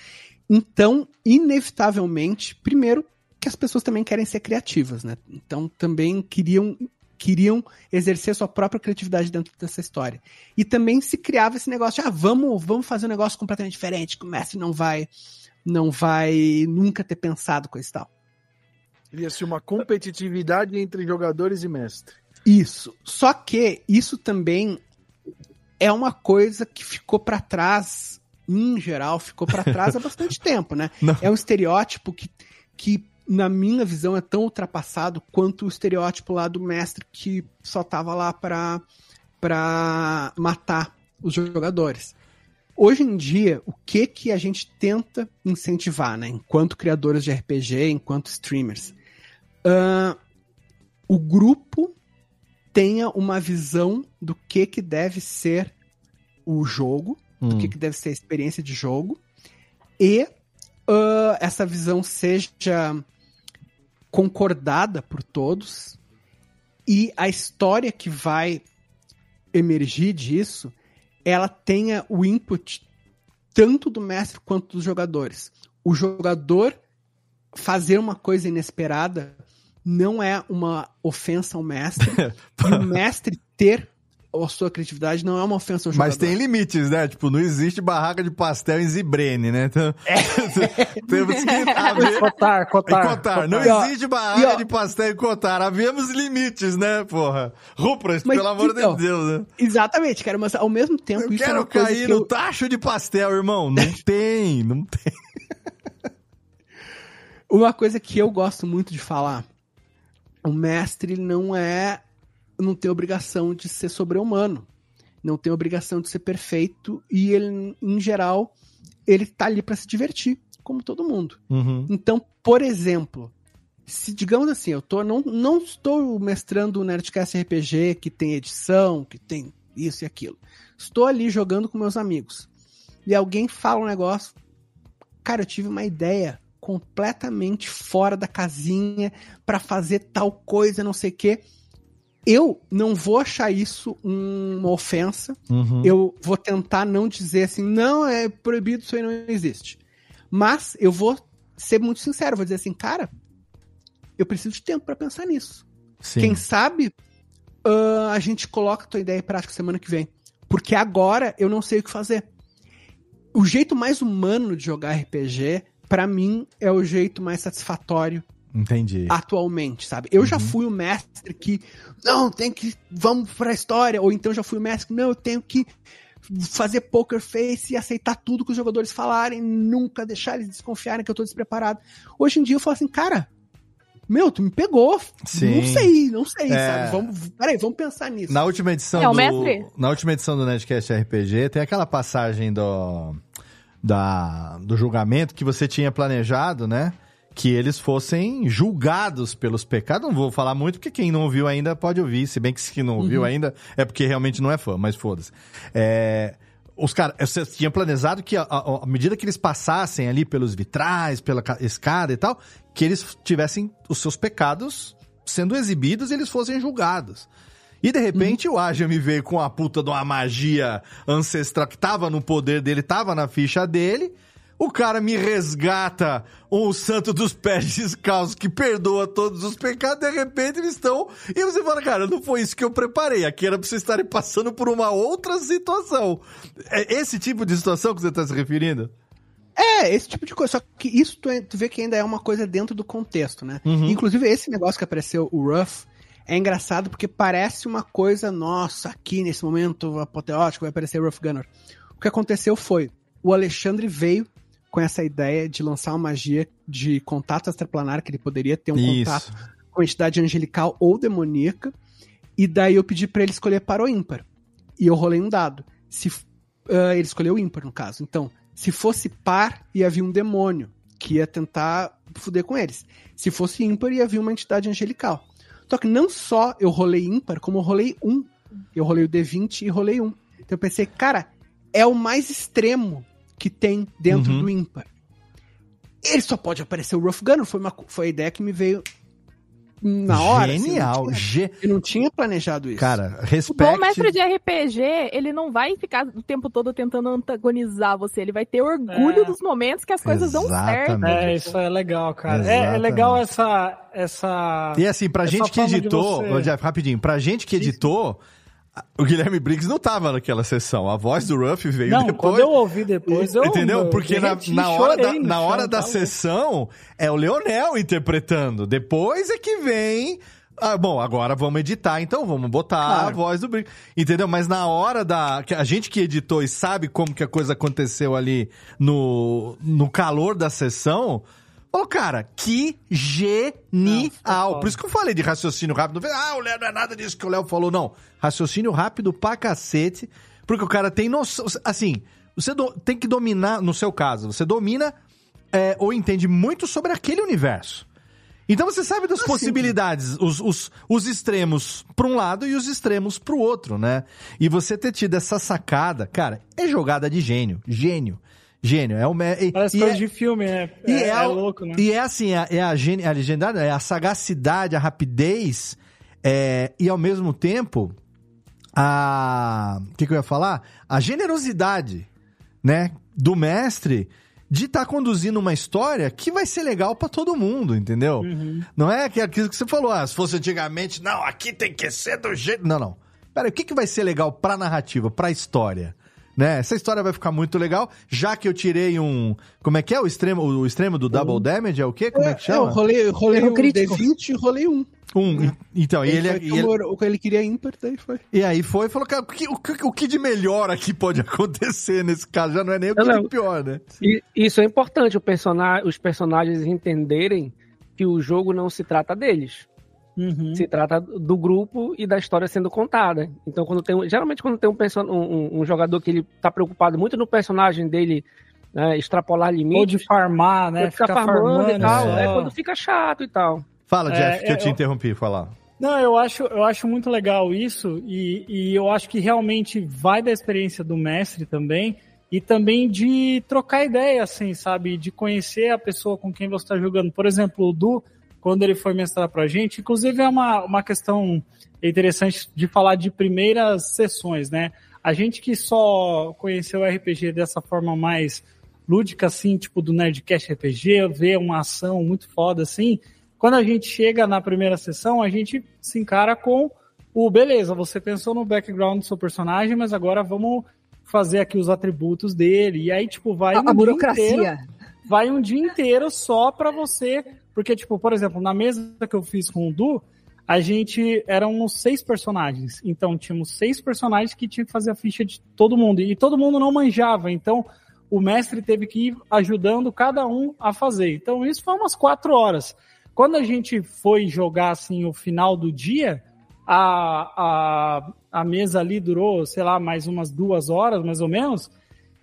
Speaker 7: Então, inevitavelmente, primeiro, que as pessoas também querem ser criativas, né? Então, também queriam queriam exercer sua própria criatividade dentro dessa história. E também se criava esse negócio de, ah, vamos, vamos fazer um negócio completamente diferente, que o mestre não vai não vai nunca ter pensado coisa e tal.
Speaker 3: Cria-se uma competitividade entre jogadores e mestre.
Speaker 7: Isso. Só que isso também é uma coisa que ficou pra trás, em geral, ficou pra trás há bastante tempo, né?
Speaker 1: Não.
Speaker 7: É um estereótipo que, que, na minha visão, é tão ultrapassado quanto o estereótipo lá do mestre que só tava lá pra, pra matar os jogadores. Hoje em dia, o que que a gente tenta incentivar, né? Enquanto criadores de RPG, enquanto streamers? Ahn, o grupo tenha uma visão do que que deve ser o jogo, do
Speaker 1: Hum.
Speaker 7: que que deve ser a experiência de jogo, e ah, essa visão seja concordada por todos, e a história que vai emergir disso, ela tenha o input tanto do mestre quanto dos jogadores. O jogador fazer uma coisa inesperada não é uma ofensa ao mestre. e o mestre ter a sua criatividade não é uma ofensa ao jogador.
Speaker 1: Mas tem limites, né? Tipo, não existe barraca de pastel em Zibrene, né? Então, temos que haver...
Speaker 4: Cotar, cotar.
Speaker 1: Em Cotar. Não
Speaker 7: ó,
Speaker 1: existe barraca
Speaker 7: e, ó,
Speaker 1: de pastel em Cotar. Havemos limites, né, porra? Rupras,
Speaker 7: Mas,
Speaker 1: pelo amor
Speaker 7: então,
Speaker 1: de Deus, né?
Speaker 7: Exatamente, cara, mas ao mesmo tempo
Speaker 1: Eu
Speaker 7: isso é
Speaker 1: quero
Speaker 7: coisa
Speaker 1: cair
Speaker 7: que
Speaker 1: no
Speaker 7: eu...
Speaker 1: tacho de pastel, irmão. Não tem, não tem.
Speaker 7: Uma coisa que eu gosto muito de falar, o mestre não é, não tem obrigação de ser sobre-humano, não tem obrigação de ser perfeito e ele, em geral, ele tá ali para se divertir, como todo mundo.
Speaker 1: Uhum.
Speaker 7: Então, por exemplo, se digamos assim, eu tô não, não estou mestrando o Nerdcast RPG que tem edição, que tem isso e aquilo. Estou ali jogando com meus amigos. E alguém fala um negócio, cara, eu tive uma ideia completamente fora da casinha pra fazer tal coisa, não sei o quê. Eu não vou achar isso uma ofensa.
Speaker 1: Uhum.
Speaker 7: Eu vou tentar não dizer assim, não, é proibido, isso aí não existe. Mas eu vou ser muito sincero, vou dizer assim, cara, eu preciso de tempo pra pensar nisso.
Speaker 1: Sim.
Speaker 7: Quem sabe ah, a gente coloca a tua ideia em prática semana que vem. Porque agora eu não sei o que fazer. O jeito mais humano de jogar RPG, pra mim, é o jeito mais satisfatório
Speaker 1: Entendi.
Speaker 7: atualmente, sabe? Eu já
Speaker 1: Uhum.
Speaker 7: fui o mestre que, não, tem que, vamos pra história. Ou então já fui o mestre que, não, eu tenho que fazer poker face e aceitar tudo que os jogadores falarem, nunca deixar eles desconfiarem que eu tô despreparado. Hoje em dia eu falo assim, cara, meu, tu me pegou.
Speaker 1: Sim.
Speaker 7: Não sei, não sei,
Speaker 1: É.
Speaker 7: sabe? Vamos, peraí, vamos pensar nisso.
Speaker 1: Na última edição
Speaker 7: É,
Speaker 1: do
Speaker 7: mestre?
Speaker 1: na última edição do Nerdcast RPG tem aquela passagem do da, do julgamento que você tinha planejado, né? Que eles fossem julgados pelos pecados. Não vou falar muito, porque quem não ouviu ainda pode ouvir. Se bem que se não ouviu
Speaker 13: Uhum.
Speaker 1: ainda é porque realmente não é fã, mas foda-se. É, os caras, você tinha planejado que, à medida que eles passassem ali pelos vitrais, pela ca- escada e tal, que eles tivessem os seus pecados sendo exibidos e eles fossem julgados. E de repente o Aja me veio com a puta de uma magia ancestral que tava no poder dele, tava na ficha dele. O cara me resgata um santo dos pés descalços que perdoa todos os pecados, de repente eles estão. E você fala, cara, não foi isso que eu preparei. Aqui era pra vocês estarem passando por uma outra situação. É esse tipo de situação que você tá se referindo?
Speaker 7: É, esse tipo de coisa. Só que isso tu, tu vê que ainda é uma coisa dentro do contexto, né?
Speaker 1: Uhum.
Speaker 7: Inclusive, esse negócio que apareceu, o Ruff, é engraçado porque parece uma coisa, nossa, aqui nesse momento apoteótico vai aparecer Ruff Gunner. O que aconteceu foi, o Alexandre veio com essa ideia de lançar uma magia de contato extraplanar, que ele poderia ter um
Speaker 1: Isso.
Speaker 7: contato com entidade angelical ou demoníaca. E daí eu pedi pra ele escolher par ou ímpar. E eu rolei um dado. Se ah, ele escolheu ímpar, no caso. Então, se fosse par, ia vir um demônio que ia tentar fuder com eles. Se fosse ímpar, ia vir uma entidade angelical. Só que não só eu rolei ímpar, como eu rolei um. Eu rolei o D20 e rolei um. Então eu pensei, cara, é o mais extremo que tem dentro
Speaker 1: Uhum.
Speaker 7: do ímpar. Ele só pode aparecer o Rough Gunner. Foi, uma, foi a ideia que me veio na hora. assim,
Speaker 1: Genial.
Speaker 7: eu, não tinha, eu não tinha planejado isso.
Speaker 1: Cara,
Speaker 5: O bom mestre de RPG, ele não vai ficar o tempo todo tentando antagonizar você. Ele vai ter orgulho
Speaker 4: É.
Speaker 5: dos momentos que as coisas dão certo.
Speaker 4: É, isso é legal, cara. É, é
Speaker 1: Exatamente.
Speaker 4: legal essa. essa
Speaker 1: E assim, pra
Speaker 4: essa
Speaker 1: gente que editou, Jeff, rapidinho, pra gente que editou, o Guilherme Briggs não tava naquela sessão. A voz do Ruff veio
Speaker 4: Não,
Speaker 1: depois.
Speaker 4: quando eu ouvi depois, eu.
Speaker 1: Entendeu?
Speaker 4: eu
Speaker 1: Porque na, na hora, da, na
Speaker 4: chão,
Speaker 1: hora da
Speaker 4: tá
Speaker 1: sessão é o Leonel interpretando. Depois é que vem. Ah, bom, agora vamos editar, então vamos botar a
Speaker 7: Claro.
Speaker 1: voz do Briggs. Entendeu? Mas na hora da. A gente que editou e sabe como que a coisa aconteceu ali no, no calor da sessão. Falou, cara, que genial. Por isso que eu falei de raciocínio rápido. Não Ah, o Léo não é nada disso que o Léo falou. Não. Raciocínio rápido pra cacete. Porque o cara tem noção. Assim, você do- tem que dominar, no seu caso, você domina é, ou entende muito sobre aquele universo. Então você sabe das possibilidades, os, os, os extremos pra um lado e os extremos pro outro, né? E você ter tido essa sacada, cara, é jogada de gênio. Gênio. Gênio. É o me- e-
Speaker 4: Parece
Speaker 1: e
Speaker 4: coisa
Speaker 1: é-
Speaker 4: de filme, é,
Speaker 1: e
Speaker 4: é,
Speaker 1: é,
Speaker 4: é louco, né?
Speaker 1: E é assim, é, é a, geni- a legendada, é a sagacidade, a rapidez, é, e ao mesmo tempo, a. O que, que eu ia falar? A generosidade, né? Do mestre de estar conduzindo uma história que vai ser legal pra todo mundo, entendeu?
Speaker 4: Uhum.
Speaker 1: Não é aquilo que você falou, ah, se fosse antigamente, não, aqui tem que ser do jeito. Não, não. Pera, o que, que vai ser legal pra narrativa, pra história? Né? Essa história vai ficar muito legal, já que eu tirei um. Como é que é o extremo, o extremo do Double Damage? É o quê? Como é, que
Speaker 7: É, eu
Speaker 1: chama?
Speaker 7: rolei, eu rolei o
Speaker 6: crítico.
Speaker 7: D20 e rolei um.
Speaker 1: Um. Então, e ele, e ele-
Speaker 7: o que ele queria ímpar, daí foi.
Speaker 1: e aí foi e falou, cara, o que, o, que, o que de melhor aqui pode acontecer nesse caso? Já não é nem o que
Speaker 2: Não,
Speaker 1: de pior, né?
Speaker 2: E isso é importante, o persona- os personagens entenderem que o jogo não se trata deles.
Speaker 4: Uhum.
Speaker 2: Se trata do grupo e da história sendo contada. Então, quando tem um- geralmente quando tem um, person- um- um- jogador que ele tá preocupado muito no personagem dele né, extrapolar limites,
Speaker 4: Ou de farmar, né?
Speaker 2: ficar
Speaker 4: Ficar
Speaker 2: farmando, e tal,
Speaker 4: só.
Speaker 2: é quando fica chato e tal.
Speaker 1: Fala,
Speaker 4: É,
Speaker 1: Jeff, que eu
Speaker 4: é,
Speaker 1: te
Speaker 4: eu-
Speaker 1: interrompi falar.
Speaker 4: Não, eu acho, eu acho muito legal isso e, e eu acho que realmente vai da experiência do mestre também e também de trocar ideia, assim, sabe? De conhecer a pessoa com quem você está jogando. Por exemplo, o Du, quando ele foi mestrar pra gente, inclusive é uma, uma questão interessante de falar de primeiras sessões, né? A gente que só conheceu o RPG dessa forma mais lúdica, assim, tipo do Nerdcast RPG, ver uma ação muito foda, assim, quando a gente chega na primeira sessão, a gente se encara com o beleza, você pensou no background do seu personagem, mas agora vamos fazer aqui os atributos dele. E aí, tipo, vai
Speaker 6: A-
Speaker 4: um
Speaker 6: a burocracia.
Speaker 4: inteiro- vai um dia inteiro só pra você. Porque, tipo, por exemplo, na mesa que eu fiz com o Du, a gente eram seis personagens. Então, tínhamos seis personagens que tinham que fazer a ficha de todo mundo. E todo mundo não manjava. Então, o mestre teve que ir ajudando cada um a fazer. Então, isso foi umas quatro horas. Quando a gente foi jogar, assim, o final do dia, a, a, a mesa ali durou, sei lá, mais umas duas horas, mais ou menos.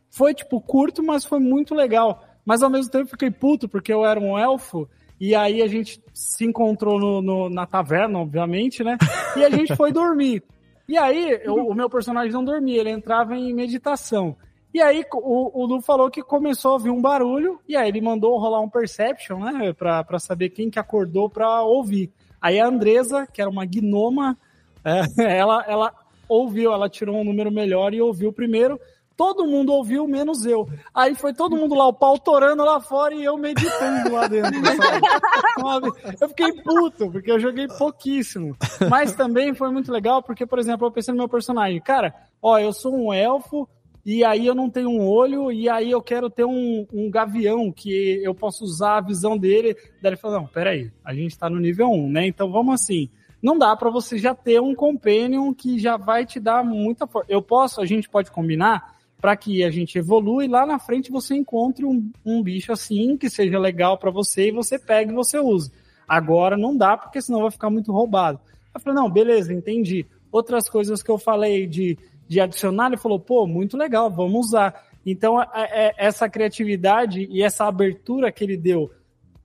Speaker 4: Foi, tipo, curto, mas foi muito legal. Mas ao mesmo tempo fiquei puto, porque eu era um elfo, e aí a gente se encontrou no, no- na taverna, obviamente, né? E a gente foi dormir. E aí, eu- o meu personagem não dormia, ele entrava em meditação. E aí, o, o Lu falou que começou a ouvir um barulho, e aí ele mandou rolar um perception, né? Pra, pra saber quem que acordou pra ouvir. Aí a Andresa, que era uma gnoma, é, ela, ela ouviu, ela tirou um número melhor e ouviu primeiro. Todo mundo ouviu, menos eu. Aí foi todo mundo lá, o pau torando lá fora e eu meditando lá dentro, sabe? Eu fiquei puto, porque eu joguei pouquíssimo. Mas também foi muito legal, porque, por exemplo, eu pensei no meu personagem. Cara, ó, eu sou um elfo, e aí eu não tenho um olho, e aí eu quero ter um, um gavião que eu posso usar a visão dele. Daí ele falou: não, peraí, a gente tá no nível 1, né? Então vamos assim. Não dá pra você já ter um companion que já vai te dar muita força. Eu posso, a gente pode combinar para que a gente evolua e lá na frente você encontre um, um bicho assim que seja legal pra você e você pegue e você use. Agora não dá, porque senão vai ficar muito roubado. Eu falei, não, beleza, entendi. Outras coisas que eu falei de, de adicionar, ele falou, pô, muito legal, vamos usar. Então, a- a- essa criatividade e essa abertura que ele deu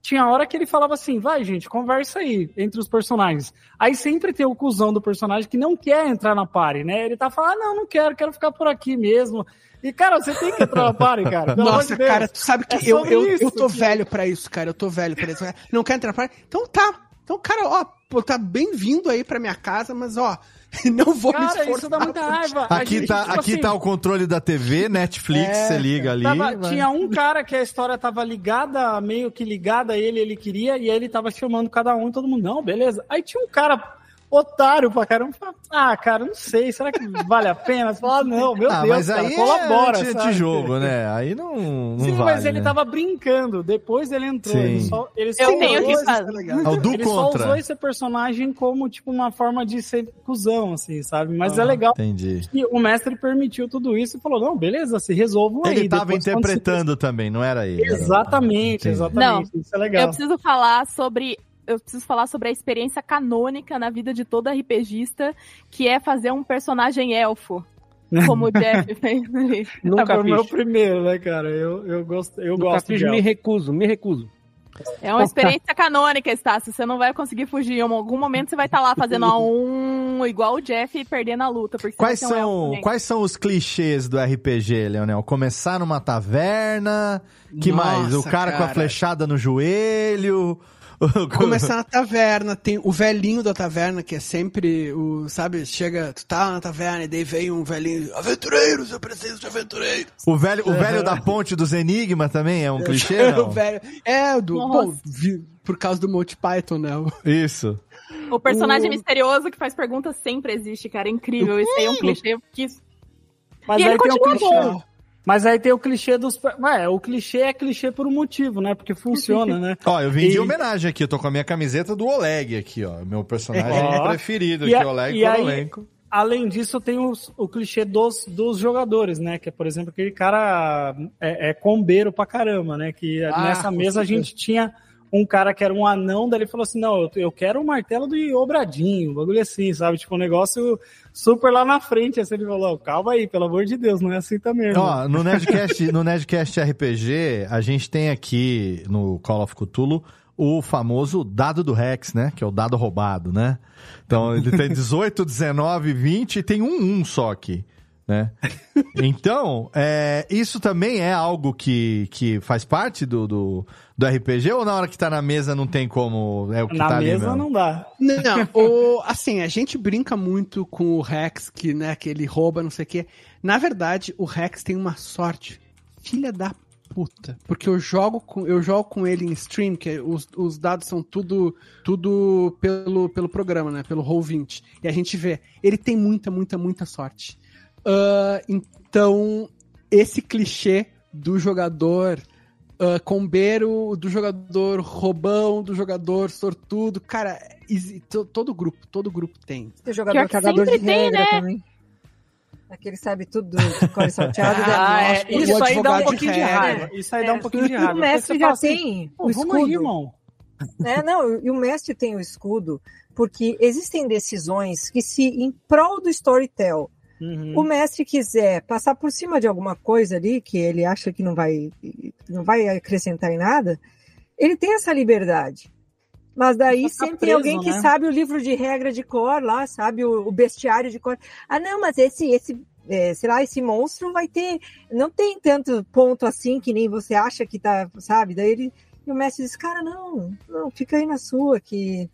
Speaker 4: tinha hora que ele falava assim, vai, gente, conversa aí entre os personagens. Aí sempre tem o cuzão do personagem que não quer entrar na party, né? Ele tá falando, ah, não, não quero, quero ficar por aqui mesmo. E, cara, você tem que entrar na party, cara.
Speaker 7: Nossa,
Speaker 4: de
Speaker 7: cara, tu sabe que
Speaker 4: É
Speaker 7: eu, eu,
Speaker 4: isso,
Speaker 7: eu tô
Speaker 4: que-
Speaker 7: velho pra isso, cara. Eu tô velho pra isso. Não quer entrar pra. Então tá. Então, cara, ó, tá bem-vindo aí pra minha casa, mas ó, não vou me
Speaker 4: Cara,
Speaker 7: esforçar.
Speaker 4: isso dá muita raiva.
Speaker 1: Aqui
Speaker 4: gente,
Speaker 1: tá,
Speaker 4: tipo
Speaker 1: aqui
Speaker 4: assim,
Speaker 1: tá o controle da TV, Netflix,
Speaker 4: É,
Speaker 1: você liga ali.
Speaker 4: tava- tinha um cara que a história tava ligada, meio que ligada a ele, ele queria, e aí ele tava chamando cada um e todo mundo, não, beleza. Aí tinha um cara otário pra caramba, ah, cara, não sei, será que vale a pena? Você fala, ah, não, meu
Speaker 1: ah,
Speaker 4: Deus,
Speaker 1: mas
Speaker 4: cara,
Speaker 1: aí
Speaker 4: colabora,
Speaker 1: é
Speaker 4: sabe?
Speaker 1: jogo, né? Aí não, não
Speaker 4: Sim,
Speaker 1: vale,
Speaker 4: mas ele
Speaker 1: né?
Speaker 4: tava brincando, depois ele entrou,
Speaker 1: Sim.
Speaker 4: ele só, ele só
Speaker 5: Eu tenho que
Speaker 4: usou
Speaker 5: fazer.
Speaker 4: esse-
Speaker 1: É o do
Speaker 4: ele
Speaker 1: contra.
Speaker 4: só usou esse personagem como, tipo, uma forma de ser cuzão, assim, sabe? Mas é legal
Speaker 1: Entendi.
Speaker 4: que o mestre permitiu tudo isso e falou, não, beleza, se resolvam aí.
Speaker 1: Ele tava
Speaker 4: depois, quando se
Speaker 1: interpretando também, não era ele.
Speaker 4: Exatamente, exatamente. Isso é legal.
Speaker 5: Eu preciso falar sobre. Eu preciso falar sobre a experiência canônica na vida de todo RPGista, que é fazer um personagem elfo. Como o Jeff fez ali.
Speaker 4: Nunca foi o meu primeiro, né, cara? Eu, eu gosto, eu
Speaker 2: Nunca
Speaker 4: gosto
Speaker 2: fiz,
Speaker 4: de
Speaker 2: me
Speaker 4: elfo.
Speaker 2: recuso, me recuso.
Speaker 5: É uma experiência canônica, Estácio. Você não vai conseguir fugir. Em algum momento você vai estar lá fazendo a um igual o Jeff e perdendo a luta.
Speaker 1: Quais
Speaker 5: um
Speaker 1: são,
Speaker 5: também.
Speaker 1: quais são os clichês do RPG, Leonel? Começar numa taverna, que
Speaker 7: Nossa,
Speaker 1: mais? O cara, com a
Speaker 7: cara.
Speaker 1: flechada no joelho.
Speaker 7: Começar na taverna, tem o velhinho da taverna, que é sempre o, sabe, chega, tu tá na taverna e daí vem um velhinho, aventureiros, eu preciso de aventureiros.
Speaker 1: O velho, o velho da ponte dos Enigma também é um clichê, não?
Speaker 7: o velho, é, do, bom, vi- por causa do Monty Python, né?
Speaker 1: Isso.
Speaker 5: O personagem
Speaker 7: O-
Speaker 5: misterioso que faz perguntas sempre existe, cara. É incrível. Isso aí é um clichê. Que...
Speaker 4: Mas
Speaker 5: E ele continua
Speaker 4: clichê.
Speaker 5: bom.
Speaker 4: Mas aí tem o clichê dos. É, o clichê é clichê por um motivo, né? Porque funciona, né?
Speaker 1: Ó, eu vim de
Speaker 4: E-
Speaker 1: homenagem aqui, eu tô com a minha camiseta do Oleg aqui, ó. Meu personagem
Speaker 4: Ó.
Speaker 1: preferido
Speaker 4: E
Speaker 1: aqui,
Speaker 4: a-
Speaker 1: Oleg
Speaker 4: e
Speaker 1: Korolenko.
Speaker 4: Além disso, tem os- o clichê dos, dos jogadores, né? Que é, por exemplo, aquele cara é, é combeiro pra caramba, né? Que
Speaker 7: Ah,
Speaker 4: nessa mesa a gente tinha um cara que era um anão, daí ele falou assim: não, eu, eu quero o martelo do Obradinho, um bagulho assim, sabe? Tipo, um negócio super lá na frente. Assim, ele falou: calma aí, pelo amor de Deus, não é assim também. irmão."
Speaker 1: Ó, no Nerdcast, no Nerdcast RPG, a gente tem aqui no Call of Cthulhu o famoso dado do Rex, né? Que é o dado roubado, né? Então, ele tem 18, 19, 20 e tem um 1 só aqui, né? Então, é, isso também é algo que, que faz parte do, do, do RPG ou na hora que tá na mesa não tem como... É o que
Speaker 4: na
Speaker 1: tá
Speaker 4: mesa não dá.
Speaker 7: Não, o, assim, a gente brinca muito com o Rex, que, né, que ele rouba, não sei o quê. Na verdade, o Rex tem uma sorte. Filha da puta. Porque eu jogo com, eu jogo com ele em stream, que os, os dados são tudo tudo pelo, pelo programa, né? Pelo Roll20. E a gente vê. Ele tem muita, muita, muita sorte. Ah, então, esse clichê do jogador ah, combeiro, do jogador roubão, do jogador sortudo, cara, todo grupo, todo grupo tem.
Speaker 6: Tem jogador
Speaker 5: Pior que
Speaker 6: cagador de
Speaker 5: sempre tem,
Speaker 6: regra
Speaker 5: né?
Speaker 6: também. Aquele sabe tudo de cor salteado.
Speaker 4: Ah,
Speaker 6: né?
Speaker 4: é,
Speaker 7: o
Speaker 4: isso aí dá um
Speaker 7: de
Speaker 4: pouquinho de
Speaker 7: regra.
Speaker 4: raiva. Isso aí dá um pouquinho de raiva.
Speaker 6: O mestre já
Speaker 4: assim,
Speaker 6: tem o
Speaker 4: vamos aí,
Speaker 6: escudo.
Speaker 4: irmão.
Speaker 6: É, não, e o mestre tem o escudo, porque existem decisões que, se em prol do storytell,
Speaker 4: Uhum.
Speaker 6: o mestre quiser passar por cima de alguma coisa ali que ele acha que não vai, não vai acrescentar em nada, ele tem essa liberdade. Mas daí sempre tem
Speaker 4: preso,
Speaker 6: alguém que
Speaker 4: né?
Speaker 6: sabe o livro de regra de cor lá, sabe o, o bestiário de cor. Ah, não, mas esse, esse, é, sei lá, esse monstro vai ter, não tem tanto ponto assim que nem você acha que tá, sabe? Daí ele, e o mestre diz, cara, não, não, fica aí na sua, que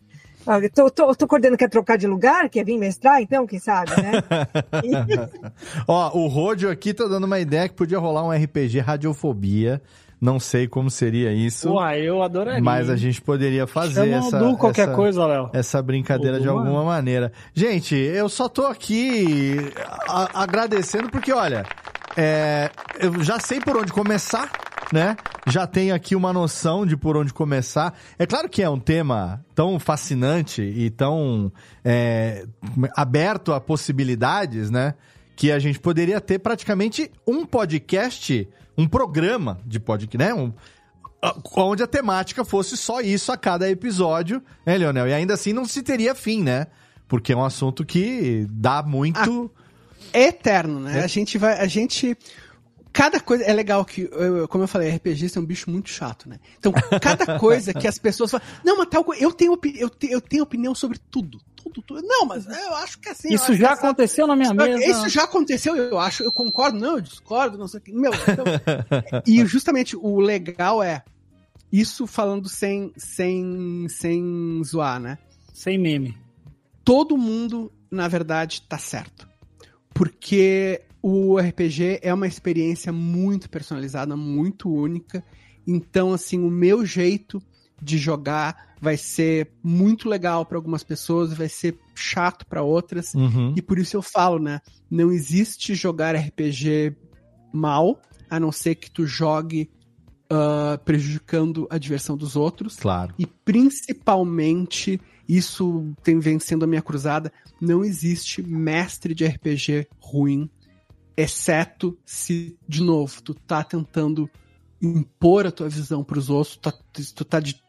Speaker 6: tô, tô, tô acordando quer trocar de lugar, quer vir mestrar, então, quem sabe, né?
Speaker 1: Ó, o Rodio aqui tá dando uma ideia que podia rolar um RPG Radiofobia. Não sei como seria isso.
Speaker 4: Porra, eu adoraria.
Speaker 1: Mas a gente poderia fazer
Speaker 4: Chama
Speaker 1: essa,
Speaker 4: qualquer
Speaker 1: essa,
Speaker 4: coisa, Léo.
Speaker 1: essa brincadeira de alguma
Speaker 4: mano.
Speaker 1: maneira. Gente, eu só tô aqui a- agradecendo porque, olha, é, eu já sei por onde começar, né? Já tenho aqui uma noção de por onde começar. É claro que é um tema tão fascinante e tão é, aberto a possibilidades, né? Que a gente poderia ter praticamente um podcast, um programa de podcast, né? Um, a- onde a temática fosse só isso a cada episódio, né, Leonel? E ainda assim não se teria fim, né? Porque é um assunto que dá muito.
Speaker 7: É eterno, né?
Speaker 1: É.
Speaker 7: A gente vai. A gente. Cada coisa. É legal que, como eu falei, RPG é um bicho muito chato, né? Então, cada coisa que as pessoas falam. Não, mas tal coisa. Eu tenho, opi- eu, te- eu tenho opinião sobre tudo. Tudo, tudo. Não, mas eu acho que é assim.
Speaker 4: Isso já aconteceu na minha mesa.
Speaker 7: Isso já aconteceu, eu acho, eu concordo, não, eu discordo, não sei o que. Meu, então, e justamente o legal é isso falando sem, sem, sem zoar, né?
Speaker 4: Sem meme.
Speaker 7: Todo mundo, na verdade, tá certo. Porque o RPG é uma experiência muito personalizada, muito única. Então, assim, o meu jeito de jogar vai ser muito legal para algumas pessoas, vai ser chato para outras.
Speaker 1: Uhum.
Speaker 7: E por isso eu falo, né? Não existe jogar RPG mal, a não ser que tu jogue ah, prejudicando a diversão dos outros.
Speaker 1: Claro.
Speaker 7: E principalmente, isso tem vem sendo a minha cruzada, não existe mestre de RPG ruim, exceto se, de novo, tu tá tentando impor a tua visão pros outros, tu tá, tu tá, de-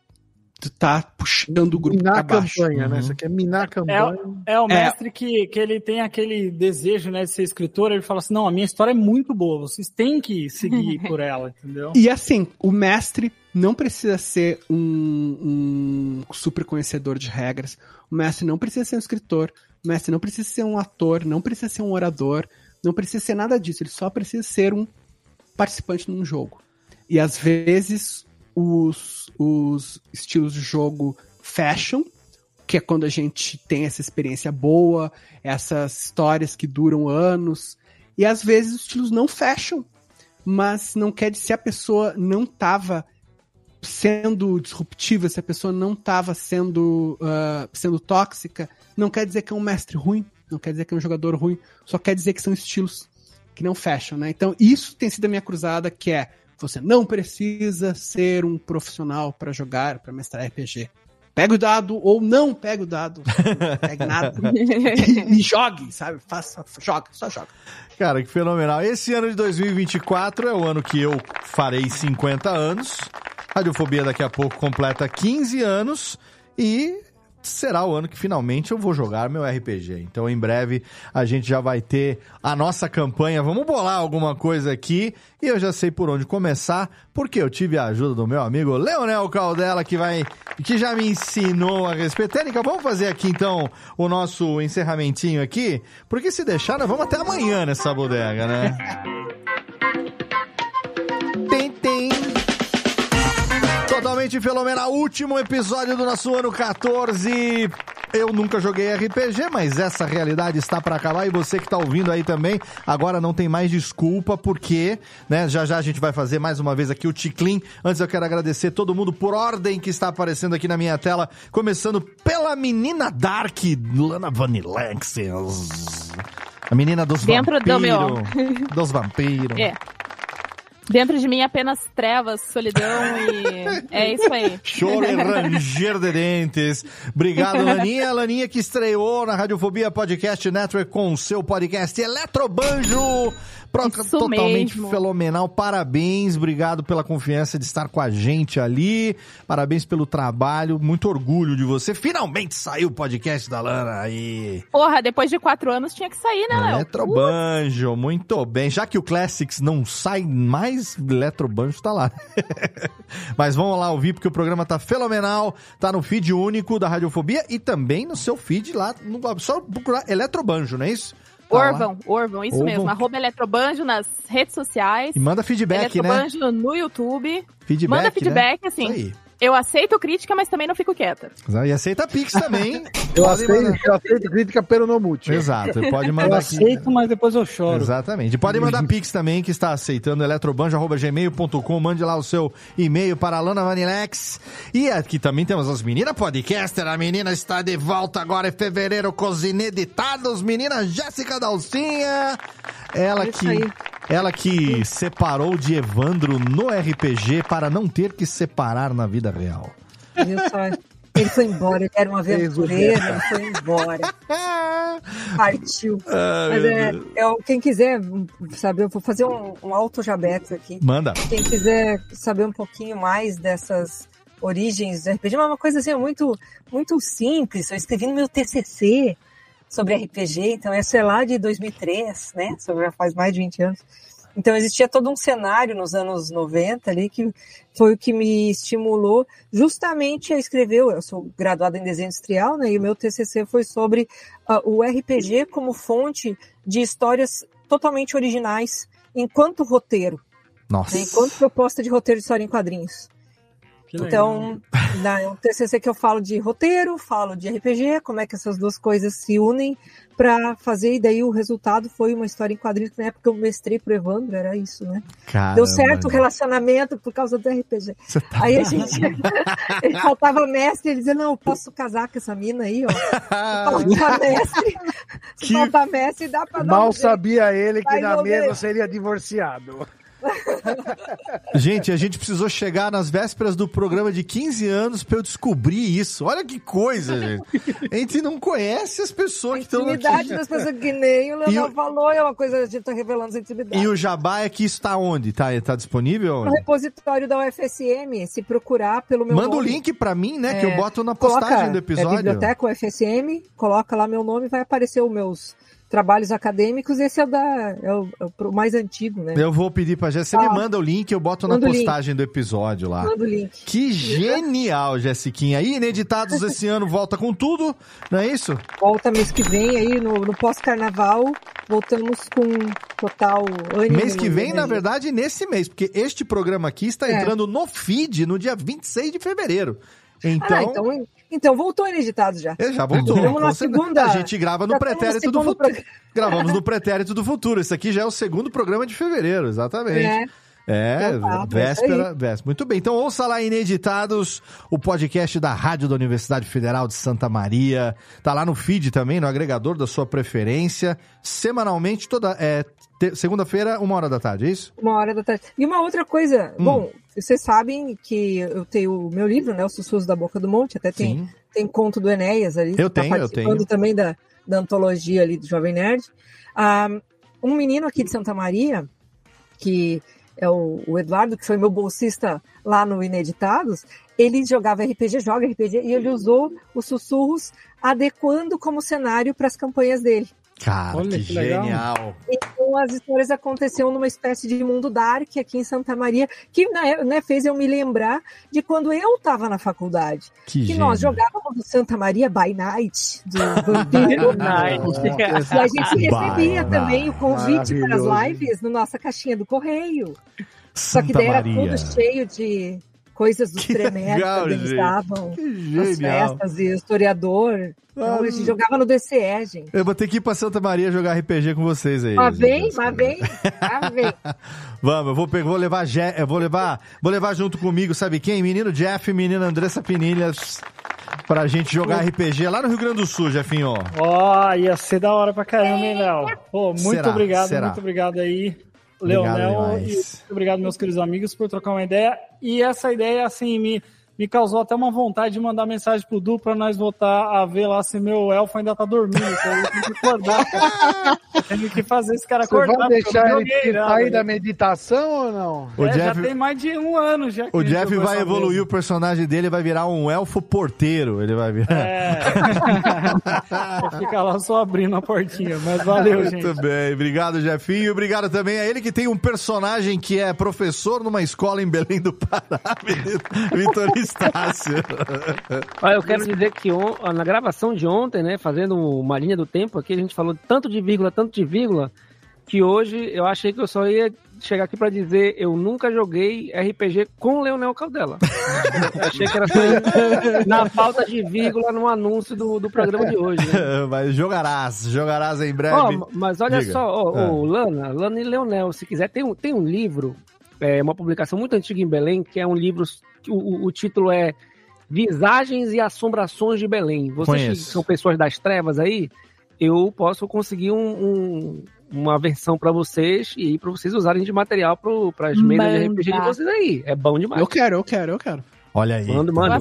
Speaker 7: tu tá puxando o grupo
Speaker 3: Minar
Speaker 7: pra
Speaker 3: a
Speaker 7: baixo.
Speaker 3: campanha, né?
Speaker 7: Uhum.
Speaker 3: Você quer minar a
Speaker 4: É,
Speaker 3: campanha.
Speaker 4: o- é o mestre que, que ele tem aquele desejo né, de ser escritor, ele fala assim, não, a minha história é muito boa, vocês têm que seguir por ela, entendeu?
Speaker 7: E assim, o mestre não precisa ser um, um super conhecedor de regras. O mestre não precisa ser um escritor. O mestre não precisa ser um ator. Não precisa ser um orador. Não precisa ser nada disso. Ele só precisa ser um participante num jogo. E às vezes os, os estilos de jogo fecham, que é quando a gente tem essa experiência boa, essas histórias que duram anos. E às vezes os estilos não fecham, mas não quer dizer se a pessoa não estava sendo disruptiva, se a pessoa não estava sendo, ah, sendo tóxica, não quer dizer que é um mestre ruim, não quer dizer que é um jogador ruim, só quer dizer que são estilos que não fecham, né? Então isso tem sido a minha cruzada, que é você não precisa ser um profissional para jogar, para mestrar RPG. Pega o dado ou não pega o dado, não pegue nada e, e jogue, sabe? Faça, joga, só joga.
Speaker 1: Cara, que fenomenal. Esse ano de 2024 é o ano que eu farei 50 anos. Radiofobia daqui a pouco completa 15 anos e será o ano que finalmente eu vou jogar meu RPG. Então, em breve, a gente já vai ter a nossa campanha. Vamos bolar alguma coisa aqui e eu já sei por onde começar, porque eu tive a ajuda do meu amigo Leonel Caldela, que vai que já me ensinou a respeito. Técnica, vamos fazer aqui então o nosso encerramentinho aqui, porque se deixar, nós vamos até amanhã nessa bodega, né? Totalmente fenomenal, último episódio do nosso ano 14. Eu nunca joguei RPG, mas essa realidade está para acabar e você que está ouvindo aí também, agora não tem mais desculpa, porque, né, já já a gente vai fazer mais uma vez aqui o Ticlin. Antes eu quero agradecer todo mundo por ordem que está aparecendo aqui na minha tela, começando pela menina Dark, Lana Vanilanxes. A menina dos
Speaker 5: Dentro do meu-
Speaker 1: vampiros. Dos vampiros.
Speaker 5: É. Dentro de mim apenas trevas, solidão e é isso aí.
Speaker 1: Choro e ranger de dentes. Obrigado, Laninha. Laninha que estreou na Radiofobia Podcast Network com o seu podcast Eletrobanjo. Pro-
Speaker 5: Isso
Speaker 1: totalmente
Speaker 5: mesmo.
Speaker 1: fenomenal. Parabéns, obrigado pela confiança de estar com a gente ali. Parabéns pelo trabalho. Muito orgulho de você. Finalmente saiu o podcast da Lana aí.
Speaker 5: Porra, depois de quatro anos tinha que sair, né, Léo?
Speaker 1: Eletrobanjo, muito bem. Já que o Classics não sai mais, Eletrobanjo tá lá. Mas vamos lá ouvir, porque o programa tá fenomenal. Tá no feed único da Radiofobia e também no seu feed lá. No, só procurar Eletrobanjo, não é isso? Tá lá.
Speaker 5: Orvão, Orvão, isso
Speaker 1: Orvão.
Speaker 5: mesmo. Arroba Eletrobanjo nas redes sociais.
Speaker 1: E manda feedback, né?
Speaker 5: Eletrobanjo no YouTube.
Speaker 1: Feedback,
Speaker 5: Manda feedback,
Speaker 1: né?
Speaker 5: assim.
Speaker 1: Isso aí.
Speaker 5: Eu aceito crítica, mas também não fico quieta.
Speaker 1: E aceita Pix também.
Speaker 3: Eu aceito,
Speaker 1: mandar.
Speaker 3: eu aceito crítica pelo Nomute.
Speaker 1: Exato, pode
Speaker 4: Eu
Speaker 1: mandar aqui.
Speaker 4: aceito, mas depois eu choro.
Speaker 1: Exatamente. Pode mandar Pix também, que está aceitando eletrobanjo.gmail.com. Mande lá o seu e-mail para a Lana Vanilex. E aqui também temos as meninas podcaster. A menina está de volta agora em fevereiro com os ineditados. Menina Jéssica Dalcinha. Ela
Speaker 6: É
Speaker 1: que,
Speaker 6: aí.
Speaker 1: ela que separou de Evandro no RPG para não ter que separar na vida real.
Speaker 6: Viu só? Ele foi embora, ele era um aventureiro,
Speaker 3: beta.
Speaker 6: ele foi embora. Partiu. Mas é, é, quem quiser saber, eu vou fazer um, um alto jabex aqui.
Speaker 1: Manda.
Speaker 6: Quem quiser saber um pouquinho mais dessas origens do RPG, uma coisa assim, muito, muito simples. Eu escrevi no meu TCC sobre RPG, então essa é lá de 2003, né? Já faz mais de 20 anos. Então existia todo um cenário nos anos 90 ali que foi o que me estimulou justamente a escrever. Eu sou graduada em desenho industrial, né? E o meu TCC foi sobre ah, o RPG como fonte de histórias totalmente originais enquanto roteiro,
Speaker 1: Nossa.
Speaker 6: né? enquanto proposta de roteiro de história em quadrinhos. Então, na, é um TCC que eu falo de roteiro, falo de RPG, como é que essas duas coisas se unem para fazer, e daí o resultado foi uma história em quadrinhos, que na época eu mestrei pro Evandro, era isso, né?
Speaker 1: Caramba,
Speaker 6: Deu certo o relacionamento por causa do RPG.
Speaker 1: Tá-
Speaker 6: Aí a gente. ele faltava mestre, ele dizia: Não, eu posso casar com essa mina aí, ó. Se faltar mestre, se faltar mestre, dá pra dar um
Speaker 3: Mal
Speaker 6: jeito.
Speaker 3: sabia ele que
Speaker 6: Vai
Speaker 3: na mesa seria divorciado.
Speaker 1: Gente, a gente precisou chegar nas vésperas do programa de 15 anos pra eu descobrir isso. Olha que coisa, gente. A gente não conhece as pessoas que estão aqui.
Speaker 6: Intimidade das pessoas que nem o
Speaker 1: E
Speaker 6: Leonel
Speaker 1: o-
Speaker 6: falou, é uma coisa que a gente tá revelando essa intimidade.
Speaker 1: E o Jabá é que está onde? Tá, tá disponível?
Speaker 6: No
Speaker 1: onde?
Speaker 6: repositório da UFSM, se procurar pelo meu
Speaker 1: Manda o
Speaker 6: nome.
Speaker 1: link pra mim, né? Que
Speaker 6: É,
Speaker 1: eu boto na
Speaker 6: coloca,
Speaker 1: postagem do
Speaker 6: É
Speaker 1: episódio.
Speaker 6: Biblioteca UFSM, coloca lá meu nome, vai aparecer os meus trabalhos acadêmicos. Esse é o, da, é o, é o mais antigo, né?
Speaker 1: Eu vou pedir pra Jéssica. Você
Speaker 6: Ah.
Speaker 1: me manda o link, eu boto na postagem do episódio lá.
Speaker 6: Manda o link.
Speaker 1: Que genial, Jessiquinha. Aí, ineditados esse ano, volta com tudo, não é isso?
Speaker 6: Volta mês que vem aí, no, no pós-carnaval, voltamos com total ânimo.
Speaker 1: Mês que vem, na verdade, nesse mês, porque este programa aqui está
Speaker 6: É.
Speaker 1: entrando no feed no dia 26 de fevereiro. Então,
Speaker 6: Ah, então, então voltou ineditado já.
Speaker 1: É, já voltou.
Speaker 6: Estamos na segunda.
Speaker 1: A gente grava no pretérito do futuro.
Speaker 6: programa.
Speaker 1: Gravamos no pretérito do futuro. Esse aqui já é o segundo programa de fevereiro, exatamente.
Speaker 6: É.
Speaker 1: É,
Speaker 6: Então tá, é isso
Speaker 1: véspera, véspera. Muito bem. Então ouça lá Ineditados, o podcast da Rádio da Universidade Federal de Santa Maria. Tá lá no feed também, no agregador da sua preferência. Semanalmente, toda é, segunda-feira, uma hora da tarde, é isso?
Speaker 6: Uma hora da tarde. E uma outra coisa,
Speaker 1: Hum.
Speaker 6: bom, vocês sabem que eu tenho o meu livro, né? Os Sussurros da Boca do Monte, até tem,
Speaker 1: Sim.
Speaker 6: tem conto do Enéas ali.
Speaker 1: Eu
Speaker 6: tá
Speaker 1: tenho, eu
Speaker 6: participando
Speaker 1: tenho.
Speaker 6: também da, da antologia ali do Jovem Nerd. Ah, um menino aqui de Santa Maria, que é o, o Eduardo, que foi meu bolsista lá no Ineditados, ele jogava RPG, joga RPG, e ele usou os sussurros adequando como cenário para as campanhas dele.
Speaker 1: Cara,
Speaker 4: Olha,
Speaker 1: que,
Speaker 4: que
Speaker 1: genial.
Speaker 6: Então as histórias aconteciam numa espécie de mundo dark aqui em Santa Maria, que né, né, fez eu me lembrar de quando eu estava na faculdade.
Speaker 1: Que
Speaker 6: Que, nós jogávamos no Santa Maria by Night, do Vampiro.
Speaker 2: Night.
Speaker 6: e a gente recebia
Speaker 1: By
Speaker 6: também o convite para as lives na nossa caixinha do correio. Só que
Speaker 1: Santa
Speaker 6: daí era
Speaker 1: Maria.
Speaker 6: tudo cheio de coisas dos
Speaker 1: legal,
Speaker 6: que eles davam
Speaker 1: genial.
Speaker 6: festas e historiador. Então, a gente jogava no DCE, gente.
Speaker 1: Eu vou ter que ir pra Santa Maria jogar RPG com vocês aí.
Speaker 6: Mas vem, mas vem, mas vem.
Speaker 1: Vamos, eu vou, vou levar Je- eu vou levar, vou levar junto comigo, sabe quem? Menino Jeff, menina Andressa Pinilhas, pra gente jogar RPG lá no Rio Grande do Sul, Jeffinho.
Speaker 4: Ó, ia ser da hora pra caramba, hein, Léo? Pô, muito
Speaker 1: Será?
Speaker 4: obrigado,
Speaker 1: Será?
Speaker 4: muito obrigado aí, Leonel.
Speaker 1: demais.
Speaker 4: E obrigado, meus queridos amigos, por trocar uma ideia. E essa ideia, assim, me, me causou até uma vontade de mandar mensagem pro Du pra nós voltar a ver lá se meu elfo ainda tá dormindo. Então eu tenho que acordar. cara. Tenho que fazer esse cara
Speaker 3: Você vai
Speaker 4: acordar. porque
Speaker 3: deixar
Speaker 4: eu
Speaker 3: ele
Speaker 4: joguei, né?
Speaker 3: sair da meditação ou não?
Speaker 1: O
Speaker 4: É, já
Speaker 1: Jeff,
Speaker 4: tem mais de um ano já que
Speaker 1: o Jeff vai evoluir o personagem dele, vai virar um elfo porteiro. Ele vai virar.
Speaker 4: É. Vou ficar lá só abrindo a portinha, mas valeu, gente.
Speaker 1: Muito bem, obrigado, Jefinho. Obrigado também a ele que tem um personagem que é professor numa escola em Belém do Pará, Vitor Estácio.
Speaker 2: Olha, eu quero dizer que on- na gravação de ontem, né, fazendo uma linha do tempo aqui, a gente falou tanto de vírgula, tanto de vírgula, que hoje eu achei que eu só ia chegar aqui pra dizer eu nunca joguei RPG com Leonel Caldela. Eu achei que era só na falta de vírgula no anúncio do, do programa de hoje. Né?
Speaker 1: Mas jogarás, jogarás em breve.
Speaker 2: Ó, mas olha
Speaker 1: Diga.
Speaker 2: só, ó,
Speaker 1: Ah.
Speaker 2: Lana, Lana e Leonel, se quiser, tem um, tem um livro, é, uma publicação muito antiga em Belém, que é um livro, o, o- título é Visagens e Assombrações de Belém. Vocês que são pessoas das trevas aí, eu posso conseguir um- um- uma versão pra vocês e para vocês usarem de material para as mesas de. RPG de vocês aí. É bom demais.
Speaker 7: Eu quero, eu quero, eu quero.
Speaker 1: Olha aí.
Speaker 2: Mando,
Speaker 5: Eu
Speaker 2: mando.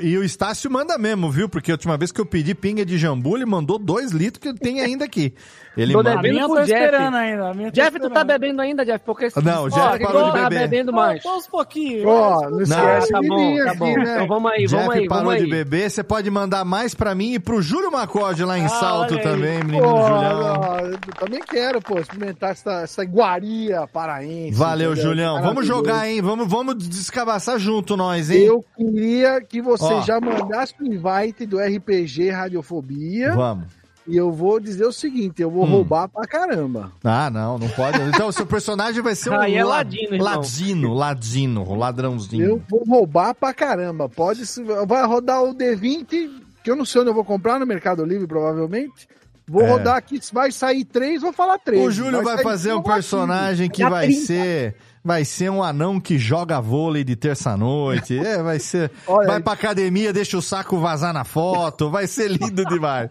Speaker 1: E, e o Estácio manda mesmo, viu? Porque a última vez que eu pedi pinga de jambu, ele mandou dois litros que tem ainda aqui. Ele
Speaker 2: Tô
Speaker 1: manda...
Speaker 4: A
Speaker 2: devendo
Speaker 4: minha eu tô
Speaker 2: Jeff.
Speaker 4: esperando ainda. A
Speaker 2: Jeff, tu tá
Speaker 4: esperando.
Speaker 2: bebendo ainda, Jeff? Porque
Speaker 1: Não, o Jeff parou de
Speaker 2: tá
Speaker 1: beber.
Speaker 2: bebendo mais.
Speaker 4: Só uns pouquinhos.
Speaker 3: Ó, não esquece
Speaker 2: tá bom, tá bom.
Speaker 3: né?
Speaker 2: Então vamos aí,
Speaker 1: Jeff
Speaker 2: vamos aí,
Speaker 1: parou
Speaker 2: vamos
Speaker 1: de
Speaker 2: aí.
Speaker 1: beber, você pode mandar mais pra mim e pro Júlio Macode lá em
Speaker 4: Ah,
Speaker 1: Salto também, menino
Speaker 3: Pô,
Speaker 1: Julião.
Speaker 3: ó, eu também quero, pô, experimentar essa, essa iguaria paraense.
Speaker 1: Valeu,
Speaker 3: entendeu?
Speaker 1: Julião. Vamos jogar, hein? Vamos, vamos descabaçar junto nós, hein?
Speaker 3: Eu queria que você
Speaker 1: Ó.
Speaker 3: já mandasse o invite do RPG Radiofobia.
Speaker 1: Vamos.
Speaker 3: E eu vou dizer o seguinte: eu vou
Speaker 1: Hum.
Speaker 3: roubar pra caramba.
Speaker 1: Ah, não, não pode. Então, o seu personagem vai ser um
Speaker 2: Aí é
Speaker 1: la-
Speaker 2: ladino,
Speaker 1: ladino, ladino, ladrãozinho.
Speaker 3: Eu vou roubar pra caramba. Pode se- vai rodar o D20, que eu não sei onde eu vou comprar no Mercado Livre, provavelmente. Vou
Speaker 1: É.
Speaker 3: rodar aqui, vai sair três, vou falar três.
Speaker 1: O Júlio vai
Speaker 3: sair
Speaker 1: fazer um personagem que vai
Speaker 3: 30.
Speaker 1: ser. Vai ser um anão que joga vôlei de terça-noite. É, vai ser.
Speaker 3: Olha
Speaker 1: vai
Speaker 3: aí.
Speaker 1: pra academia, deixa o saco vazar na foto. Vai ser lindo demais.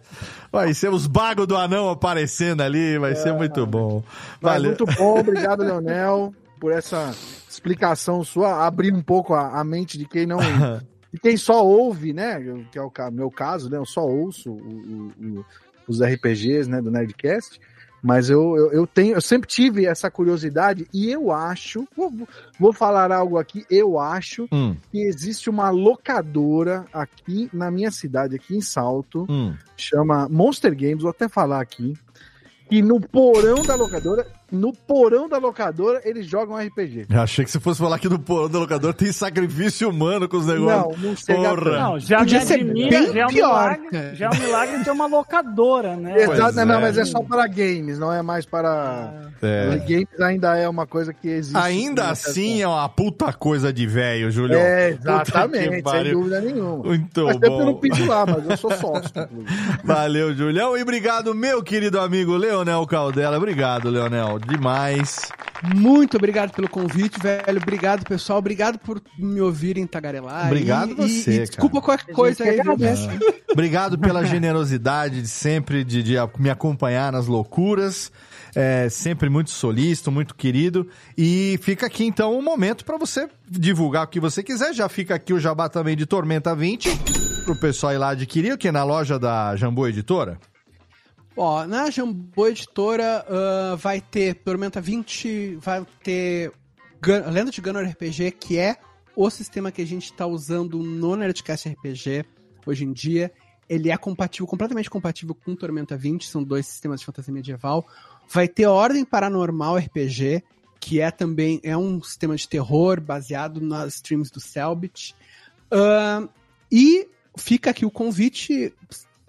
Speaker 1: Vai ser os bagos do anão aparecendo ali. Vai ser muito bom. Valeu.
Speaker 3: muito bom, obrigado, Leonel, por essa explicação sua. Abrir um pouco a, a mente de quem não. de quem só ouve, né? Que é o meu caso, né? Eu só ouço o- o- o- os RPGs né, do Nerdcast. Mas eu, eu, eu tenho, eu sempre tive essa curiosidade e eu acho, vou, vou falar algo aqui, eu acho
Speaker 1: Hum,
Speaker 3: que existe uma locadora aqui na minha cidade, aqui em Salto,
Speaker 1: hum.
Speaker 3: chama Monster Games, vou até falar aqui, que no porão da locadora, no porão da locadora, eles jogam RPG.
Speaker 1: Eu achei que você fosse falar que no porão do locador tem sacrifício humano com os negócios.
Speaker 3: Não, não chega
Speaker 1: Porra.
Speaker 4: Não, já
Speaker 7: Podia
Speaker 4: me
Speaker 7: ser
Speaker 4: admira,
Speaker 7: bem
Speaker 4: já é um
Speaker 7: pior,
Speaker 4: milagre,
Speaker 7: cara.
Speaker 4: já é um milagre de ter uma locadora, né?
Speaker 3: Exato, não,
Speaker 1: é.
Speaker 3: mas é só para games, não é mais para.
Speaker 1: É.
Speaker 3: Games ainda é uma coisa que existe.
Speaker 1: Ainda
Speaker 3: né,
Speaker 1: assim é uma puta coisa de velho, Julião.
Speaker 3: É, exatamente, sem dúvida nenhuma.
Speaker 1: Muito
Speaker 3: Faz tempo que eu não
Speaker 1: bom.
Speaker 3: piso lá, mas eu sou sócio.
Speaker 1: Valeu, Julião. E obrigado, meu querido amigo Leonel Caldela. Obrigado, Leonel. Demais.
Speaker 7: Muito obrigado pelo convite, velho. Obrigado, pessoal. Obrigado por me ouvirem tagarelar.
Speaker 1: Obrigado
Speaker 7: e,
Speaker 1: você,
Speaker 7: e, e
Speaker 1: cara.
Speaker 7: desculpa qualquer coisa
Speaker 3: que
Speaker 7: aí,
Speaker 3: agradece.
Speaker 1: Obrigado pela generosidade de sempre de, de me acompanhar nas loucuras. É, sempre muito solícito, muito querido. E fica aqui então um momento para você divulgar o que você quiser. Já fica aqui o jabá também de Tormenta 20 pro pessoal ir lá adquirir, o que na loja da Jambô Editora.
Speaker 7: Ó, na Jambô Editora ah, vai ter Tormenta 20, vai ter Gun- Lenda de Gunner RPG, que é o sistema que a gente está usando no Nerdcast RPG hoje em dia. Ele é compatível, completamente compatível com Tormenta 20, são dois sistemas de fantasia medieval. Vai ter Ordem Paranormal RPG, que é também é um sistema de terror baseado nas streams do Selbit. Ahn, e fica aqui o convite.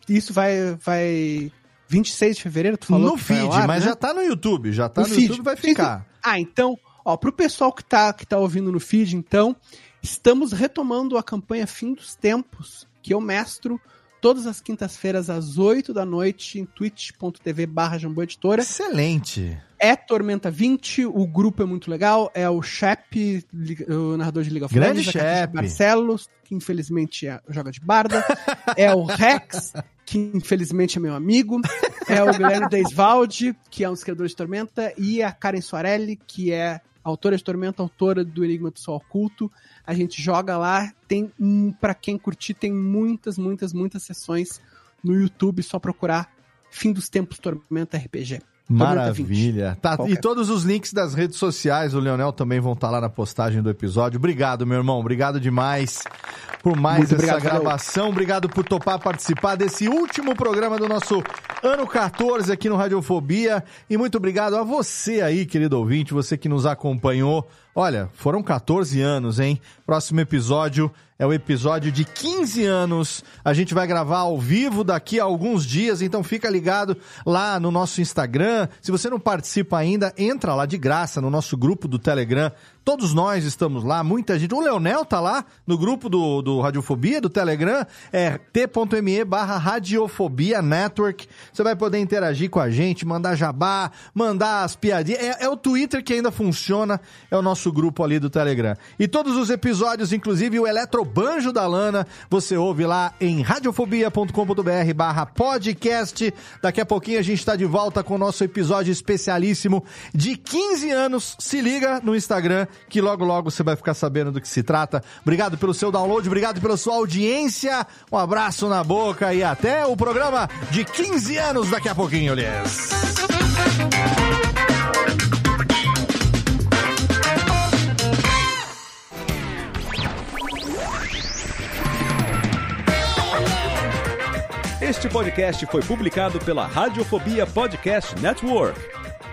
Speaker 7: Isso vai, vai 26 de fevereiro, tu falou?
Speaker 1: no feed,
Speaker 7: ar,
Speaker 1: mas
Speaker 7: né?
Speaker 1: já tá no YouTube. Já tá no,
Speaker 7: No feed.
Speaker 1: YouTube, vai ficar.
Speaker 7: Ah, então, ó, pro pessoal que tá, que tá ouvindo no feed, então, estamos retomando a campanha Fim dos Tempos, que eu mestro todas as quintas-feiras às 8 da noite em twitch.tv barra Editora.
Speaker 1: Excelente.
Speaker 7: É Tormenta 20, o grupo é muito legal, é o Shep, o narrador de of
Speaker 1: Grande
Speaker 7: Legends,
Speaker 1: Shep.
Speaker 7: Barcelos, que infelizmente é- joga de barda, é o Rex, que infelizmente é meu amigo, é o Guilherme Deisvalde, que é um escritor de Tormenta, e a Karen Soarelli, que é autora de Tormenta, autora do Enigma do Sol Oculto. A gente joga lá, tem, hum, pra quem curtir, tem muitas, muitas, muitas sessões no YouTube, só procurar Fim dos Tempos Tormenta RPG. Tormenta 20.
Speaker 1: Maravilha. Tá, e todos os links das redes sociais, o Leonel também vão estar lá na postagem do episódio. Obrigado, meu irmão. Obrigado demais por mais
Speaker 7: Muito
Speaker 1: essa
Speaker 7: obrigado, valeu.
Speaker 1: gravação. Obrigado por topar participar desse último programa do nosso ano 14 aqui no Radiofobia. E muito obrigado a você aí, querido ouvinte, você que nos acompanhou. Olha, foram 14 anos, hein? Próximo episódio é o episódio de 15 anos. A gente vai gravar ao vivo daqui a alguns dias, então fica ligado lá no nosso Instagram. Se você não participa ainda, entra lá de graça no nosso grupo do Telegram. Todos nós estamos lá, muita gente. O Leonel tá lá no grupo do, do Radiofobia, do Telegram. É t.me barra Radiofobia Network. Você vai poder interagir com a gente, mandar jabá, mandar as piadinhas. É, é o Twitter que ainda funciona, é o nosso grupo ali do Telegram. E todos os episódios, inclusive o Eletrobanjo da Lana, você ouve lá em radiofobia.com.br barra podcast. Daqui a pouquinho a gente está de volta com o nosso episódio especialíssimo de 15 anos. Se liga no Instagram que logo logo você vai ficar sabendo do que se trata. Obrigado pelo seu download, obrigado pela sua audiência. Um abraço na boca e até o programa de 15 anos daqui a pouquinho, Lies.
Speaker 14: Este podcast foi publicado pela Radiofobia Podcast Network.